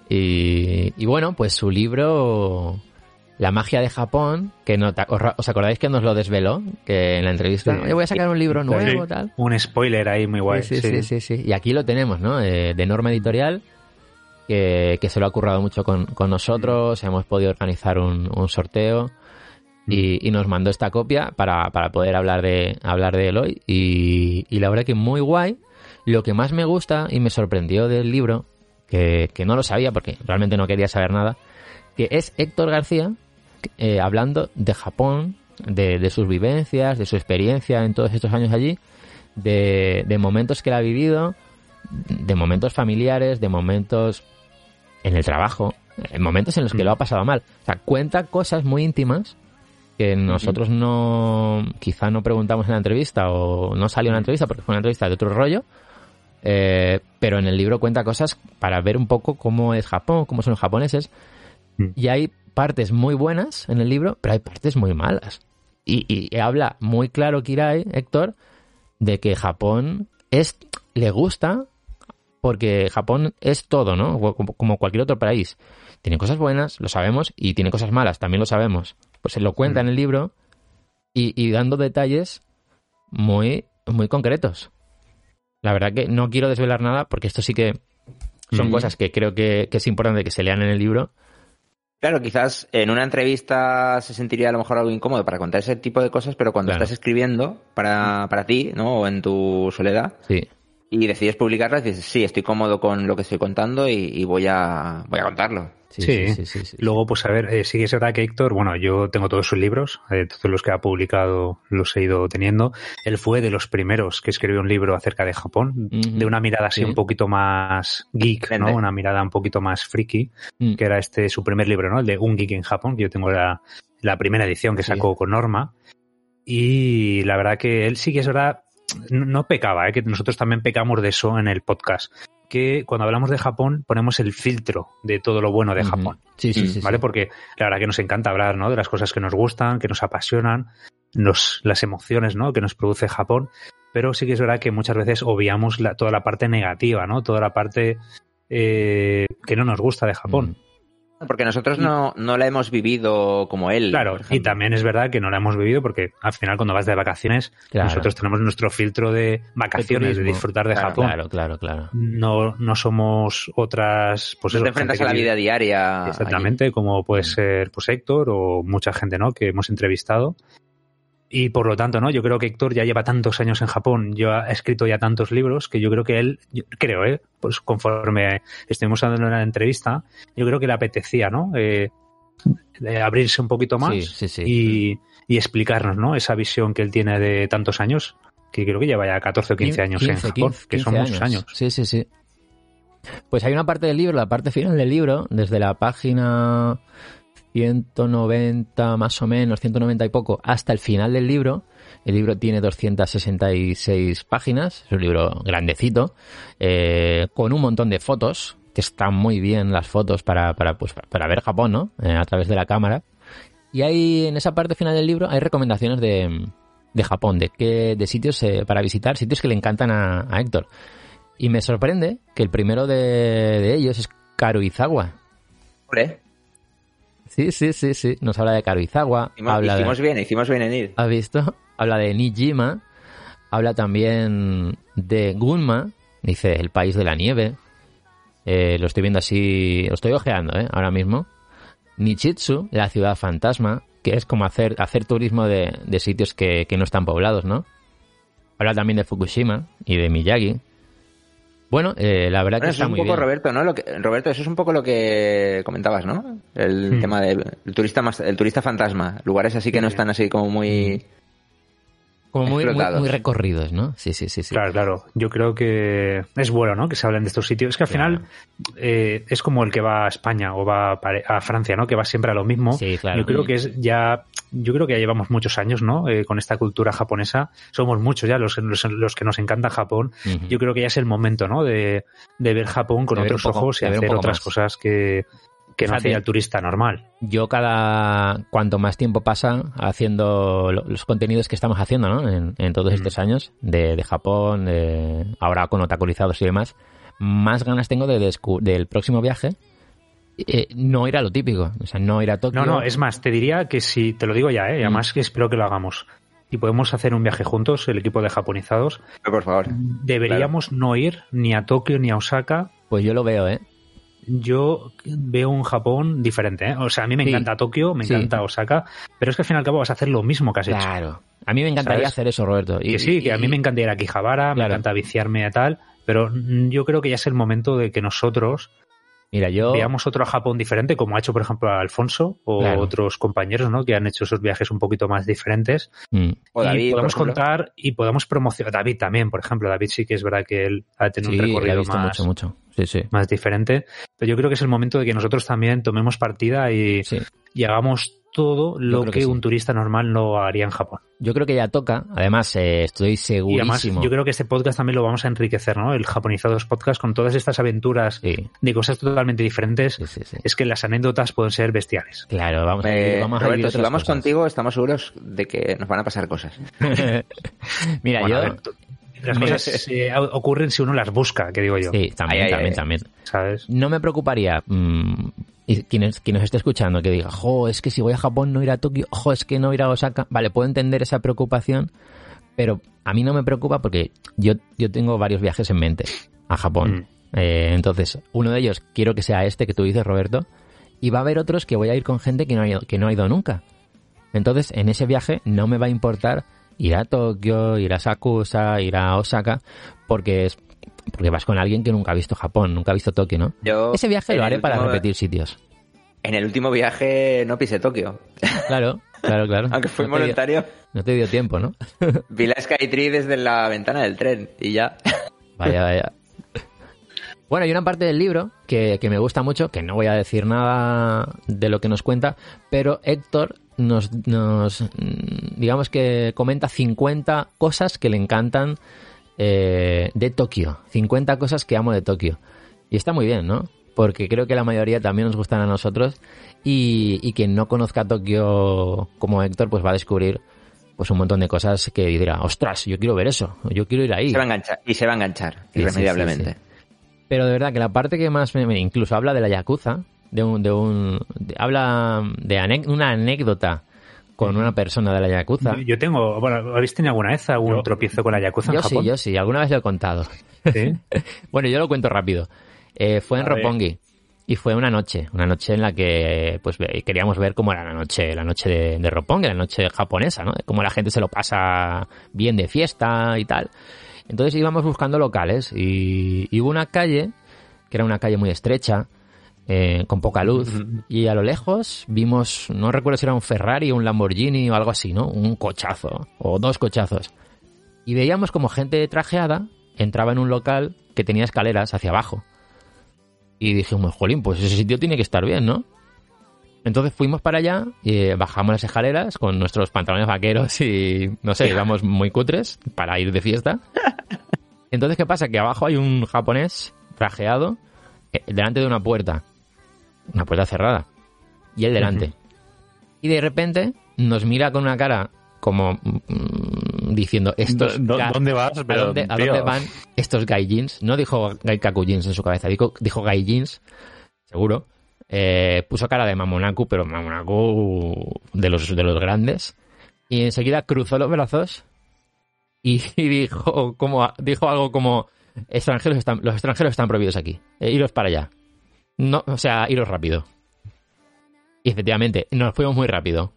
Y, y bueno, pues su libro, La magia de Japón, que no, os, ra- ¿os acordáis que nos lo desveló? Que en la entrevista. "Oye, voy a sacar un libro nuevo, Sí. tal. Un spoiler ahí muy guay. sí, sí, sí, sí. Y aquí lo tenemos, ¿no? Eh, de norma editorial, que, que se lo ha currado mucho con, con nosotros, hemos podido organizar un, un sorteo y, y nos mandó esta copia para, para poder hablar de, hablar de él hoy. Y, y la verdad que muy guay. Lo que más me gusta y me sorprendió del libro, que, que no lo sabía porque realmente no quería saber nada, que es Héctor García eh, hablando de Japón, de, de sus vivencias, de su experiencia en todos estos años allí, de, de momentos que él ha vivido, de momentos familiares, de momentos en el trabajo, en momentos en los que lo ha pasado mal. O sea, cuenta cosas muy íntimas que nosotros no, quizá no preguntamos en la entrevista o no salió en la entrevista porque fue una entrevista de otro rollo, Eh, pero en el libro cuenta cosas para ver un poco cómo es Japón, cómo son los japoneses. Mm. Y hay partes muy buenas en el libro, pero hay partes muy malas. Y, y habla muy claro Kirai, Héctor, de que Japón es le gusta porque Japón es todo, ¿no? Como, cualquier otro país. Tiene cosas buenas, lo sabemos, y tiene cosas malas, también lo sabemos. Pues se lo cuenta en el libro y, y dando detalles muy, muy concretos. La verdad que no quiero desvelar nada porque esto sí que son cosas que creo que, que es importante que se lean en el libro. Claro, quizás en una entrevista se sentiría a lo mejor algo incómodo para contar ese tipo de cosas, pero cuando Claro. estás escribiendo para, para ti, ¿no? O en tu soledad, Sí. y decides publicarlas, dices, sí, estoy cómodo con lo que estoy contando y, y voy a voy a contarlo. Sí, Sí. sí, sí. Luego, pues a ver, eh, sí que es verdad que Héctor, bueno, yo tengo todos sus libros, eh, todos los que ha publicado los he ido teniendo. Él fue de los primeros que escribió un libro acerca de Japón, de una mirada así Sí. un poquito más geek, ¿no? Una mirada un poquito más friki, Mm. que era este su primer libro, ¿no? El de Un Geek en Japón, que yo tengo la, la primera edición que sacó con Norma. Y la verdad que él sí que es verdad, no, no pecaba, ¿eh? que nosotros también pecamos de eso en el podcast. Que cuando hablamos de Japón ponemos el filtro de todo lo bueno de. Japón. Sí, sí, sí. ¿vale? sí. Porque la verdad que nos encanta hablar, ¿no? De las cosas que nos gustan, que nos apasionan, nos, las emociones, ¿no? Que nos produce Japón. Pero sí que es verdad que muchas veces obviamos la- toda la parte negativa, ¿no? Toda la parte eh, que no nos gusta de Japón. Porque nosotros no, no la hemos vivido como él. Claro, y también es verdad que no la hemos vivido porque al final cuando vas de vacaciones, Claro. nosotros tenemos nuestro filtro de vacaciones, de, disfrutar de Claro, Japón. Claro, claro, claro. No, no somos otras, pues No eso, te enfrentas a la vive- vida diaria. Exactamente, como puede ser pues Héctor o mucha gente, ¿no? Que hemos entrevistado. Y por lo tanto, ¿no? Yo creo que Héctor ya lleva tantos años en Japón, yo ha escrito ya tantos libros que yo creo que él, yo creo, ¿eh? Pues conforme estuvimos hablando en la entrevista, yo creo que le apetecía, ¿no? Eh, de abrirse un poquito más Sí, sí, sí. Y, y explicarnos, ¿no? Esa visión que él tiene de tantos años, que creo que lleva ya 14 o 15 años en 15, Japón, 15, que son 15 muchos años. Sí, sí, sí. Pues hay una parte del libro, la parte final del libro, desde la página 190 más o menos, 190 y poco, hasta el final del libro. El libro tiene 266 páginas, es un libro grandecito, eh, con un montón de fotos, que están muy bien las fotos para, para, pues, para ver Japón, ¿no? Eh, a través de la cámara. Y hay, en esa parte final del libro, hay recomendaciones de, de Japón, de qué, de sitios eh, para visitar, sitios que le encantan a, Héctor. Y me sorprende que el primero de, ellos es Karuizawa. Hombre, Sí, sí, sí, sí. Nos habla de Karuizawa. hicimos, habla hicimos de, bien, hicimos bien en ir. ¿Has visto? Habla de Nijima. Habla también de Gunma. Dice el país de la nieve. Eh, lo estoy viendo así. Lo estoy ojeando, ¿eh? Ahora mismo. Nichitsu, la ciudad fantasma. Que es como hacer, hacer turismo de, de sitios que, que no están poblados, ¿no? Habla también de Fukushima y de Miyagi. Bueno, eh, la verdad Bueno, que eso está es un muy poco, bien. Roberto, ¿no? Lo que, Roberto, eso es un poco lo que comentabas, ¿no? El Hmm. tema del el turista más, el turista fantasma. Lugares así que no están así como muy... Como muy, muy, muy recorridos, ¿no? Sí, sí, sí. sí. Claro, claro. Yo creo que es bueno, ¿no? Que se hablen de estos sitios. Es que al Claro. final eh, es como el que va a España o va a Francia, ¿no? Que va siempre a lo mismo. Sí, claro. Yo creo que es ya, yo creo que ya llevamos muchos años, ¿no? Eh, con esta cultura japonesa. Somos muchos ya los, los, los que nos encanta Japón. Yo creo que ya es el momento, ¿no? De, de ver Japón con De otros poco- ojos y hacer otras más. cosas que, que no hacía el turista normal. yo cada cuanto más tiempo pasa haciendo lo- los contenidos que estamos haciendo ¿no? en, en todos Mm. estos años de, de Japón de- ahora con otakulizados y demás más ganas tengo de descu- del próximo viaje eh, no ir a lo típico o sea no ir a Tokio No, no, es más, te diría que si, te lo digo ya, ¿eh? Y además que espero que lo hagamos. Y podemos hacer un viaje juntos, el equipo de japonizados. Pero, por favor. Deberíamos no ir ni a Tokio ni a Osaka. pues yo lo veo eh Yo veo un Japón diferente, ¿eh? O sea, a mí me Sí. encanta Tokio, me Sí. encanta Osaka, pero es que al fin y al cabo vas a hacer lo mismo que has hecho. claro a mí me encantaría ¿Sabes? hacer eso Roberto y, Que sí, que a mí me encanta ir a Akihabara, me encanta viciarme a tal, pero mm, yo creo que ya es el momento de que nosotros mira yo veamos otro Japón diferente, como ha hecho, por ejemplo, Alfonso o Claro. otros compañeros, ¿no? Que han hecho esos viajes un poquito más diferentes. Mm, O y David, por podemos contar y podemos promocionar. David también, por ejemplo. David sí que es verdad que él ha tenido sí un recorrido visto más, mucho mucho sí sí más diferente. Pero yo creo que es el momento de que nosotros también tomemos partida y sí y hagamos todo lo que, que sí. un turista normal no haría en Japón. Yo creo que ya toca. Además, eh, estoy Y además, segurísimo. yo creo que este podcast también lo vamos a enriquecer, ¿no? El Japonizados Podcast con todas estas aventuras Sí, de cosas totalmente diferentes. sí, sí, sí. Es que las anécdotas pueden ser bestiales. Claro, vamos a Eh, ir, vamos a Roberto, vivir si otras vamos cosas. contigo, estamos seguros de que nos van a pasar cosas. Mira, Bueno, a yo... ver, las cosas eh, ocurren si uno las busca, que digo yo. Sí, también, Ay, también, ay. también. ¿Sabes? No me preocuparía... mm, y quien, es- quien nos esté escuchando que diga, jo, es que si voy a Japón no ir a Tokio, jo, es que no ir a Osaka. Vale, puedo entender esa preocupación, pero a mí no me preocupa porque yo, yo tengo varios viajes en mente a Japón. Eh, entonces, uno de ellos quiero que sea este que tú dices, Roberto, y va a haber otros que voy a ir con gente que no ha ido, que no ha ido nunca. Entonces, en ese viaje no me va a importar ir a Tokio, ir a Sakusa, ir a Osaka, porque es porque vas con alguien que nunca ha visto Japón, nunca ha visto Tokio, ¿no? Yo, Ese viaje lo haré para repetir sitios. En el último viaje no pisé Tokio. Claro, claro, claro. Aunque fui No te dio- voluntario, no te dio tiempo, ¿no? vi la Skytree desde la ventana del tren y ya. Vaya, vaya. Bueno, hay una parte del libro que, que me gusta mucho, que no voy a decir nada de lo que nos cuenta, pero Héctor nos, nos mm, digamos que comenta 50 cosas que le encantan eh, de Tokio. 50 cosas que amo de Tokio. Y está muy bien, ¿no? Porque creo que la mayoría también nos gustan a nosotros y, y quien no conozca Tokio como Héctor, pues va a descubrir pues un montón de cosas que dirá, ostras, yo quiero ver eso, yo quiero ir ahí. Se va a enganchar. Y se va a enganchar, Sí, sí, irremediablemente. sí, Pero de verdad que la parte que más me, me- incluso habla de la Yakuza, de un, de un de- habla de una anécdota con una persona de la Yakuza. Yo tengo, bueno, ¿habéis tenido alguna vez algún tropiezo con la Yakuza en Yo sí, Japón? yo sí, alguna vez lo he contado. Sí. Bueno, yo lo cuento rápido. Eh, fue en A ver. Roppongi y fue una noche, una noche en la que pues queríamos ver cómo era la noche, la noche de, de Roppongi, la noche japonesa, ¿no? Cómo la gente se lo pasa bien de fiesta y tal. Entonces íbamos buscando locales y, y hubo una calle que era una calle muy estrecha, eh, con poca luz, y a lo lejos vimos, no recuerdo si era un Ferrari, un Lamborghini o algo así, ¿no? Un cochazo o dos cochazos. Y veíamos como gente trajeada entraba en un local que tenía escaleras hacia abajo. Y dijimos, jolín, pues ese sitio tiene que estar bien, ¿no? Entonces fuimos para allá y eh, bajamos las escaleras con nuestros pantalones vaqueros y, no sé, íbamos muy cutres para ir de fiesta. Entonces, ¿qué pasa? Que abajo hay un japonés trajeado eh, delante de una puerta. Una puerta cerrada. Y él delante. Y de repente nos mira con una cara como mm, diciendo, estos ¿Dó- ¿Dónde vas? ¿A dónde, a dónde van estos gaijins? No dijo gaikaku jeans en su cabeza, dijo, dijo gaijins, seguro. Eh, puso cara de Mamonaku, pero Mamonaku de los, de los grandes. Y enseguida cruzó los brazos y, y dijo, como, dijo algo como, extranjeros están, los extranjeros están prohibidos aquí, eh, iros para allá. No, o sea, iros rápido. Y efectivamente, nos fuimos muy rápido.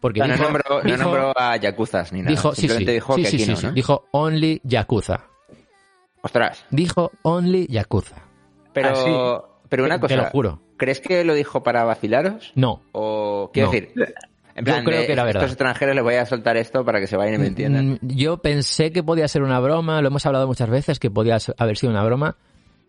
Porque O sea, no, dijo- nombró, no nombró a Yakuzas ni nada. dijo, sí, sí, Simplemente dijo sí, que sí, aquí sí, no, sí. ¿no? dijo only Yakuza. Ostras. Dijo only Yakuza. Pero, Ah, sí. pero una Te- cosa. te lo juro. ¿Crees que lo dijo para vacilaros? No. O quiero No. decir, en Yo plan, creo de, que era verdad. estos extranjeros les voy a soltar esto para que se vayan y me entiendan. Mm, Yo pensé que podía ser una broma, lo hemos hablado muchas veces, que podía haber sido una broma,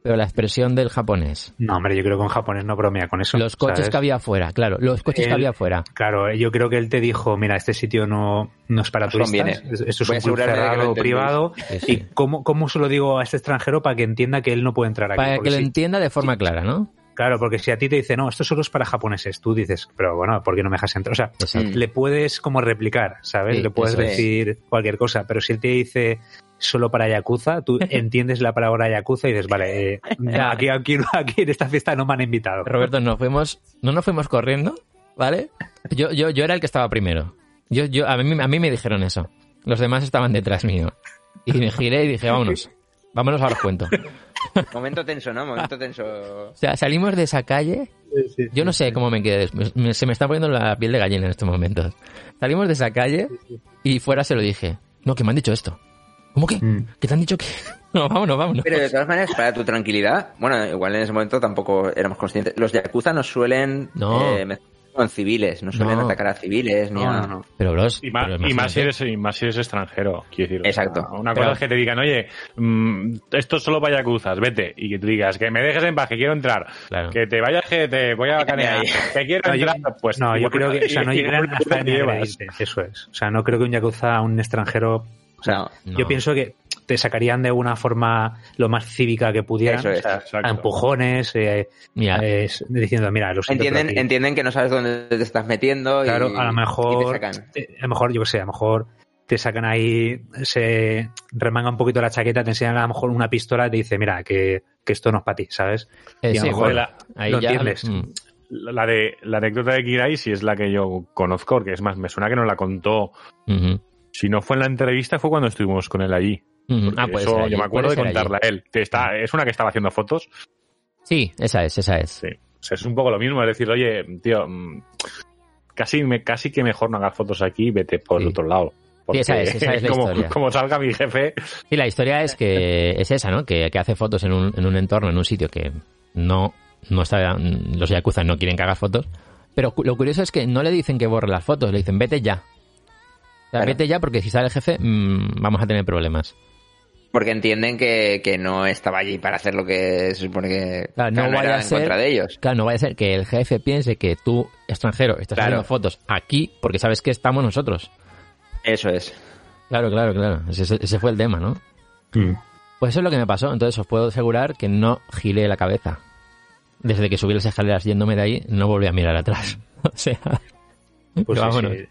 pero la expresión del japonés, No, hombre, yo creo que un japonés no bromea con eso. los coches ¿sabes? que había afuera, claro, los coches que había afuera. Claro, yo creo que él te dijo, mira, este sitio no, no es para Os turistas, es- esto es Voy a un club cerrado privado. Sí, sí. ¿Y cómo, cómo se lo digo a este extranjero para que entienda que él no puede entrar aquí? Para que lo si- entienda de forma clara, ¿no? Claro, porque si a ti te dice, no, esto solo es para japoneses, tú dices, pero bueno, ¿por qué no me dejas entrar? O sea, Exacto. le puedes como replicar, ¿sabes? Sí, le puedes es. decir cualquier cosa, pero si él te dice solo para Yakuza, tú entiendes la palabra Yakuza y dices, vale, eh, Ya. aquí, aquí, aquí en esta fiesta no me han invitado. Roberto, nos fuimos, no nos fuimos corriendo, ¿vale? Yo, yo, yo era el que estaba primero. Yo, yo, a mí, a mí me dijeron eso. Los demás estaban detrás mío. Y me giré y dije, vámonos. Vámonos, ahora os cuento. Momento tenso, ¿no? Momento tenso. O sea, salimos de esa calle. Yo no sé cómo me quedé. me- se me está poniendo la piel de gallina en estos momentos. Salimos de esa calle y fuera se lo dije. No, que me han dicho esto. ¿Cómo que? Mm. ¿Que te han dicho que...? No, vámonos, vámonos. Pero de todas maneras, para tu tranquilidad, bueno, igual en ese momento tampoco éramos conscientes. Los Yakuza nos suelen No. eh, Con civiles, no suelen No. atacar a civiles ni No, a... no, no. Pero, bros, Y más, pero y más si eres, y más si eres extranjero, quiero decir. Exacto. una Pero- cosa es que te digan, oye, mm, esto es solo para yacuzas, vete. Y que tú digas, que me dejes en paz, que quiero entrar. Claro. Que te vayas, que te voy a canear. que quiero No, yo- entrar, pues. no, yo igual- creo que, o sea, no igual hasta te agredirte, eso es. O sea, no creo que un yakuza, un extranjero, o sea, No. Yo pienso que te sacarían de una forma lo más cívica que pudieran, Eso es, o sea, exacto. a empujones, eh, eh, diciendo, mira, lo Entienden, entienden que no sabes dónde te estás metiendo Claro, y, a lo mejor, te sacan. eh, a lo mejor, yo qué sé, a lo mejor te sacan ahí, se remanga un poquito la chaqueta, te enseñan a lo mejor una pistola y te dice, mira, que, que esto no es para ti, ¿sabes? eh, y a sí, lo mejor bueno, ahí lo ya, entiendes. mm, La de la anécdota de Kirai sí es la que yo conozco, porque es más, me suena que nos la contó. ujú, Si no fue en la entrevista, fue cuando estuvimos con él allí. Ah, puede eso yo me acuerdo de allí. contarla a él. Está, es una que estaba haciendo fotos. Sí, esa es, esa es. Sí. O sea, es un poco lo mismo, es decir, oye, tío, mm, casi, me, casi que mejor no hagas fotos aquí, vete por Sí. el otro lado. Sí, esa es, esa es la como, historia. como salga mi jefe, Sí, la historia es que es esa, ¿no? Que, que hace fotos en un, en un entorno, en un sitio que no, no está, los yakuza no quieren que hagas fotos. Pero lo curioso es que no le dicen que borre las fotos, le dicen vete ya. O sea, Claro. vete ya porque si sale el jefe mm, vamos a tener problemas. Porque entienden que, que no estaba allí para hacer lo que se supone que Claro, no vaya era a en ser- contra de ellos. Claro, no vaya a ser que el jefe piense que tú, extranjero, estás Claro. haciendo fotos aquí porque sabes que estamos nosotros. Eso es. Claro, claro, claro. Ese, ese fue el tema, ¿no? Pues eso es lo que me pasó. Entonces os puedo asegurar que no giré la cabeza. Desde que subí las escaleras yéndome de ahí, no volví a mirar atrás. O sea, Pues sí, vámonos. sí.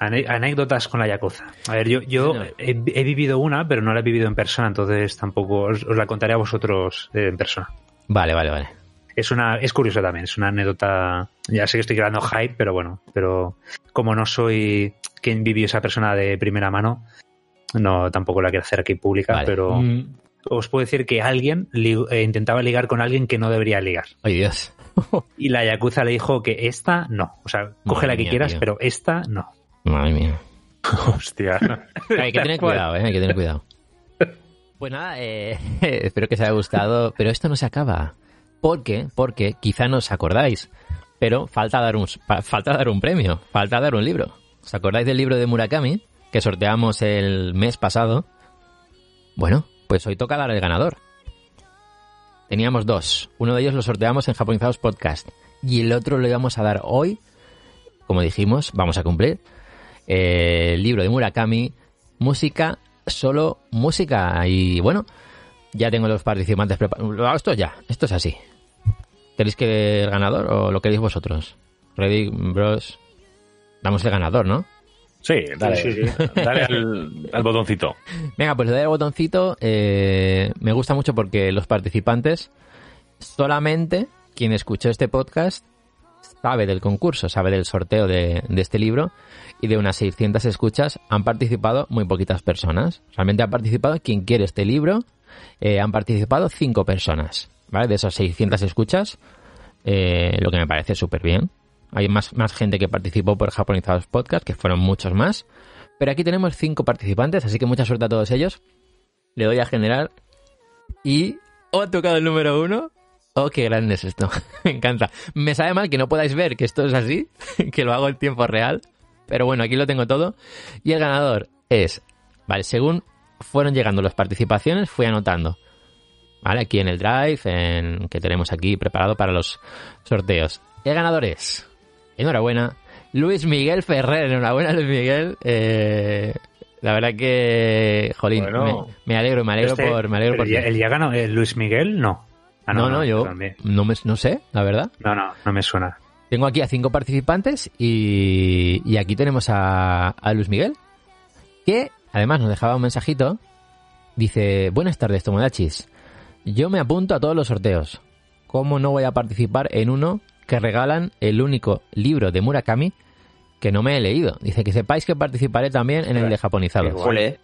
Anécdotas con la Yakuza. A ver, yo, yo he, he vivido una, pero no la he vivido en persona, entonces tampoco os, os la contaré a vosotros eh, en persona. Vale, vale, vale. Es una, es curioso también, es una anécdota. Ya sé que estoy creando hype, pero bueno, pero como no soy quien vivió esa persona de primera mano, no tampoco la quiero hacer aquí pública, Vale. pero mm, os puedo decir que alguien li- eh, intentaba ligar con alguien que no debería ligar. Ay, Dios. Y la Yakuza le dijo que esta no. O sea, coge Madre la que mía, quieras, tío. pero esta no. Madre mía. hostia. Hay que tener cuidado, ¿eh? Hay que tener cuidado. Pues nada, eh, espero que os haya gustado, pero esto no se acaba. ¿Por qué? Porque quizá no os acordáis, pero falta dar un, fa- falta dar un premio, falta dar un libro. ¿Os acordáis del libro de Murakami que sorteamos el mes pasado? Bueno, pues hoy toca dar el ganador. Teníamos dos. Uno de ellos lo sorteamos en Japonizados Podcast y el otro lo íbamos a dar hoy. Como dijimos, vamos a cumplir. Eh, el libro de Murakami, música, solo música. Y bueno, ya tengo los participantes preparados. Esto ya, esto es así. ¿Queréis que el ganador o lo queréis vosotros? Ready, bros. Damos el ganador, ¿no? Sí, dale, Sí, sí, dale al, al botoncito. Venga, pues le doy al botoncito. eh, me gusta mucho porque los participantes, solamente quien escuchó este podcast sabe del concurso, sabe del sorteo de, este libro y de unas 600 escuchas han participado muy poquitas personas. Realmente ha participado quien quiere este libro, eh, han participado 5 personas, ¿vale? De esas 600 escuchas, eh, lo que me parece súper bien. Hay más, más gente que participó por Japonizados Podcast, que fueron muchos más. Pero aquí tenemos cinco participantes, así que mucha suerte a todos ellos. Le doy a generar. Y. ¡Oh, ha tocado el número uno! ¡Oh, qué grande es esto! Me encanta. Me sabe mal que no podáis ver que esto es así, que lo hago en tiempo real. Pero bueno, aquí lo tengo todo. Y el ganador es. Vale, según fueron llegando las participaciones, fui anotando. ¿Vale? Aquí en el drive, en, que tenemos aquí preparado para los sorteos. El ganador es. Enhorabuena. Luis Miguel Ferrer, enhorabuena Luis Miguel. Eh, la verdad que, jolín, Bueno. me, me alegro, me alegro Este- por, me alegro por. ¿El ya ganó? ¿El Luis Miguel? No. Ah, no, no, yo también. no, me, no sé, la verdad. No, no, no me suena. Tengo aquí a cinco participantes y, y aquí tenemos a, a Luis Miguel, que además nos dejaba un mensajito. Dice, buenas tardes, Tomodachis. Yo me apunto a todos los sorteos. ¿Cómo no voy a participar en uno que regalan el único libro de Murakami que no me he leído? Dice que sepáis que participaré también en el de Jole,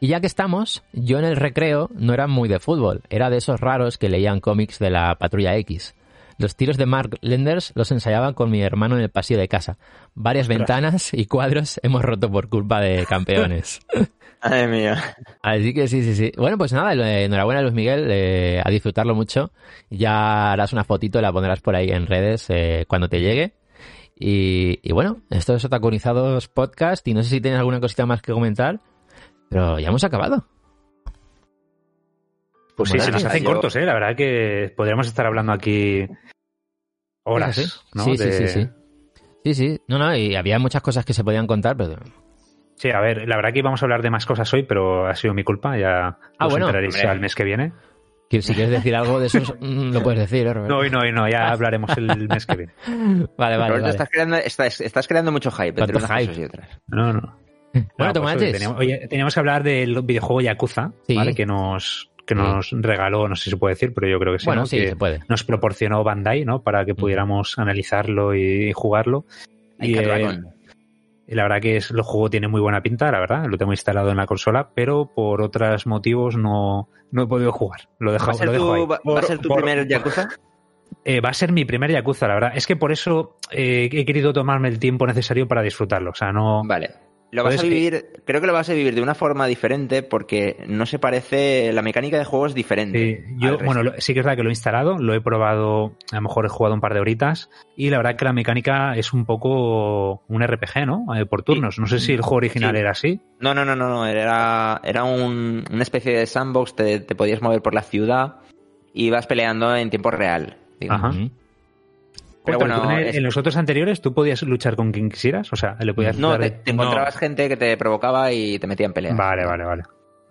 Y ya que estamos, yo en el recreo no era muy de fútbol, era de esos raros que leían cómics de la Patrulla X. Los tiros de Mark Lenders los ensayaba con mi hermano en el pasillo de casa. Varias ventanas y cuadros hemos roto por culpa de campeones. madre mía. Así que sí, sí, sí. Bueno, pues nada, enhorabuena Luis Miguel, eh, a disfrutarlo mucho. Ya harás una fotito, la pondrás por ahí en redes eh, cuando te llegue. Y, y bueno, esto es Otacunizados Podcast y no sé si tienes alguna cosita más que comentar, pero ya hemos acabado. Pues sí, se nos hacen yo- cortos, ¿eh? La verdad que podríamos estar hablando aquí horas, Sí, ¿no? sí, sí, De- sí, sí. Sí, sí. No, no, y había muchas cosas que se podían contar, pero... Sí, a ver, la verdad que íbamos a hablar de más cosas hoy, pero ha sido mi culpa, ya Ah, os bueno, enteraréis al mes que viene. Si quieres decir algo de eso, mm, lo puedes decir, ¿eh? No, hoy no, hoy no, ya hablaremos el mes que viene. Vale, vale, Roberto, vale. Estás, creando, estás, estás creando mucho hype entre unas hype. cosas y otras. No, no. Bueno, No, pues, Tomates. oye, teníamos, oye, teníamos que hablar del videojuego Yakuza, Sí. ¿vale? Que nos, que nos regaló, no sé si se puede decir, pero yo creo que sí, Bueno, ¿no? sí, que se puede. nos proporcionó Bandai, ¿no? Para que pudiéramos analizarlo y jugarlo. Hay Y, eh, y la verdad que es, el juego tiene muy buena pinta, la verdad. Lo tengo instalado en la consola, pero por otros motivos no, no he podido jugar. Lo ¿Va dejo, a ser lo dejo tu, ahí. va- va a ser tu Por- primer Yakuza? Eh, va a ser mi primer Yakuza, la verdad. Es que por eso eh, he querido tomarme el tiempo necesario para disfrutarlo. O sea, no. Vale. Lo vas a vivir, creo que lo vas a vivir de una forma diferente porque no se parece, la mecánica de juego es diferente. Sí, yo, bueno, sí que es verdad que lo he instalado, lo he probado, a lo mejor he jugado un par de horitas y la verdad que la mecánica es un poco un RPG, ¿no? Eh, por turnos. No sé si el juego original Sí. era así. No, no, no, no, no, era, era un- una especie de sandbox, te, te podías mover por la ciudad y ibas peleando en tiempo real. digamos. Ajá. Pero bueno, en, es- en los otros anteriores tú podías luchar con quien quisieras, o sea, le podías No, te, te encontrabas gente que te provocaba y te metía en pelea. Vale, vale, vale.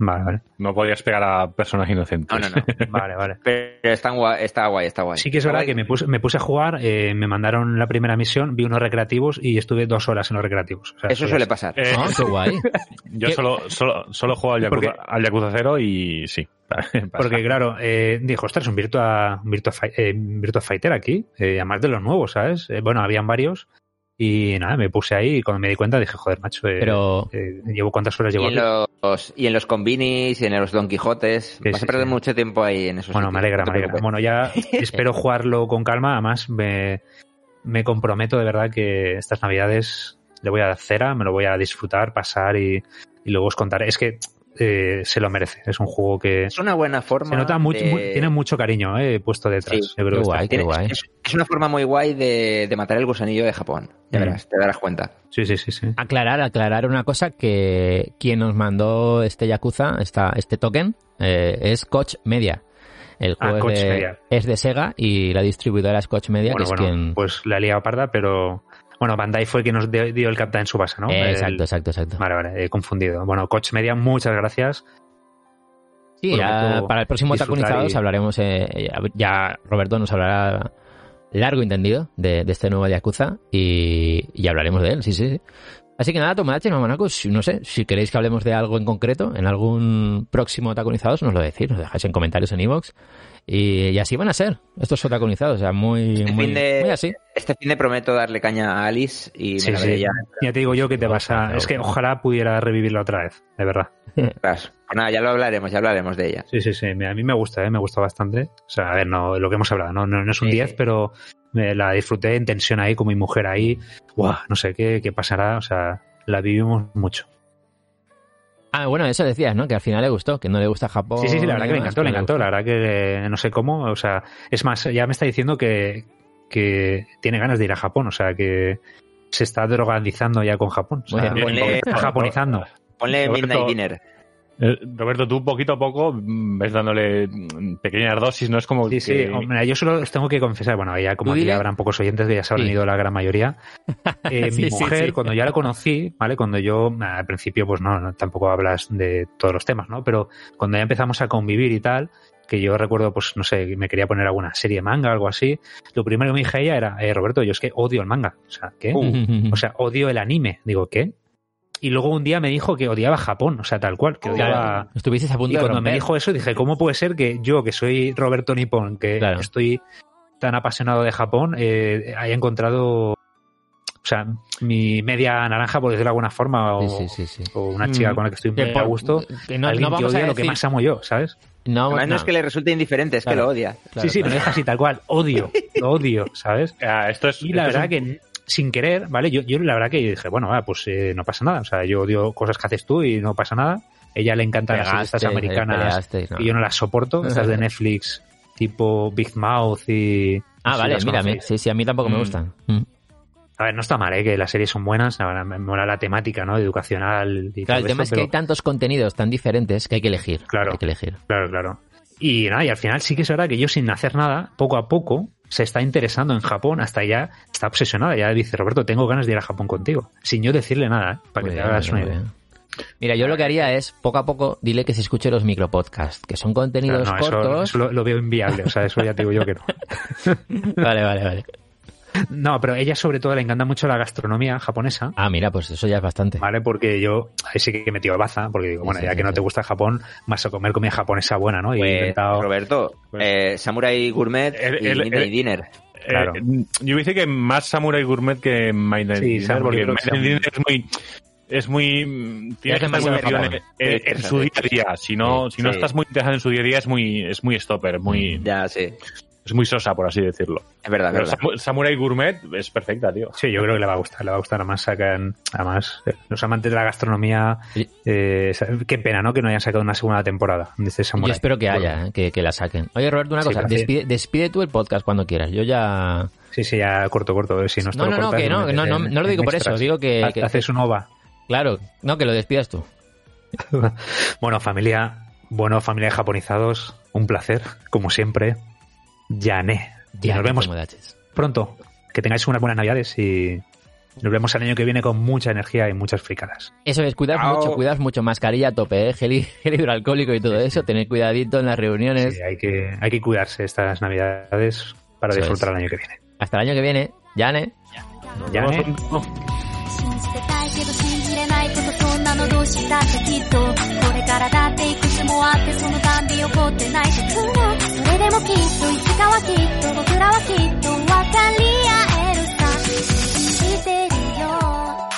Vale, vale. No podías pegar a personas inocentes. No, no, no. Vale, vale. Pero está guay, está guay, está guay. Sí que es verdad que me puse, me puse a jugar, eh, me mandaron la primera misión, vi unos recreativos y estuve dos horas en los recreativos. O sea, Eso suele pasar. Eh, Ah, qué guay. yo ¿Qué? solo, solo, solo juego al Yakuza, al Yakuza 0 y sí. Porque claro, eh, dijo, ostras, un Virtua, un Virtua, eh, Virtua Fighter aquí, eh, además de los nuevos, ¿sabes? Eh, bueno, habían varios y nada, me puse ahí y cuando me di cuenta dije, joder, macho, eh, Pero- eh, llevo cuántas horas Y llevo en, aquí? los, y en los combinis y en los Don Quijotes. Sí, vas sí, a perder sí. mucho tiempo ahí en esos Bueno, me alegra, no me alegra. Bueno, ya espero jugarlo con calma, además me, me comprometo de verdad que estas navidades le voy a dar cera, me lo voy a disfrutar, pasar y, y luego os contaré. Es que eh, se lo merece, es un juego que Es una buena forma. se nota mucho, de- tiene mucho cariño eh, puesto detrás. Sí, yo creo qué que está- guay, qué tiene- guay. Es, es una forma muy guay de, de matar el gusanillo de Japón. Ya Mm. verás, te darás cuenta. Sí, sí, sí, sí. Aclarar, aclarar una cosa que quien nos mandó este Yakuza, esta, este token, eh, es Koch Media. El Ah, juego es, de, Media. es de Sega y la distribuidora es Koch Media, bueno, que es bueno, quien... pues la he liado parda, pero bueno, Bandai fue quien nos dio, el Captain Subasa, ¿no? Eh, El- exacto, exacto, exacto. Vale, vale, he confundido. Bueno, Coach Media, muchas gracias. Sí, ya para el próximo y- hablaremos, eh, ya, Roberto nos hablará largo y entendido de, de este nuevo Yakuza y, y hablaremos de él, sí, sí. sí. Así que nada, Tomodachi, Mamonacos, no sé, si queréis que hablemos de algo en concreto, en algún próximo Tacunizados, nos lo decís, nos dejáis en comentarios en iVoox y, y así van a ser estos Tacunizados, o sea, muy, Este muy, fin de- muy así. Este fin de prometo darle caña a Alice y Sí, me la veré sí, ya. ya te digo yo que te vas a... Es que ojalá pudiera revivirla otra vez, de verdad. Pues nada, ya lo hablaremos, ya hablaremos de ella. Sí, sí, sí, a mí me gusta, ¿eh? me gusta bastante. O sea, a ver, no, lo que hemos hablado, no, no, no es un Sí, 10, sí. pero me la disfruté en tensión ahí con mi mujer ahí. Buah, no sé qué, qué pasará, o sea, la vivimos mucho. Ah, bueno, eso decías, ¿no? Que al final le gustó, que no le gusta Japón. Sí, sí, sí, la verdad que le encantó, le encantó. La verdad que eh, no sé cómo, o sea, es más, ya me está diciendo que, que tiene ganas de ir a Japón, o sea, que se está drogandizando ya con Japón. O sea, Ponle, japonizando. ponle Midnight Dinner. Eh, Roberto, tú poquito a poco ves dándole pequeñas dosis, ¿no? Es como Sí, sí, hombre, yo solo os tengo que confesar, bueno, ya como aquí habrán pocos oyentes que ya se habrán Sí. ido la gran mayoría. Eh, Sí, mi sí, mujer, sí. cuando ya la conocí, ¿vale? Cuando yo, al principio, pues no, no, tampoco hablas de todos los temas, ¿no? Pero cuando ya empezamos a convivir y tal, que yo recuerdo, pues no sé, me quería poner alguna serie de manga o algo así, lo primero que me dije a ella era, eh, Roberto, yo es que odio el manga. O sea, ¿qué? Uh. O sea, odio el anime. Digo, ¿qué? Y luego un día me dijo que odiaba Japón, o sea, tal cual, que odiaba... Claro, estuvisteis a punto Y de cuando me dijo eso, dije, ¿cómo puede ser que yo, que soy Roberto Nippon, que Claro. estoy tan apasionado de Japón, eh, haya encontrado, o sea, mi media naranja, por decirlo de alguna forma, o, Sí, sí, sí, sí. o una chica Mm. con la que estoy muy a gusto, que no, alguien no que a odia lo que más amo yo, ¿sabes? No, Además, no no. es que le resulte indiferente, es Claro. que lo odia. Claro, sí, sí, claro. me deja así tal cual, odio, lo odio, ¿sabes? Ah, esto es, Y la esto es verdad un- que sin querer, ¿vale? Yo, yo la verdad que dije, bueno, va, pues eh, no pasa nada. O sea, yo odio cosas que haces tú y no pasa nada. Ella le encantan las estas americanas y yo no las soporto, estas de Netflix, tipo Big Mouth y... Ah, vale, conocéis. sí, sí, a mí tampoco me Mm. gustan. Mm. A ver, no está mal, ¿eh? que las series son buenas, verdad, me mola la temática, ¿no? Educacional y Claro, el tema es que hay tantos contenidos tan diferentes que hay que elegir. Claro. Hay que elegir. Claro, claro. Y nada, y al final sí que es verdad que yo sin hacer nada, poco a poco, se está interesando en Japón, hasta ya está obsesionada. Ya dice, Roberto, tengo ganas de ir a Japón contigo. Sin yo decirle nada, ¿eh? para Muy que te hagas una idea. bien. Mira, yo lo que haría es, poco a poco, dile que se escuche los micropodcasts, que son contenidos Pero no, eso, cortos. eso lo, lo veo inviable, o sea, eso ya te digo yo que no. Vale, vale, vale. No, pero ella sobre todo le encanta mucho la gastronomía japonesa. Ah, mira, pues eso ya es bastante. ¿Vale? Porque yo ahí sí que he metido baza, porque digo, bueno, Sí, ya sí, que no te gusta Japón, vas a comer comida japonesa buena, ¿no? Y he Pues, inventado... Roberto, eh, Samurai Gourmet El- y el- Midnight el- Dinner. Claro. Eh, yo dice que más Samurai Gourmet que Midnight Sí, Dinner, Samurai, porque Midnight. Dinner es muy es muy mm, Ya tiene que es estar muy metido en, su día a día si no si no Sí. estás muy interesado en su día a día es muy es muy stopper muy Ya, sí. Es muy sosa por así decirlo Es verdad, Pero verdad. Samu- Samurai Gourmet es perfecta tío Sí, yo creo que le va a gustar, le va a gustar. Además, sacan, además, eh, los amantes de la gastronomía, Sí. eh, qué pena, ¿no? Que no hayan sacado una segunda temporada de este Yo Samurai. espero que Bueno, haya, ¿eh? que, que la saquen. Oye, Roberto, una Sí, cosa, sí. despide, despide tú el podcast cuando quieras. Yo ya... Sí, sí, ya corto, corto. Si no, No, lo no, que no, no, no, no lo digo por extras. eso, digo que- que- Haces un OVA. Claro, no, que lo despidas tú. Bueno, familia, bueno, familia de japonizados, un placer, como siempre. Yané. Y Ya, nos vemos pronto. Que tengáis unas buenas navidades y nos vemos el año que viene con mucha energía y muchas fricadas. Eso es, cuidaos Chao. mucho, cuidaos mucho, mascarilla a tope, ¿eh? gel, hi- gel hidroalcohólico y todo eso, tener cuidadito en las reuniones. Sí, hay que, hay que cuidarse estas navidades para Eso disfrutar es. el año que viene. Hasta el año que viene, Yane. Yané. 信あってそのたんびってないし。それでもきっといつかはきっと僕らはきっと分かり合えるさ。信じてるよ